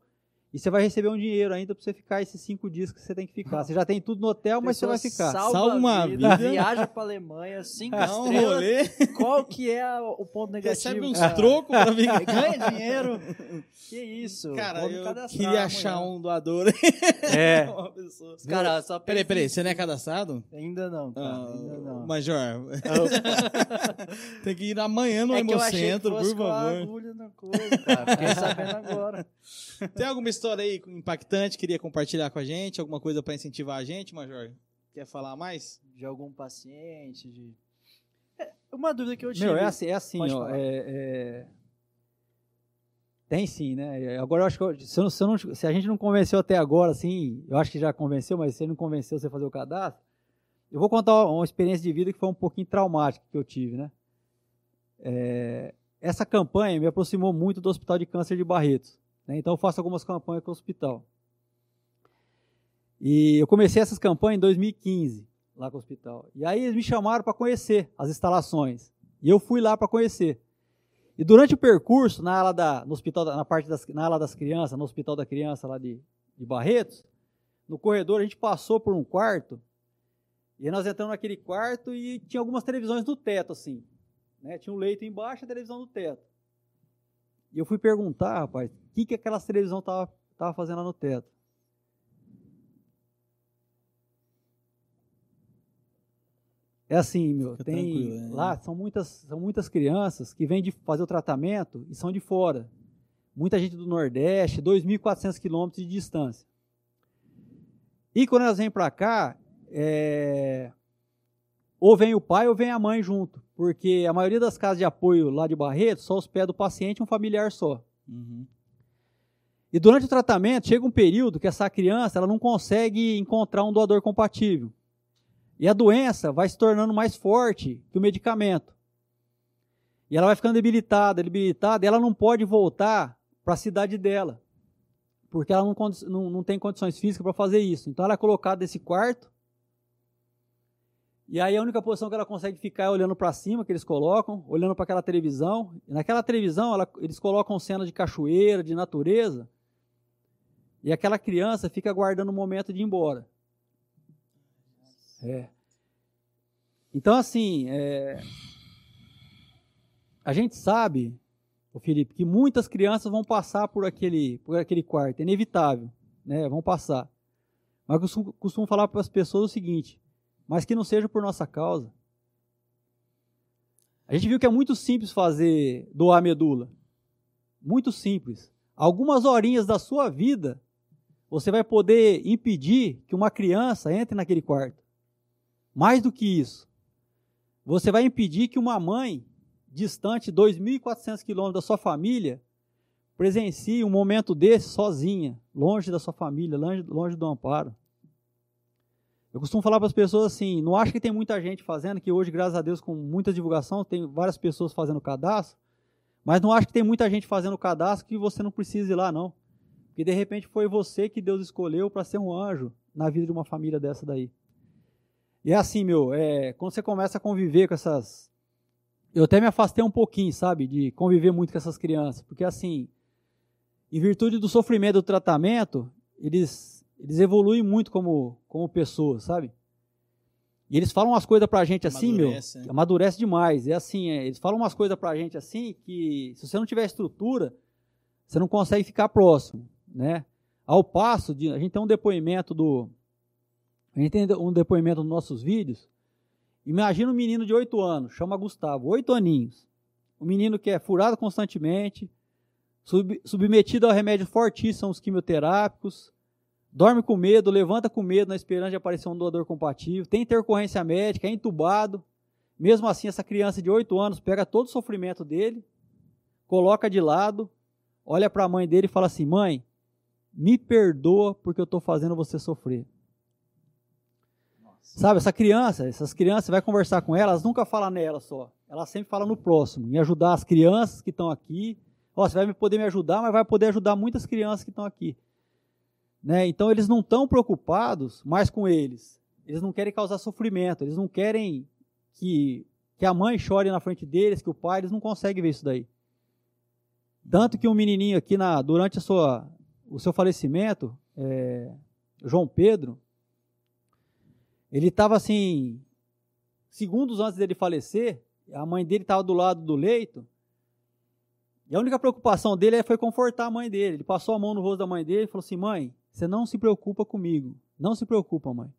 E você vai receber um dinheiro ainda pra você ficar esses cinco dias que você tem que ficar. Você já tem tudo no hotel, mas você vai ficar. Salva, Salva uma a vida, vida. viaja pra Alemanha, cinco Dá um estrelas. rolê, Qual que é o ponto recebe negativo? uns cara? trocos pra vir. Ganha dinheiro. Que isso? Cara, eu cadastrar queria achar um doador. É. Cara, só Peraí, peraí, você não é cadastrado? Ainda não, cara. Ah, ainda não. Major, tem que ir amanhã no é eu Hemocentro, por favor. agulha na coisa, cara. Fiquei sabendo agora. Tem alguma história aí impactante que queria compartilhar com a gente? Alguma coisa pra incentivar a gente, Major? Quer falar mais? De algum paciente, de... É, uma dúvida que eu tive. Meu, é assim, é assim ó. é- é- Tem sim, né? Agora eu acho que se, eu se eu não- se a gente não convenceu até agora, assim, eu acho que já convenceu, mas se não convenceu você fazer o cadastro, eu vou contar uma experiência de vida que foi um pouquinho traumática que eu tive, né? É, essa campanha me aproximou muito do Hospital de Câncer de Barretos. Né? Então eu faço algumas campanhas com o hospital. E eu comecei essas campanhas em 2015, lá com o hospital. E aí eles me chamaram para conhecer as instalações. E eu fui lá para conhecer. E durante o percurso, na ala da, no hospital, na parte das, na ala das crianças, no hospital da criança lá de, de Barretos, no corredor a gente passou por um quarto, e nós entramos naquele quarto e tinha algumas televisões no teto, assim. Né? Tinha um leito embaixo e a televisão no teto. E eu fui perguntar, rapaz, o que, que aquelas televisões estavam tava fazendo lá no teto. É assim, meu, Fica tem tranquilo, é. lá são muitas, são muitas crianças que vêm de fazer o tratamento e são de fora. Muita gente do Nordeste, 2.400 quilômetros de distância. E quando elas vêm para cá, é, ou vem o pai ou vem a mãe junto, porque a maioria das casas de apoio lá de Barreto só hospeda o paciente e um familiar só. Uhum. E durante o tratamento, chega um período que essa criança ela não consegue encontrar um doador compatível. E a doença vai se tornando mais forte que o medicamento. E ela vai ficando debilitada, debilitada, e ela não pode voltar para a cidade dela. Porque ela não, não, não tem condições físicas para fazer isso. Então ela é colocada nesse quarto. E aí a única posição que ela consegue ficar é olhando para cima, que eles colocam, olhando para aquela televisão. E naquela televisão ela- eles colocam cenas de cachoeira, de natureza. E aquela criança fica aguardando o momento de ir embora. É. Então, assim, é, a gente sabe, o Felipe, que muitas crianças vão passar por aquele, por aquele quarto, é inevitável, né? Vão passar. Mas eu costumo falar para as pessoas o seguinte: mas que não seja por nossa causa. A gente viu que é muito simples fazer doar medula. Muito simples. Algumas horinhas da sua vida, você vai poder impedir que uma criança entre naquele quarto. Mais do que isso, você vai impedir que uma mãe distante 2.400 quilômetros da sua família presencie um momento desse sozinha, longe da sua família, longe, longe do amparo. Eu costumo falar para as pessoas assim, não acho que tem muita gente fazendo, que hoje, graças a Deus, com muita divulgação, tem várias pessoas fazendo cadastro, mas não acho que tem muita gente fazendo cadastro que você não precise ir lá, não. Porque de repente foi você que Deus escolheu para ser um anjo na vida de uma família dessa daí. E é assim, meu, é, quando você começa a conviver com essas. Eu até me afastei um pouquinho, sabe, de conviver muito com essas crianças, porque assim, em virtude do sofrimento do tratamento, eles, eles evoluem muito como, como pessoas, sabe? E eles falam umas coisas pra gente assim, Amadurece, meu, né? amadurece demais. É assim, é, eles falam umas coisas pra gente assim que se você não tiver estrutura, você não consegue ficar próximo, né? Ao passo de a gente tem um depoimento do a gente tem um depoimento nos nossos vídeos. Imagina um menino de 8 anos, chama Gustavo, 8 aninhos. Um menino que é furado constantemente, sub- submetido a remédios fortíssimos quimioterápicos, dorme com medo, levanta com medo na esperança de aparecer um doador compatível, tem intercorrência médica, é entubado. Mesmo assim, essa criança de 8 anos pega todo o sofrimento dele, coloca de lado, olha para a mãe dele e fala assim: Mãe, me perdoa porque eu estou fazendo você sofrer. Sabe, essa criança, essas crianças, você vai conversar com elas, nunca fala nela só. Ela sempre fala no próximo, em ajudar as crianças que estão aqui. Ó, você vai poder me ajudar, mas vai poder ajudar muitas crianças que estão aqui. Né? Então eles não estão preocupados mais com eles. Eles não querem causar sofrimento, eles não querem que, que a mãe chore na frente deles, que o pai, eles não conseguem ver isso daí. Tanto que um menininho aqui, na, durante a sua, o seu falecimento, é, João Pedro, ele estava assim, segundos antes dele falecer, a mãe dele estava do lado do leito, e a única preocupação dele foi confortar a mãe dele. Ele passou a mão no rosto da mãe dele e falou assim: Mãe, você não se preocupa comigo. Não se preocupa, mãe.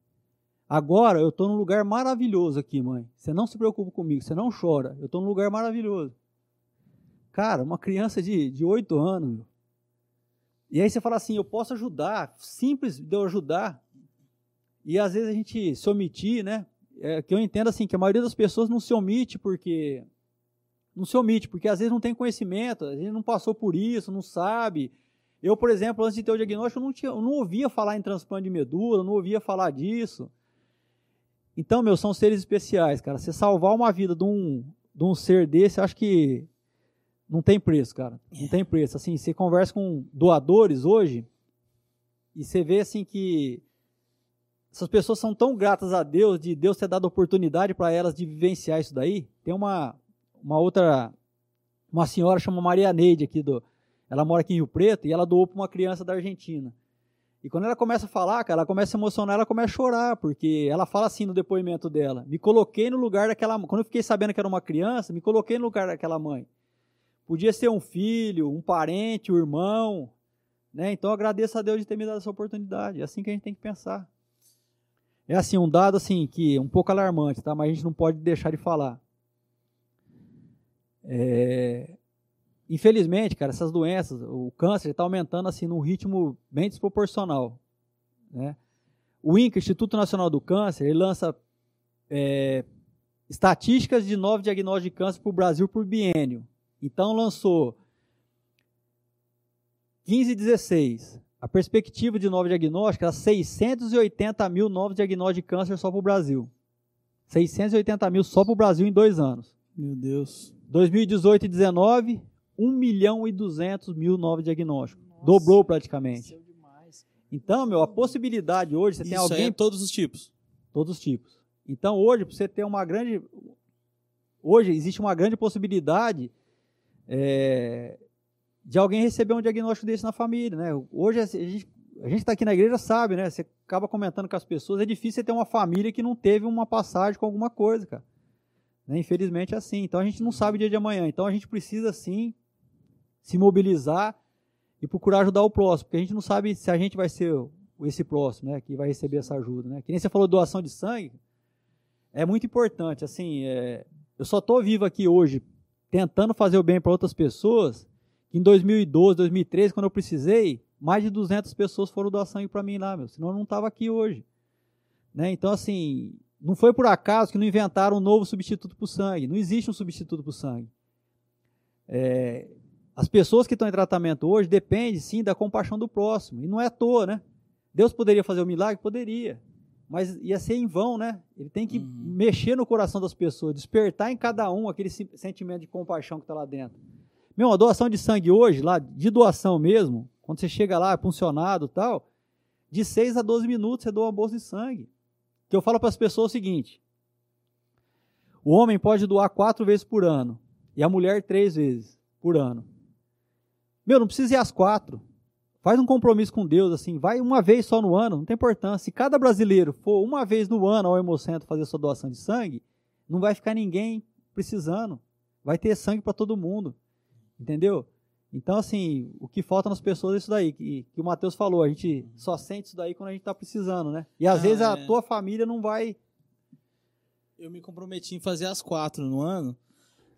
Agora eu estou num lugar maravilhoso aqui, mãe. Você não se preocupa comigo, você não chora. Eu estou num lugar maravilhoso. Cara, uma criança de, de 8 anos. Meu. E aí você fala assim: eu posso ajudar, simples de eu ajudar. E às vezes a gente se omitir, né? É, que eu entendo assim, que a maioria das pessoas não se omite porque não se omite, porque às vezes não tem conhecimento, às vezes não passou por isso, não sabe. Eu, por exemplo, antes de ter o diagnóstico, eu não, tinha, eu não ouvia falar em transplante de medula, não ouvia falar disso. Então, meu, são seres especiais, cara. Você salvar uma vida de um, de um ser desse, acho que não tem preço, cara. Não tem preço. Assim, você conversa com doadores hoje e você vê assim que essas pessoas são tão gratas a Deus de Deus ter dado oportunidade para elas de vivenciar isso daí. Tem uma uma outra, uma senhora chama Maria Neide aqui do, ela mora aqui em Rio Preto e ela doou para uma criança da Argentina. E quando ela começa a falar, cara, ela começa a emocionar, ela começa a chorar, porque ela fala assim no depoimento dela: me coloquei no lugar daquela, quando eu fiquei sabendo que era uma criança, me coloquei no lugar daquela mãe. Podia ser um filho, um parente, um irmão, né? Então agradeço a Deus de ter me dado essa oportunidade. É assim que a gente tem que pensar. É assim um dado assim que é um pouco alarmante, tá? Mas a gente não pode deixar de falar. É, infelizmente, cara, essas doenças, o câncer está aumentando assim num ritmo bem desproporcional. Né? O INCA, Instituto Nacional do Câncer, ele lança é, estatísticas de novos diagnósticos de câncer para o Brasil por biênio. Então lançou 15 e 16. A perspectiva de novo diagnóstico era 680 mil novos diagnósticos de câncer só para o Brasil. 680 mil só para o Brasil em dois anos. Meu Deus. 2018 e 19, 1 milhão e 200 mil novos diagnósticos. Nossa, Dobrou praticamente. Então, meu, a possibilidade hoje, você Isso tem alguém... é todos os tipos. Todos os tipos. Então, hoje, para você ter uma grande... Hoje, existe uma grande possibilidade é, de alguém receber um diagnóstico desse na família, né? Hoje, a gente a gente está aqui na igreja sabe, né? Você acaba comentando com as pessoas, é difícil você ter uma família que não teve uma passagem com alguma coisa, cara. Né? Infelizmente é assim. Então a gente não sabe o dia de amanhã. Então a gente precisa sim se mobilizar e procurar ajudar o próximo, porque a gente não sabe se a gente vai ser esse próximo, né, que vai receber essa ajuda, né? Que nem você falou doação de sangue, é muito importante. Assim, é, eu só estou vivo aqui hoje tentando fazer o bem para outras pessoas. Em 2012, 2013, quando eu precisei, mais de 200 pessoas foram doar sangue para mim lá, meu. Senão eu não estava aqui hoje. Né? Então, assim, não foi por acaso que não inventaram um novo substituto para o sangue. Não existe um substituto para o sangue. É, as pessoas que estão em tratamento hoje dependem, sim, da compaixão do próximo. E não é à toa, né? Deus poderia fazer o um milagre? Poderia. Mas ia ser em vão, né? Ele tem que uhum. mexer no coração das pessoas, despertar em cada um aquele sentimento de compaixão que está lá dentro. Meu, a doação de sangue hoje, lá, de doação mesmo, quando você chega lá, funcionado e tal, de 6 a 12 minutos você doa uma bolsa de sangue que eu falo para as pessoas o seguinte: o homem pode doar quatro vezes por ano e a mulher três vezes por ano. Meu, não precisa ir às quatro. Faz um compromisso com Deus, assim, vai uma vez só no ano, não tem importância. Se cada brasileiro for uma vez no ano ao Hemocentro fazer sua doação de sangue, não vai ficar ninguém precisando. Vai ter sangue para todo mundo. Entendeu? Então, assim, o que falta nas pessoas é isso daí, que, que o Matheus falou, a gente só sente isso daí quando a gente está precisando, né? E às ah, vezes é. a tua família não vai. Eu me comprometi em fazer as quatro no ano.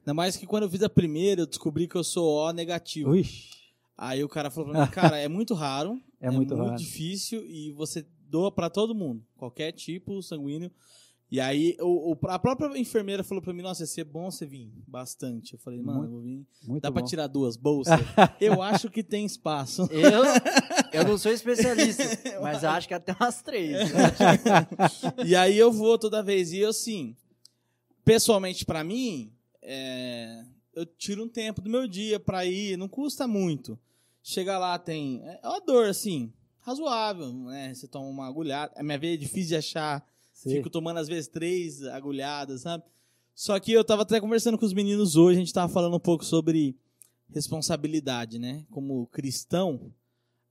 Ainda mais que quando eu fiz a primeira, eu descobri que eu sou O negativo. Ixi. Aí o cara falou pra mim, cara, é muito raro. é, é muito, muito raro. difícil e você doa para todo mundo, qualquer tipo sanguíneo. E aí o, o, a própria enfermeira falou pra mim, nossa, ia ser bom você vir bastante. Eu falei, mano, muito, vou vir. Muito Dá bom. pra tirar duas bolsas? eu acho que tem espaço. Eu, eu não sou especialista, mas acho que até umas três. e aí eu vou toda vez. E eu, assim, pessoalmente para mim, é, eu tiro um tempo do meu dia pra ir, não custa muito. Chega lá, tem. É uma dor, assim, razoável, né? Você toma uma agulhada. A minha veia é difícil de achar Sim. Fico tomando, às vezes, três agulhadas, sabe? Só que eu tava até conversando com os meninos hoje, a gente tava falando um pouco sobre responsabilidade, né? Como cristão,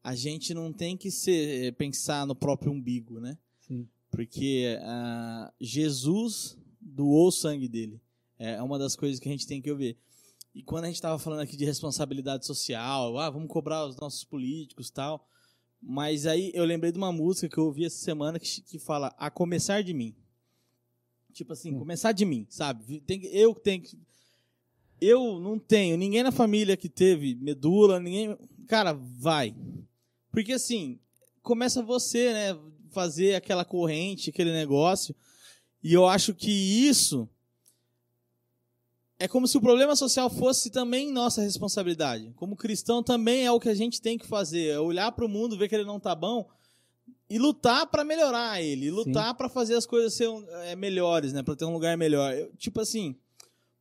a gente não tem que ser, pensar no próprio umbigo, né? Sim. Porque ah, Jesus doou o sangue dele. É uma das coisas que a gente tem que ouvir. E quando a gente estava falando aqui de responsabilidade social, ah, vamos cobrar os nossos políticos tal. Mas aí eu lembrei de uma música que eu ouvi essa semana que, que fala A Começar de Mim. Tipo assim, Sim. começar de mim, sabe? Tem, eu tenho que. Eu não tenho, ninguém na família que teve medula, ninguém. Cara, vai. Porque assim, começa você, né? Fazer aquela corrente, aquele negócio. E eu acho que isso é como se o problema social fosse também nossa responsabilidade. Como cristão também é o que a gente tem que fazer, é olhar para o mundo, ver que ele não tá bom e lutar para melhorar ele, lutar para fazer as coisas ser é, melhores, né, para ter um lugar melhor. Eu, tipo assim,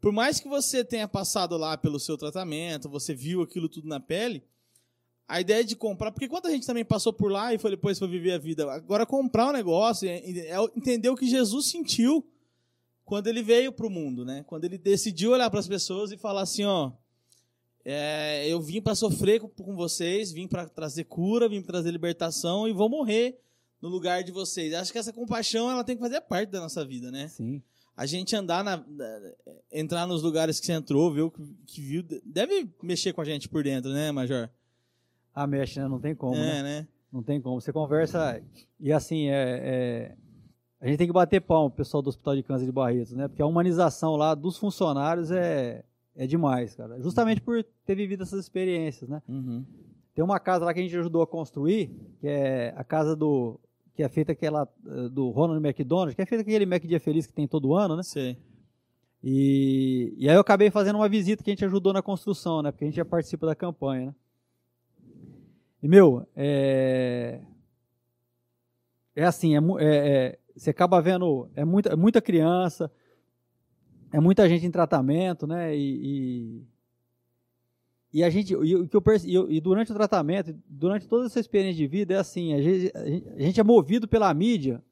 por mais que você tenha passado lá pelo seu tratamento, você viu aquilo tudo na pele, a ideia de comprar, porque quanta gente também passou por lá e foi depois foi viver a vida. Agora comprar um negócio é, é entender o que Jesus sentiu quando ele veio para o mundo, né? Quando ele decidiu olhar para as pessoas e falar assim, ó, é, eu vim para sofrer com, com vocês, vim para trazer cura, vim para trazer libertação e vou morrer no lugar de vocês. Acho que essa compaixão ela tem que fazer parte da nossa vida, né? Sim. A gente andar na, entrar nos lugares que você entrou, que, que viu, deve mexer com a gente por dentro, né, Major? Ah, mexe, né? Não tem como, é, né? né? Não tem como. Você conversa e assim, é, é- a gente tem que bater palma, pro pessoal do Hospital de Câncer de Barretos, né? Porque a humanização lá dos funcionários é, é demais, cara. Justamente por ter vivido essas experiências, né? Uhum. Tem uma casa lá que a gente ajudou a construir, que é a casa do. que é feita aquela. eh, do Ronald McDonald, que é feita aquele Mac Dia Feliz que tem todo ano, né? Sei. E, e aí eu acabei fazendo uma visita que a gente ajudou na construção, né? Porque a gente já participa da campanha, né? E, meu, é. É assim, é, é- é- você acaba vendo. É muita, é muita criança, é muita gente em tratamento, né? E. E, e a gente. E, e e durante o tratamento, durante toda essa experiência de vida, é assim: a gente, a gente- é movido pela mídia,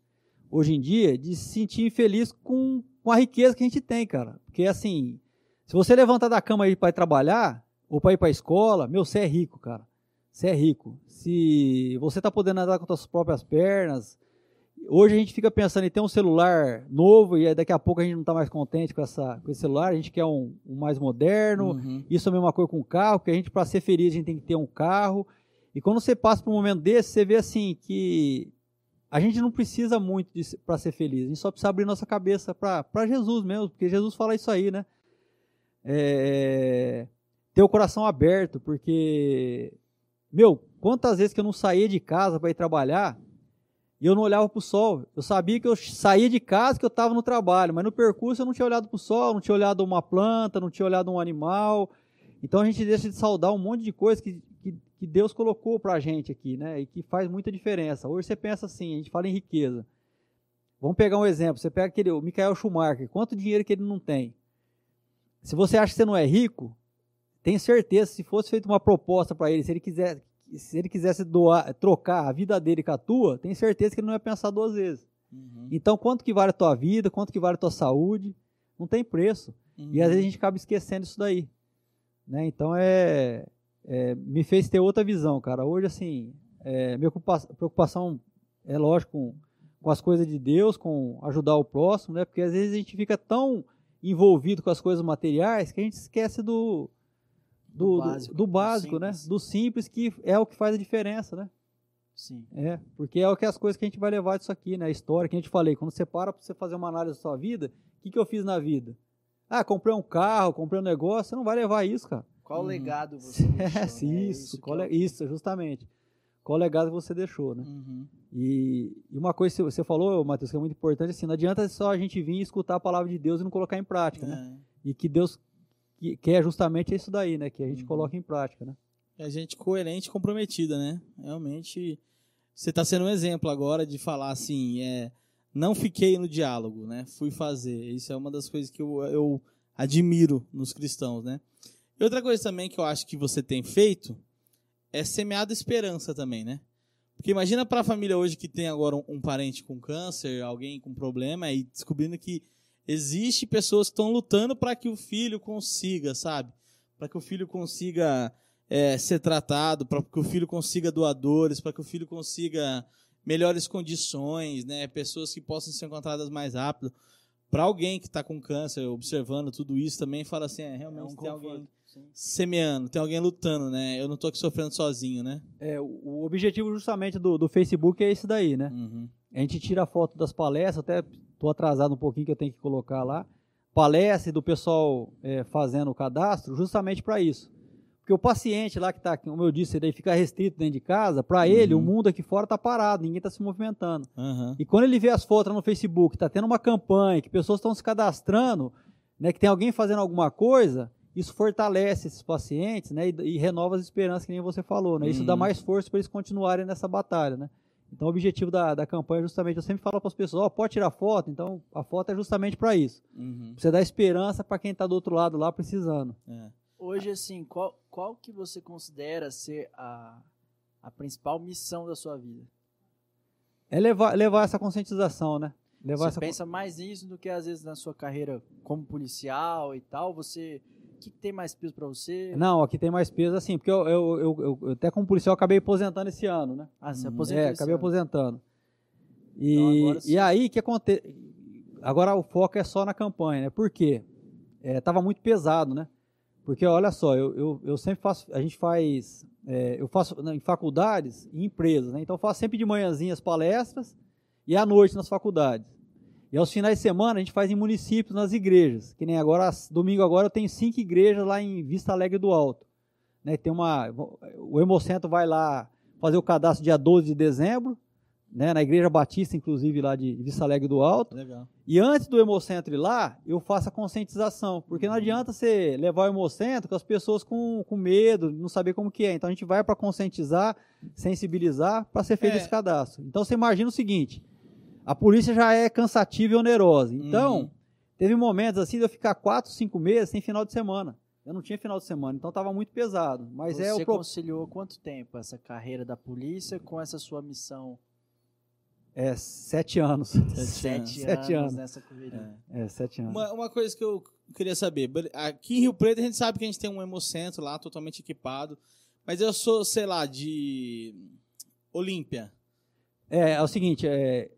hoje em dia, de se sentir infeliz com, com a riqueza que a gente tem, cara. Porque assim, se você levantar da cama aí para ir trabalhar, ou para ir para a escola, meu, você é rico, cara. Você é rico. Se você tá podendo andar com as suas próprias pernas, hoje a gente fica pensando em ter um celular novo e daqui a pouco a gente não está mais contente com, essa, com esse celular, a gente quer um, um mais moderno. Uhum. Isso é a mesma coisa com o carro, porque a gente, para ser feliz, a gente tem que ter um carro. E quando você passa por um momento desse, você vê assim que a gente não precisa muito para ser feliz. A gente só precisa abrir nossa cabeça para Jesus mesmo, porque Jesus fala isso aí, né? É, ter o coração aberto, porque, meu, quantas vezes que eu não saía de casa para ir trabalhar e eu não olhava para o sol. Eu sabia que eu saía de casa, que eu estava no trabalho, mas no percurso eu não tinha olhado para o sol, não tinha olhado uma planta, não tinha olhado um animal. Então a gente deixa de saudar um monte de coisa que, que, que Deus colocou para a gente aqui, né? E que faz muita diferença. Hoje você pensa assim, a gente fala em riqueza. Vamos pegar um exemplo. Você pega aquele, o Michael Schumacher, quanto dinheiro que ele não tem? Se você acha que você não é rico, tem certeza, se fosse feita uma proposta para ele, se ele quiser, se ele quisesse doar, trocar a vida dele com a tua, tem certeza que ele não ia pensar duas vezes. Uhum. Então, quanto que vale a tua vida, quanto que vale a tua saúde, não tem preço. E às vezes a gente acaba esquecendo isso daí. Né? Então, é, é, me fez ter outra visão, cara. Hoje, assim, é, minha preocupa- preocupação é lógico com, com as coisas de Deus, com ajudar o próximo, né? Porque às vezes a gente fica tão envolvido com as coisas materiais que a gente esquece do, do, Do do básico, do básico né? simples. Do simples, que é o que faz a diferença, né? Sim. É, porque é o que as coisas que a gente vai levar disso aqui, né? A história que a gente falei. Quando você para pra você fazer uma análise da sua vida, o que, que eu fiz na vida? Ah, comprei um carro, comprei um negócio, você não vai levar isso, cara. Qual Uhum. legado você É, deixou, né? isso, que qual é é- isso, justamente. Qual legado você deixou, né? Uhum. E, e uma coisa que você falou, Matheus, que é muito importante, assim, não adianta só a gente vir e escutar a palavra de Deus e não colocar em prática, né? É. E que Deus que- quer justamente isso daí, né? Que a gente Uhum. coloque em prática, né? É gente coerente e comprometida, né? Realmente, você está sendo um exemplo agora de falar assim, é, não fiquei no diálogo, né? Fui fazer. Isso é uma das coisas que eu, eu admiro nos cristãos, né? E outra coisa também que eu acho que você tem feito é semeado esperança também, né? Porque imagina para a família hoje que tem agora um, um parente com câncer, alguém com problema, e descobrindo que existe pessoas que estão lutando para que o filho consiga, sabe? Para que o filho consiga é, ser tratado, para que o filho consiga doadores, para que o filho consiga melhores condições, né? Pessoas que possam ser encontradas mais rápido. Para alguém que está com câncer, observando tudo isso também, fala assim, é, realmente É um tem conforto, alguém sim. semeando, tem alguém lutando, né? Eu não estou aqui sofrendo sozinho, né? É, o, o objetivo justamente do, do Facebook é esse daí, né? Uhum. A gente tira foto das palestras, até estou atrasado um pouquinho que eu tenho que colocar lá. Palestra do pessoal é, fazendo o cadastro, justamente para isso. Porque o paciente lá que está, como eu disse, daí fica restrito dentro de casa, para ele, o Uhum. mundo aqui fora está parado, ninguém está se movimentando. Aham. E quando ele vê as fotos no Facebook, está tendo uma campanha, que pessoas estão se cadastrando, né, que tem alguém fazendo alguma coisa, isso fortalece esses pacientes né, e, e renova as esperanças, que nem você falou. Né? Isso dá Uhum. mais força para eles continuarem nessa batalha. Né? Então, o objetivo da, da campanha é justamente, eu sempre falo para as pessoas, ó, pode tirar foto, então a foto é justamente para isso. Uhum. Pra você dar esperança para quem está do outro lado lá precisando. É. Hoje, assim, qual, qual que você considera ser a, a principal missão da sua vida? É levar, levar essa conscientização, né? Levar você essa pensa mais nisso do que às vezes na sua carreira como policial e tal? Você, que, tem mais peso pra você? Não, aqui tem mais peso assim, porque eu, eu, eu, eu- até como policial acabei aposentando esse ano, né? Ah, você Uhum. aposentou É, acabei ano. aposentando. E, Então, e aí, o que acontece? Agora o foco é só na campanha, né? Por quê? É, tava muito pesado, né? Porque, olha só, eu, eu, eu sempre faço, a gente faz, é, eu faço né, em faculdades e empresas, né? Então eu faço sempre de manhãzinha as palestras e à noite nas faculdades. E aos finais de semana a gente faz em municípios, nas igrejas. Que nem agora, domingo agora eu tenho cinco igrejas lá em Vista Alegre do Alto. Né? Tem uma, o Hemocentro vai lá fazer o cadastro dia 12 de dezembro, né? na Igreja Batista, inclusive, lá de Vista Alegre do Alto. Legal. E antes do Hemocentro ir lá, eu faço a conscientização. Porque não adianta você levar o Hemocentro com as pessoas com, com medo, não saber como que é. Então a gente vai para conscientizar, sensibilizar, para ser feito É. esse cadastro. Então você imagina o seguinte, a polícia já é cansativa e onerosa. Então, Uhum. teve momentos assim de eu ficar quatro, cinco meses sem final de semana. Eu não tinha final de semana, então estava muito pesado. Mas você é o pro... conciliou quanto tempo essa carreira da polícia com essa sua missão? é sete anos. Sete, Sete anos, anos. nessa correria. É sete anos. Uma, uma coisa que eu queria saber. Aqui em Rio Preto a gente sabe que a gente tem um hemocentro lá totalmente equipado. Mas eu sou, sei lá, de Olímpia. É, é o seguinte, é,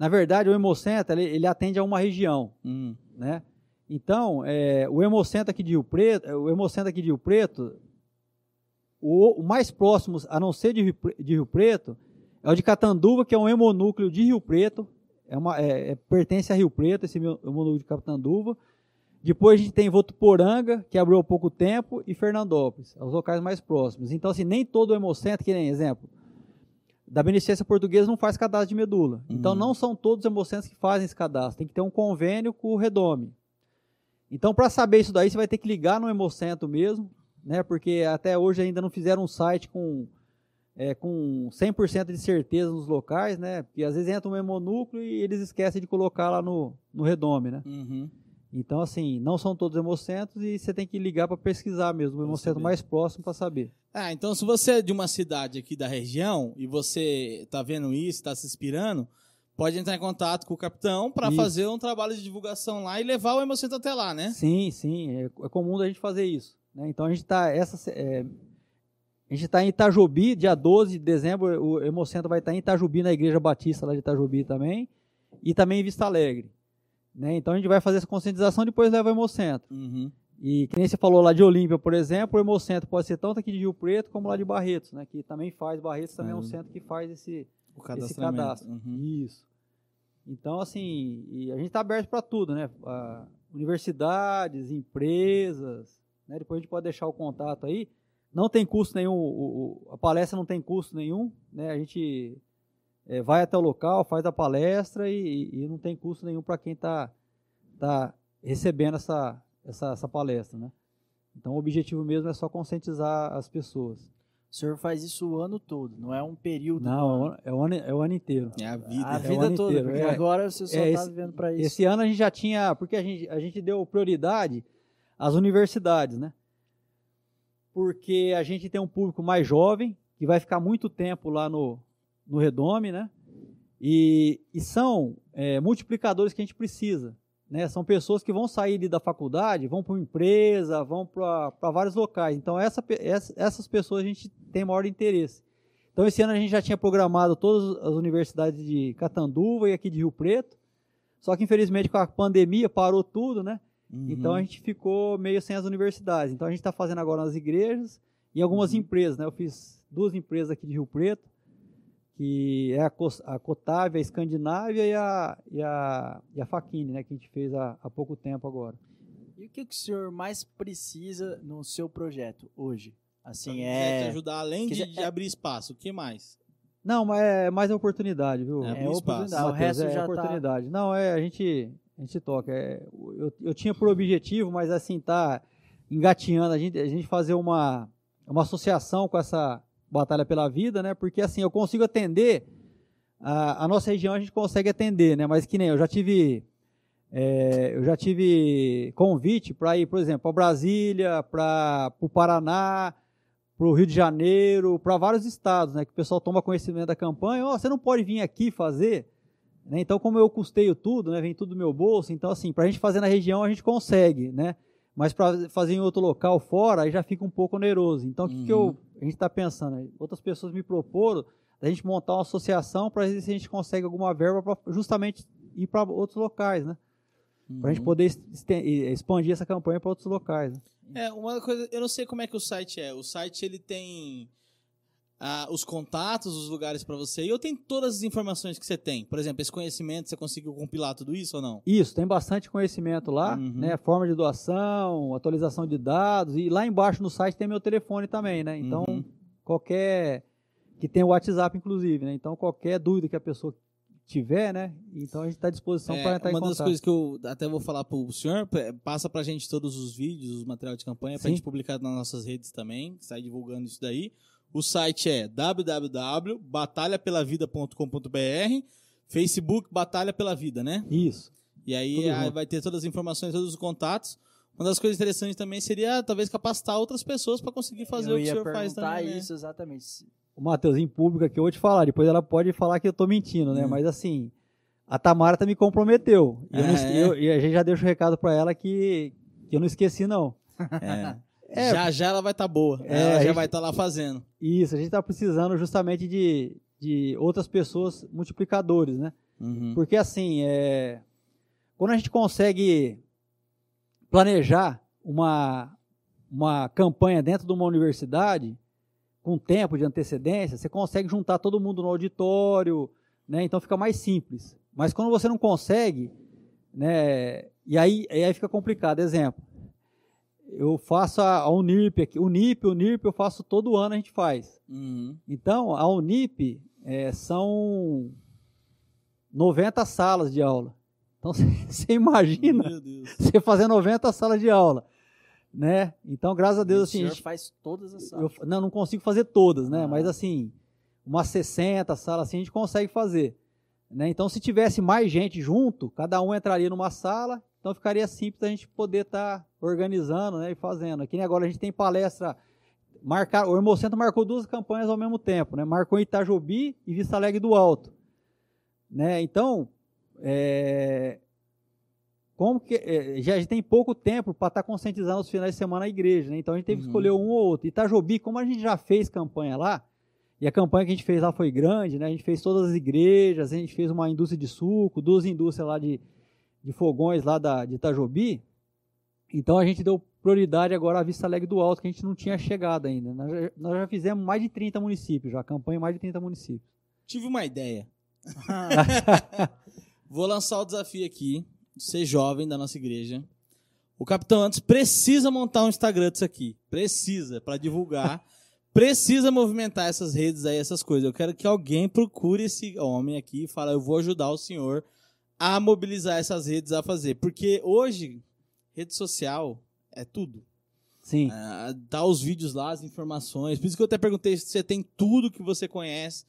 na verdade o Hemocentro ele, ele atende a uma região, Hum. né? Então, é, o Hemocentro aqui de Rio Preto, o Hemocentro aqui de Rio Preto, o, o mais próximo, a não ser de Rio, de Rio Preto, é o de Catanduva, que é um hemonúcleo de Rio Preto, é uma, é- é- pertence a Rio Preto, esse hemo- hemonúcleo de Catanduva. Depois a gente tem Votuporanga, que abriu há pouco tempo, e Fernandópolis, os locais mais próximos. Então, assim, nem todo o Hemocentro, que nem exemplo, da Beneficência Portuguesa não faz cadastro de medula. Então, Uhum. não são todos os hemocentros que fazem esse cadastro. Tem que ter um convênio com o Redome. Então, para saber isso daí, você vai ter que ligar no hemocentro mesmo, né? Porque até hoje ainda não fizeram um site com, é, com 100% de certeza nos locais, né? Porque às vezes entra um hemonúcleo e eles esquecem de colocar lá no, no Redome, né? Uhum. Então, assim, não são todos hemocentros e você tem que ligar para pesquisar mesmo, o hemocentro mais próximo para saber. Ah, então se você é de uma cidade aqui da região e você tá vendo isso, tá se inspirando, pode entrar em contato com o capitão para fazer um trabalho de divulgação lá e levar o hemocentro até lá, né? Sim, sim, é, é comum da gente fazer isso. né? Então a gente está essa é, a gente está em Itajobi, dia 12 de dezembro, o Hemocentro vai estar em Itajobi, na Igreja Batista lá de Itajobi também, e também em Vista Alegre. Né? Então a gente vai fazer essa conscientização e depois leva o Hemocentro. Uhum. E que nem você falou lá de Olímpia, por exemplo, o Hemocentro pode ser tanto aqui de Rio Preto como lá de Barretos, né? que também faz, Barretos também é um Ah. centro que faz esse, esse cadastro. Uhum. Isso. Então, assim, e a gente está aberto para tudo, né? Ah, universidades, empresas, né? Depois a gente pode deixar o contato aí. Não tem custo nenhum, o- o- a palestra não tem custo nenhum, né? A gente eh, vai até o local, faz a palestra e, e não tem custo nenhum para quem está tá recebendo essa, essa, essa palestra, né? Então, o objetivo mesmo é só conscientizar as pessoas. O senhor faz isso o ano todo, não é um período. do Não, é o ano. é o ano, é o ano inteiro. É a vida. A É o vida toda, inteiro, porque é. agora você só É, tá esse- vivendo para isso. Esse ano a gente já tinha, porque a gente, a gente deu prioridade às universidades, né? Porque a gente tem um público mais jovem, que vai ficar muito tempo lá no, no Redome, né? E, e são é, multiplicadores que a gente precisa. né? São pessoas que vão sair da faculdade, vão para uma empresa, vão para vários locais. Então, essa, essa, essas pessoas a gente tem maior interesse. Então, esse ano a gente já tinha programado todas as universidades de Catanduva e aqui de Rio Preto. Só que, infelizmente, com a pandemia parou tudo, né? Uhum. Então, a gente ficou meio sem as universidades. Então, a gente está fazendo agora nas igrejas e algumas uhum. empresas, né? Eu fiz duas empresas aqui de Rio Preto que é a, a Cotávia, a Escandinávia e a, e a, e a Faquine, né, que a gente fez há, há pouco tempo agora. E o que, que o senhor mais precisa no seu projeto hoje? Assim, é... te ajudar, além de, de, abrir espaço, o que mais? Não, mas é mais oportunidade, viu? É, é oportunidade. o resto é já tá oportunidade. Tá... Não, é, a gente, a gente toca. É, eu, eu tinha por objetivo, mas assim, tá engatinhando, a gente, a gente fazer uma, uma associação com essa batalha pela vida, né? Porque assim, eu consigo atender a, a nossa região, a gente consegue atender, né? Mas que nem eu já tive é, eu já tive convite para ir, por exemplo, para Brasília, para o Paraná, para o Rio de Janeiro, para vários estados, né? Que o pessoal toma conhecimento da campanha. Oh, você não pode vir aqui fazer. Né? Então, como eu custeio tudo, né? Vem tudo do meu bolso. Então, assim, para a gente fazer na região, a gente consegue, né? Mas para fazer em outro local fora, aí já fica um pouco oneroso. Então, o que, que eu, uhum. a gente está pensando? Outras pessoas me proporam a gente montar uma associação para ver se a gente consegue alguma verba para justamente ir para outros locais, né? Uhum. Para a gente poder expandir essa campanha para outros locais. Né? É, uma coisa, eu não sei como é que o site é. O site ele tem ah, os contatos, os lugares para você, e eu tenho todas as informações que você tem. Por exemplo, esse conhecimento, você conseguiu compilar tudo isso ou não? Isso, tem bastante conhecimento lá, uhum. né? Forma de doação, atualização de dados, e lá embaixo no site tem meu telefone também, né? Então, uhum. qualquer. que tem o WhatsApp, inclusive, né? Então, qualquer dúvida que a pessoa tiver, né? Então a gente está à disposição é, para entrar em contato. Uma das coisas que eu até vou falar para o senhor, passa para a gente todos os vídeos, os materiais de campanha, para a gente publicar nas nossas redes também, sai divulgando isso daí. O site é www.batalhapelavida.com.br, Facebook Batalha pela Vida, né? Isso. E aí, aí vai ter todas as informações, todos os contatos. Uma das coisas interessantes também seria talvez capacitar outras pessoas para conseguir fazer eu o que o senhor faz também. Né? isso, né? exatamente. O Matheus, em público aqui eu vou te falar, depois ela pode falar que eu tô mentindo, né? Hum. Mas assim, a Tamara tá me comprometeu. E, é. eu, e a gente já deixa o recado para ela que, que eu não esqueci, não. É. É, já já ela vai estar tá boa. É, ela já gente, vai estar tá lá fazendo. Isso, a gente está precisando justamente de, de outras pessoas multiplicadores, né? Uhum. Porque assim, é, quando a gente consegue planejar uma, uma campanha dentro de uma universidade, com tempo de antecedência, você consegue juntar todo mundo no auditório, né? Então fica mais simples. Mas quando você não consegue, né? E aí, aí fica complicado. Exemplo, eu faço a, a Unip aqui. Unip, Unip eu faço todo ano, a gente faz. Uhum. Então, a Unip é, são 90 salas de aula. Então, você imagina você fazer 90 salas de aula. Né? Então, graças a Deus, assim. O senhor faz todas as salas? Eu, não, não consigo fazer todas, né? Ah. Mas, assim, umas 60 salas assim a gente consegue fazer. Né? Então, se tivesse mais gente junto, cada um entraria numa sala então ficaria simples a gente poder estar tá organizando né, e fazendo. Aqui agora a gente tem palestra. Marcar, o Hermocentro marcou duas campanhas ao mesmo tempo, né? Marcou em Itajobi e Vista Alegre do Alto. Né? Então, é, como que é, já tem pouco tempo para estar tá conscientizando os finais de semana a igreja, né? Então a gente teve uhum. que escolher um ou outro. Itajobi, como a gente já fez campanha lá, e a campanha que a gente fez lá foi grande, né? A gente fez todas as igrejas, a gente fez uma indústria de suco, duas indústrias lá de, de fogões lá da, de Itajobi. Então a gente deu prioridade agora à Vista Alegre do Alto, que a gente não tinha chegado ainda. Nós já, nós já fizemos mais de 30 municípios, já campanha em mais de 30 municípios. Tive uma ideia. Vou lançar o desafio aqui, ser jovem da nossa igreja. O Capitão Antes precisa montar um Instagram disso aqui. Precisa, para divulgar. precisa movimentar essas redes aí, essas coisas. Eu quero que alguém procure esse homem aqui e fale, eu vou ajudar o senhor a mobilizar essas redes a fazer. Porque hoje, rede social é tudo. Sim. Ah, dá os vídeos lá, as informações. Por isso que eu até perguntei se você tem tudo que você conhece.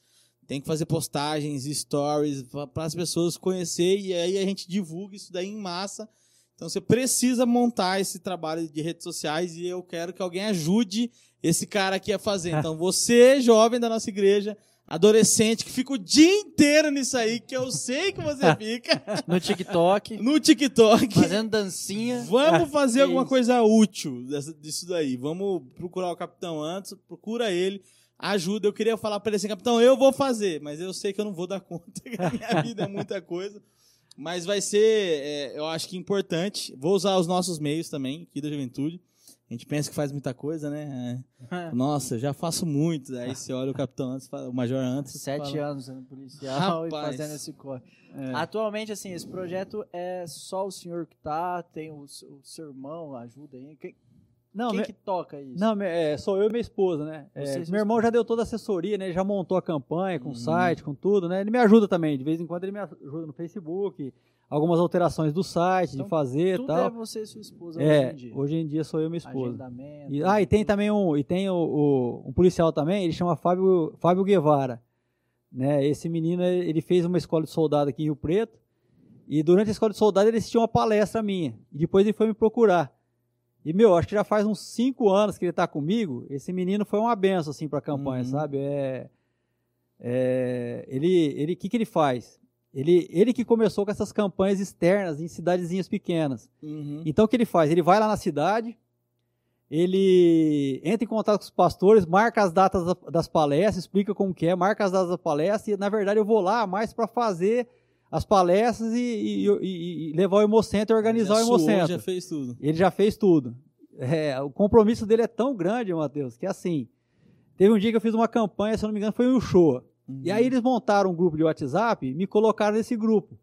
Tem que fazer postagens, stories, para as pessoas conhecer e aí a gente divulga isso daí em massa. Então você precisa montar esse trabalho de redes sociais e eu quero que alguém ajude esse cara aqui a fazer. Então você, jovem da nossa igreja, adolescente que fica o dia inteiro nisso aí, que eu sei que você fica, No TikTok, no TikTok. fazendo dancinha. Vamos fazer alguma coisa útil dessa- disso daí. Vamos procurar o capitão antes, procura ele, ajuda. Eu queria falar pra ele assim, capitão, eu vou fazer, mas eu sei que eu não vou dar conta, que a minha vida é muita coisa. Mas vai ser, é, eu acho que importante. Vou usar os nossos meios também, aqui da juventude. A gente pensa que faz muita coisa, né? É, Nossa, eu já faço muito. Aí você olha o capitão antes, o major antes. Sete fala, anos sendo policial e Rapaz. fazendo esse corre. É. Atualmente, assim, esse projeto é só o senhor que tá, tem o, o seu irmão, ajuda aí. Quem, Não, quem me- que toca isso? Não, é, sou eu e minha esposa, né? É, e meu irmão já deu toda a assessoria, né? Ele já montou a campanha com o Uhum. site, com tudo, né? Ele me ajuda também. De vez em quando ele me ajuda no Facebook, algumas alterações do site, Então, de fazer e Tudo tal. é você e sua esposa É, hoje em dia. hoje em dia sou eu e minha esposa. E, ah, e tem também um, e tem o, o- um policial também, ele chama Fábio, Fábio Guevara. Né? Esse menino, ele fez uma escola de soldado aqui em Rio Preto. E durante a escola de soldado ele assistiu uma palestra minha. E depois ele foi me procurar. E, meu, acho que já faz uns cinco anos que ele tá comigo. Esse menino foi uma benção, assim, pra campanha, Uhum. sabe? É, é, ele, ele, o que que ele faz? Ele, ele que começou com essas campanhas externas em cidadezinhas pequenas. Uhum. Então o que ele faz? Ele vai lá na cidade, ele entra em contato com os pastores, marca as datas da- das palestras, explica como que é, marca as datas da palestra, e na verdade eu vou lá mais para fazer as palestras e, e- e- e levar o Hemocentro e organizar já o Hemocentro. Já fez tudo. Ele já fez tudo. É, o compromisso dele é tão grande, Matheus, que assim, teve um dia que eu fiz uma campanha, se eu não me engano, foi em Uchoa. E Uhum. aí eles montaram um grupo de WhatsApp e me colocaram nesse grupo.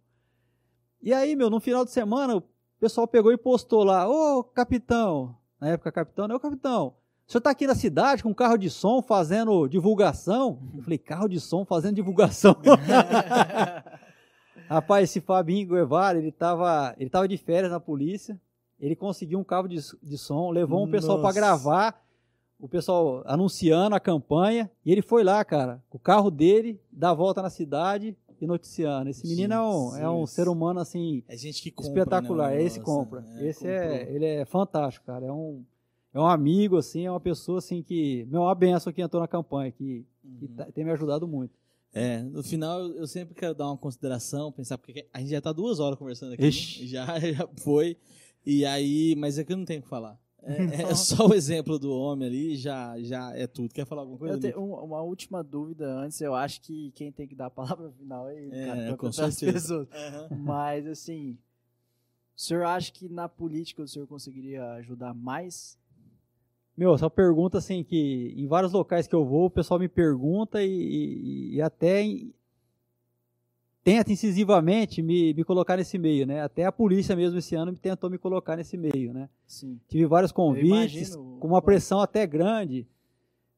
E aí, meu, no final de semana, o pessoal pegou e postou lá, ô capitão, na época capitão, né? Ô capitão, o senhor tá aqui na cidade com carro de som fazendo divulgação? Eu falei, carro de som fazendo divulgação? Rapaz, esse Fabinho Guevara, ele tava, ele tava de férias na polícia, ele conseguiu um carro de, de som, levou um pessoal para Nossa. gravar, o pessoal anunciando a campanha, e ele foi lá, cara, com o carro dele, dar a volta na cidade e noticiando. Esse menino é um, é um ser humano, assim, É gente que compra, espetacular. né, o Esse compra. né? Esse é, ele é fantástico, cara. É um, é um amigo, assim, é uma pessoa, assim, que, meu, uma benção que entrou na campanha, que, que Uhum. tá- tem me ajudado muito. É, no final eu sempre quero dar uma consideração, pensar, porque a gente já tá duas horas conversando aqui. Né? Já, já foi. E aí, mas é que eu não tenho o que falar. É, é só o exemplo do homem ali, já, já é tudo. Quer falar alguma coisa? Eu tenho um- uma última dúvida antes, eu acho que quem tem que dar a palavra final é ele, É, cara, com certeza. pessoas. Aham. Mas, assim, o senhor acha que na política o senhor conseguiria ajudar mais? Meu, essa pergunta, assim, que em vários locais que eu vou, o pessoal me pergunta e, e- e até em- tenta incisivamente me, me colocar nesse meio, né? Até a polícia mesmo esse ano tentou me colocar nesse meio, né? Sim. Tive vários convites, imagino com uma pressão até grande.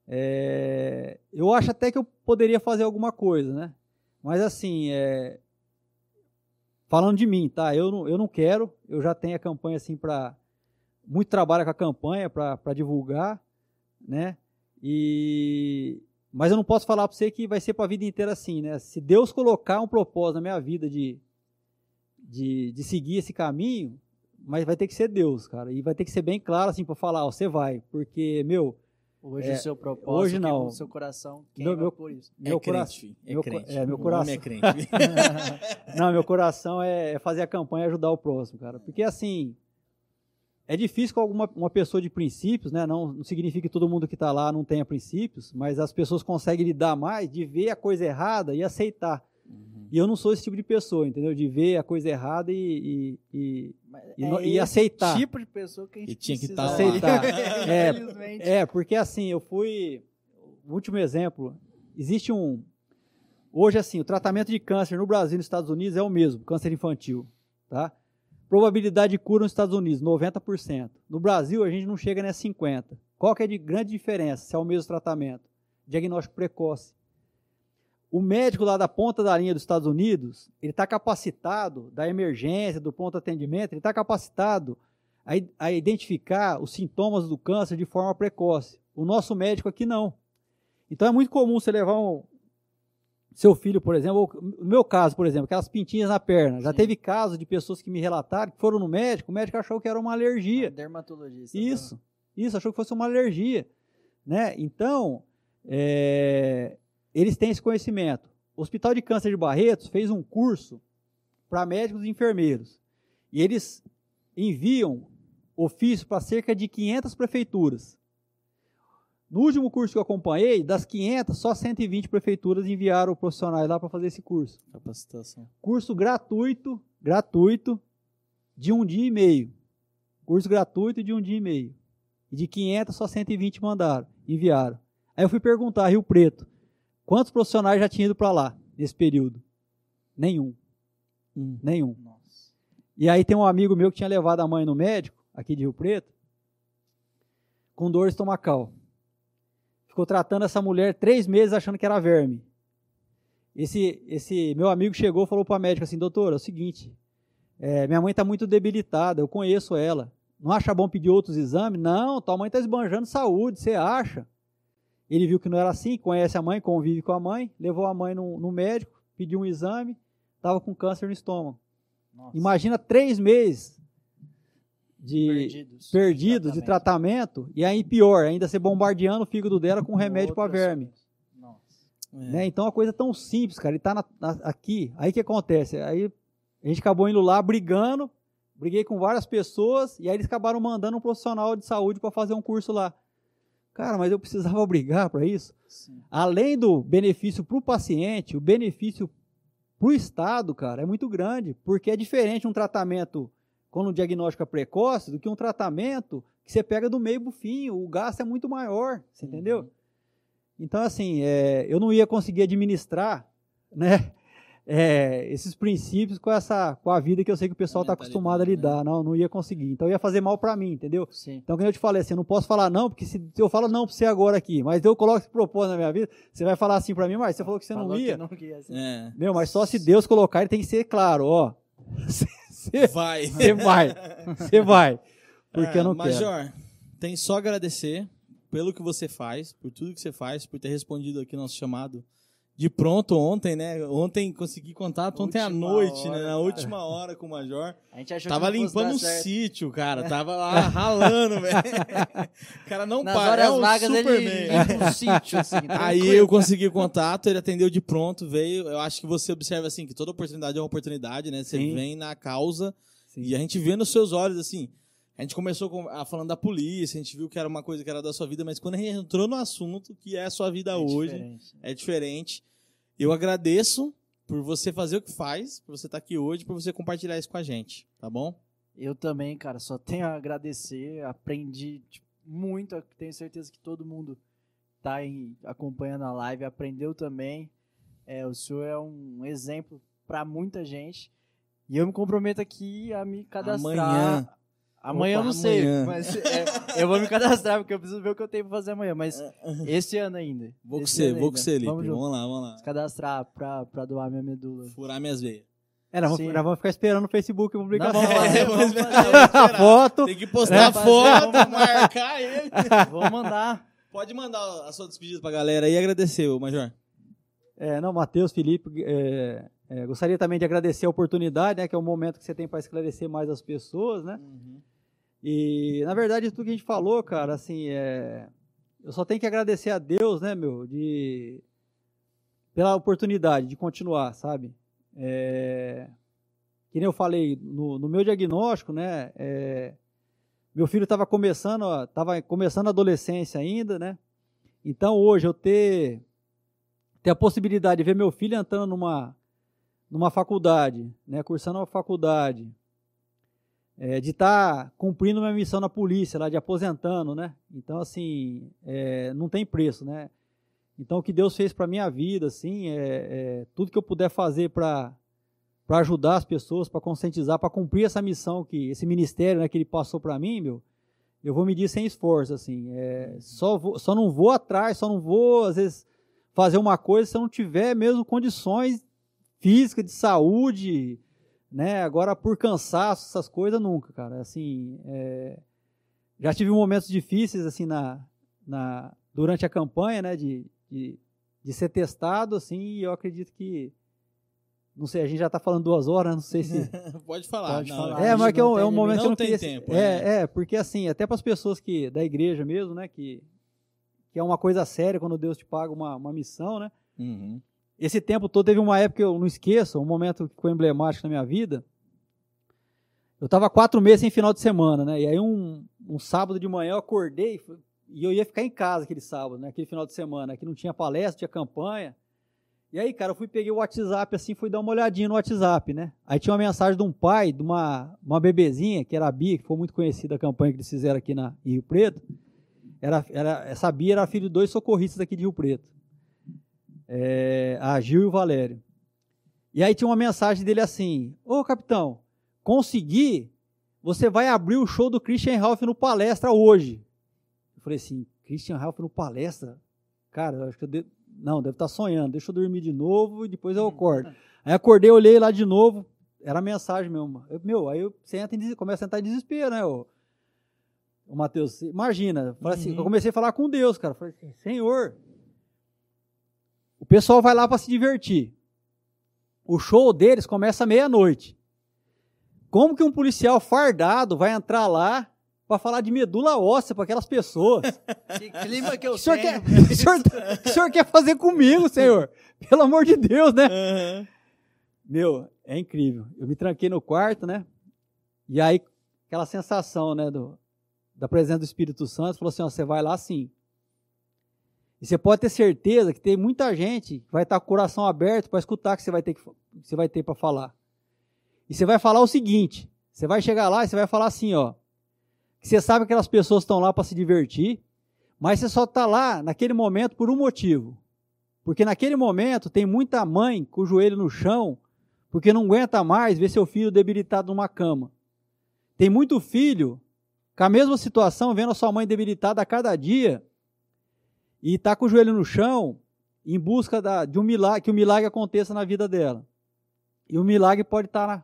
É, eu acho até que eu poderia fazer alguma coisa, né? Mas assim, é, falando de mim, tá? Eu não, eu não quero, eu já tenho a campanha assim para muito trabalho com a campanha para divulgar, né? E mas eu não posso falar para você que vai ser para a vida inteira assim, né? Se Deus colocar um propósito na minha vida de, de, de seguir esse caminho, mas vai ter que ser Deus, cara. E vai ter que ser bem claro assim para falar, ó, você vai, porque meu, Hoje É, o seu propósito, hoje que é não. o seu coração Meu- queima meu- por isso. É meu crente, coração, é meu crente. é, meu O coração. homem é crente. Não, meu coração é é fazer a campanha e ajudar o próximo, cara. Porque assim, é difícil com alguma uma pessoa de princípios, né? Não, não significa que todo mundo que está lá não tenha princípios, mas as pessoas conseguem lidar mais de ver a coisa errada e aceitar. Uhum. E eu não sou esse tipo de pessoa, entendeu? De ver a coisa errada e, e, e- E é e aceitar. tipo de pessoa que a gente E tinha que precisa tá lá. Aceitar. É, Infelizmente. É, porque assim, eu fui. O último exemplo, existe um. Hoje, assim, o tratamento de câncer no Brasil e nos Estados Unidos é o mesmo, câncer infantil. Tá? Probabilidade de cura nos Estados Unidos, 90%. No Brasil, a gente não chega nem a 50%. Qual que é de grande diferença se é o mesmo tratamento? Diagnóstico precoce. O médico lá da ponta da linha dos Estados Unidos, ele está capacitado, da emergência, do pronto atendimento, ele está capacitado a, a identificar os sintomas do câncer de forma precoce. O nosso médico aqui não. Então é muito comum você levar um, seu filho, por exemplo, ou no meu caso, por exemplo, aquelas pintinhas na perna. Já Sim. teve casos de pessoas que me relataram que foram no médico, o médico achou que era uma alergia. Dermatologista. Isso, isso, achou que fosse uma alergia, né? Então, é, eles têm esse conhecimento. O Hospital de Câncer de Barretos fez um curso para médicos e enfermeiros. E eles enviam ofício para cerca de 500 prefeituras. No último curso que eu acompanhei, das 500, só 120 prefeituras enviaram profissionais lá para fazer esse curso. Capacitação. Curso gratuito, gratuito, de um dia e meio. Curso gratuito de um dia e meio. E de 500, só 120 mandaram, enviaram. Aí eu fui perguntar, Rio Preto, quantos profissionais já tinham ido para lá nesse período? Nenhum. Hum. Nenhum. Nossa. E aí tem um amigo meu que tinha levado a mãe no médico, aqui de Rio Preto, com dor estomacal. Ficou tratando essa mulher três meses achando que era verme. Esse, esse meu amigo chegou e falou para a médica assim, doutor, é o seguinte, é, minha mãe está muito debilitada, eu conheço ela. Não acha bom pedir outros exames? Não, tua mãe está esbanjando saúde, você acha? Ele viu que não era assim, conhece a mãe, convive com a mãe, levou a mãe no, no médico, pediu um exame, estava com câncer no estômago. Nossa. Imagina três meses de perdidos, perdidos de tratamento e aí pior, ainda ser bombardeando o fígado dela com remédio para verme. É. Né? Então, uma coisa tão simples, cara. Ele tá na- na- aqui. Aí o que acontece? Aí a gente acabou indo lá brigando. Briguei com várias pessoas. E aí eles acabaram mandando um profissional de saúde para fazer um curso lá. Cara, mas eu precisava brigar para isso. Sim. Além do benefício para o paciente, o benefício para o Estado, cara, é muito grande. Porque é diferente um tratamento quando o diagnóstico é precoce do que um tratamento que você pega do meio pro fim. O gasto é muito maior. Você entendeu? Então, assim, é, eu não ia conseguir administrar, né, é, esses princípios com essa, com a vida que eu sei que o pessoal está acostumado a né? lidar. Não, não ia conseguir. Então, ia fazer mal para mim, entendeu? Sim. Então, como eu te falei, assim, eu não posso falar não, porque se, eu falo não para você agora aqui, mas eu coloco esse propósito na minha vida, você vai falar assim para mim, mas você falou que você Falou não que ia. não ia, assim. É. Meu, mas só se Deus colocar, ele tem que ser claro, ó. Você Vai. você vai, você vai. Porque É, eu não quero. Major, tem só agradecer pelo que você faz, por tudo que você faz, por ter respondido aqui nosso chamado de pronto ontem, né? Ontem consegui contato ontem à noite, hora, né? Na cara. última hora com o Major. A gente achou Tava que limpando certo. sítio, cara. Tava lá ralando, velho. O cara não Nas para. É um vagas ele Superman. limpa um sítio, assim. Aí tranquilo. eu consegui o contato, ele atendeu de pronto, veio. Eu acho que você observa assim que toda oportunidade é uma oportunidade, né? Você Sim. vem na causa Sim. e a gente vê nos seus olhos assim. A gente começou com- a, falando da polícia, a gente viu que era uma coisa que era da sua vida, mas quando a gente entrou no assunto que é a sua vida É hoje, diferente. é diferente. Eu agradeço por você fazer o que faz, por você estar aqui hoje, por você compartilhar isso com a gente, tá bom? Eu também, cara, só tenho a agradecer. Aprendi tipo, muito. Tenho certeza que todo mundo tá aí acompanhando a live aprendeu também. É, o senhor é um exemplo para muita gente. E eu me comprometo aqui a me cadastrar. Amanhã. Amanhã eu Opa, não sei, amanhã. mas é, eu vou me cadastrar porque eu preciso ver o que eu tenho pra fazer amanhã. Mas esse ano ainda. Vou com você, vou com você, Lipe. Vamos. Vamos lá, vamos lá. Se cadastrar pra, pra doar minha medula. Furar minhas veias. É, nós, vamos, nós vamos ficar esperando o Facebook Não, publicar vamos fazer, É, vamos fazer. a foto. Tem que postar É, fazer, foto, marcar ele. Vou mandar. Pode mandar a sua despedida pra galera aí e agradecer, ô Major. É, não, Matheus, Felipe, é, é, gostaria também de agradecer a oportunidade, né, que é o momento que você tem para esclarecer mais as pessoas, né? E, na verdade, tudo que a gente falou, cara, assim, é, eu só tenho que agradecer a Deus, né, meu, de, pela oportunidade de continuar, sabe? É, que nem eu falei, no, no meu diagnóstico, né, é, meu filho estava começando, a- tava começando a adolescência ainda, né? Então, hoje, eu ter, ter a possibilidade de ver meu filho entrando numa, numa faculdade, né, cursando uma faculdade, é, de estar cumprindo minha missão na polícia, lá de aposentando, né? Então, assim, é, não tem preço, né? Então, o que Deus fez para minha vida, assim, é, é tudo que eu puder fazer para para ajudar as pessoas, para conscientizar, para cumprir essa missão que esse ministério, né, que ele passou para mim, meu, eu vou medir sem esforço, assim, é, só vou, só não vou atrás, só não vou às vezes fazer uma coisa se eu não tiver mesmo condições físicas de saúde, né? Agora por cansaço, essas coisas nunca, cara. Assim, é, já tive momentos difíceis assim na, na durante a campanha, né? De, de, de ser testado, assim. E eu acredito que não sei, a gente já está falando duas horas, não sei se Pode falar. Pode não, falar. é, mas gente que é um, não é um momento limite. que eu não Não tem queria- tempo, É, é, porque assim, até para as pessoas que da igreja mesmo, né, que que é uma coisa séria quando Deus te paga uma, uma missão, né? Uhum. Esse tempo todo teve uma época que eu não esqueço, um momento que ficou emblemático na minha vida. Eu estava quatro meses sem final de semana, né? E aí um, um sábado de manhã eu acordei e eu ia ficar em casa aquele sábado, né? Aquele final de semana, que não tinha palestra, tinha campanha. E aí, cara, eu fui peguei o WhatsApp assim, fui dar uma olhadinha no WhatsApp, né? Aí tinha uma mensagem de um pai, de uma, uma bebezinha, que era a Bia, que foi muito conhecida a campanha que eles fizeram aqui na, em Rio Preto. Era, era, essa Bia era filho de dois socorristas aqui de Rio Preto. É, a Gil e o Valério. E aí tinha uma mensagem dele assim: Ô capitão, consegui, você vai abrir o show do Christian Ralph no palestra hoje. Eu falei assim: Christian Ralph no palestra? Cara, eu acho que eu de... não, deve estar sonhando, deixa eu dormir de novo e depois eu acordo. Aí acordei, olhei lá de novo, era a mensagem mesmo. Eu, meu, aí você entra em, des- começa a entrar em desespero, né, ô, ô Matheus? Imagina, assim, Uhum. eu comecei a falar com Deus, cara. Falei assim, Senhor, o pessoal vai lá para se divertir. O show deles começa meia-noite. Como que um policial fardado vai entrar lá para falar de medula óssea para aquelas pessoas? Que clima que eu O que o tenho. quer, o, que o senhor, o que o senhor quer fazer comigo, senhor? Pelo amor de Deus, né? Aham. Meu, é incrível. Eu me tranquei no quarto, né? E aí, aquela sensação, né, do, da presença do Espírito Santo, falou assim: ó, você vai lá sim. E você pode ter certeza que tem muita gente que vai estar com o coração aberto para escutar o que você vai ter que, você vai ter para falar. E você vai falar o seguinte: você vai chegar lá e você vai falar assim, ó, que você sabe que aquelas pessoas estão lá para se divertir, mas você só está lá naquele momento por um motivo. Porque naquele momento tem muita mãe com o joelho no chão, porque não aguenta mais ver seu filho debilitado numa cama. Tem muito filho com a mesma situação, vendo a sua mãe debilitada a cada dia, e está com o joelho no chão, em busca da- de um milagre, que o milagre aconteça na vida dela. E o milagre pode estar na-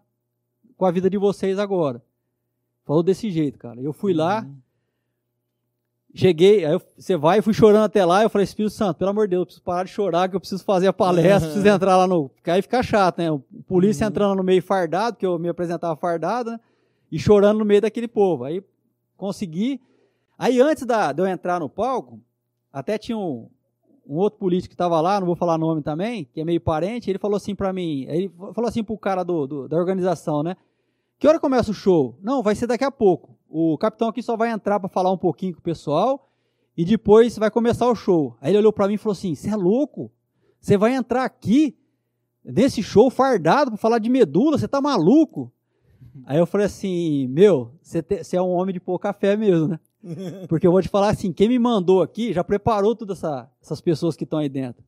com a vida de vocês agora. Falou desse jeito, cara. Eu fui lá, Uhum. Cheguei, aí eu- você vai, eu fui chorando até lá, eu falei, Espírito Santo, pelo amor de Deus, eu preciso parar de chorar, que eu preciso fazer a palestra, preciso entrar lá no. Porque aí fica chato, né? O polícia Uhum. entrando no meio fardado, que eu me apresentava fardado, né? E chorando no meio daquele povo. Aí consegui. Aí antes da, de eu entrar no palco, até tinha um, um outro político que estava lá, não vou falar nome também, que é meio parente, ele falou assim pra mim, ele falou assim pro cara do, do- da organização, né? Que hora começa o show? Não, vai ser daqui a pouco. O capitão aqui só vai entrar para falar um pouquinho com o pessoal e depois vai começar o show. Aí ele olhou para mim e falou assim: Você é louco? Você vai entrar aqui nesse show fardado para falar de medula? Você tá maluco? Aí eu falei assim: Meu, você é um homem de pouca fé mesmo, né? Porque eu vou te falar assim: quem me mandou aqui já preparou todas essa- essas pessoas que estão aí dentro.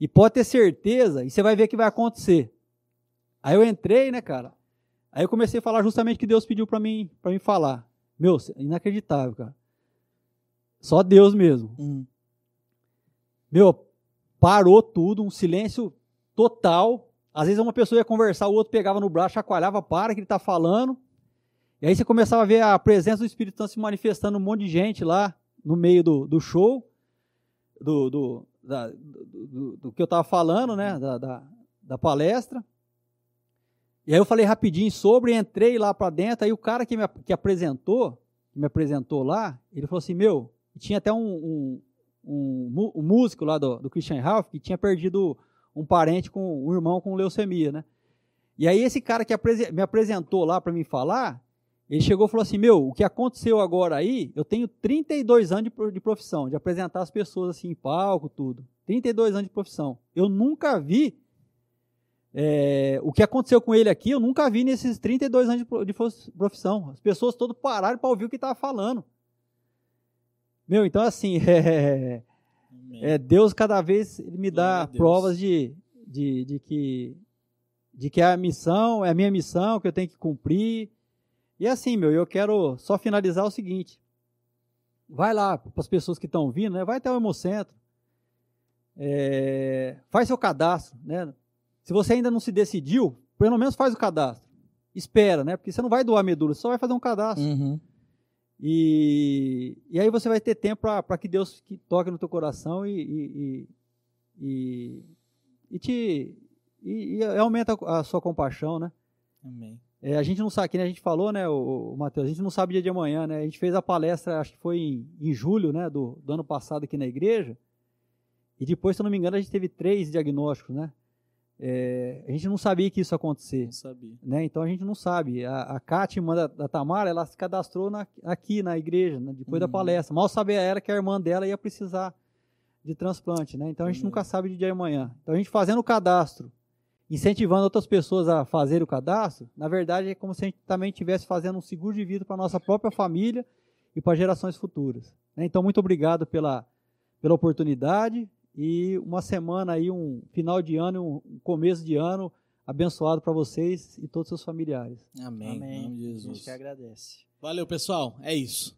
E pode ter certeza, e você vai ver o que vai acontecer. Aí eu entrei, né, cara? Aí eu comecei a falar justamente o que Deus pediu para mim, para mim falar. Meu, inacreditável, cara. Só Deus mesmo. Uhum. Meu, parou tudo, um silêncio total. Às vezes uma pessoa ia conversar, o outro pegava no braço, chacoalhava, para que ele tá falando. E aí você começava a ver a presença do Espírito Santo se manifestando um monte de gente lá no meio do, do show, do, do, da- do, do- que eu tava falando, né, da, da, da palestra. E aí eu falei rapidinho sobre, entrei lá para dentro, aí o cara que me que apresentou, que me apresentou lá, ele falou assim, meu, tinha até um, um, um, um músico lá do, do Christian Ralph que tinha perdido um parente com um irmão com leucemia, né? E aí esse cara que me apresentou lá para me falar, ele chegou e falou assim, meu, o que aconteceu agora aí, eu tenho 32 anos de, pro- de profissão, de apresentar as pessoas assim em palco, tudo. 32 anos de profissão. Eu nunca vi é, o que aconteceu com ele aqui, eu nunca vi nesses 32 anos de de profissão. As pessoas todas pararam para ouvir o que estava falando. Meu, então assim, é. É, Deus cada vez ele me dá provas de, de, de que de que é a missão, é a minha missão que eu tenho que cumprir. E assim, meu, eu quero só finalizar o seguinte. Vai lá para as pessoas que estão vindo, né? Vai até o Hemocentro. É, faz seu cadastro, né? Se você ainda não se decidiu, pelo menos faz o cadastro. Espera, né? Porque você não vai doar medula, você só vai fazer um cadastro. Uhum. E, e aí você vai ter tempo para que Deus que toque no teu coração e, e, e, e, te e, e aumenta a sua compaixão, né? Amém. É, a gente não sabe, que a gente falou, né, o, o Matheus, a gente não sabe dia de amanhã, né? A gente fez a palestra, acho que foi em, em julho, né, do, do ano passado aqui na igreja. E depois, se eu não me engano, a gente teve três diagnósticos, né? É, a gente não sabia que isso ia acontecer. Não sabia. Né? Então a gente não sabe. A, a Kátia, irmã da, da Tamara, ela se cadastrou na- aqui na igreja, né? depois da Uhum. palestra. Mal sabia ela que a irmã dela ia precisar de transplante. Né? Então a gente Uhum. nunca sabe de dia de amanhã. Então a gente fazendo o cadastro, incentivando outras pessoas a fazer o cadastro, na verdade é como se a gente também estivesse fazendo um seguro de vida para nossa própria família e para gerações futuras. né? Então muito obrigado pela, pela oportunidade e uma semana aí, um final de ano, um começo de ano abençoado para vocês e todos os seus familiares. Amém. Em nome de A gente Jesus. que agradece. Valeu, pessoal. É isso.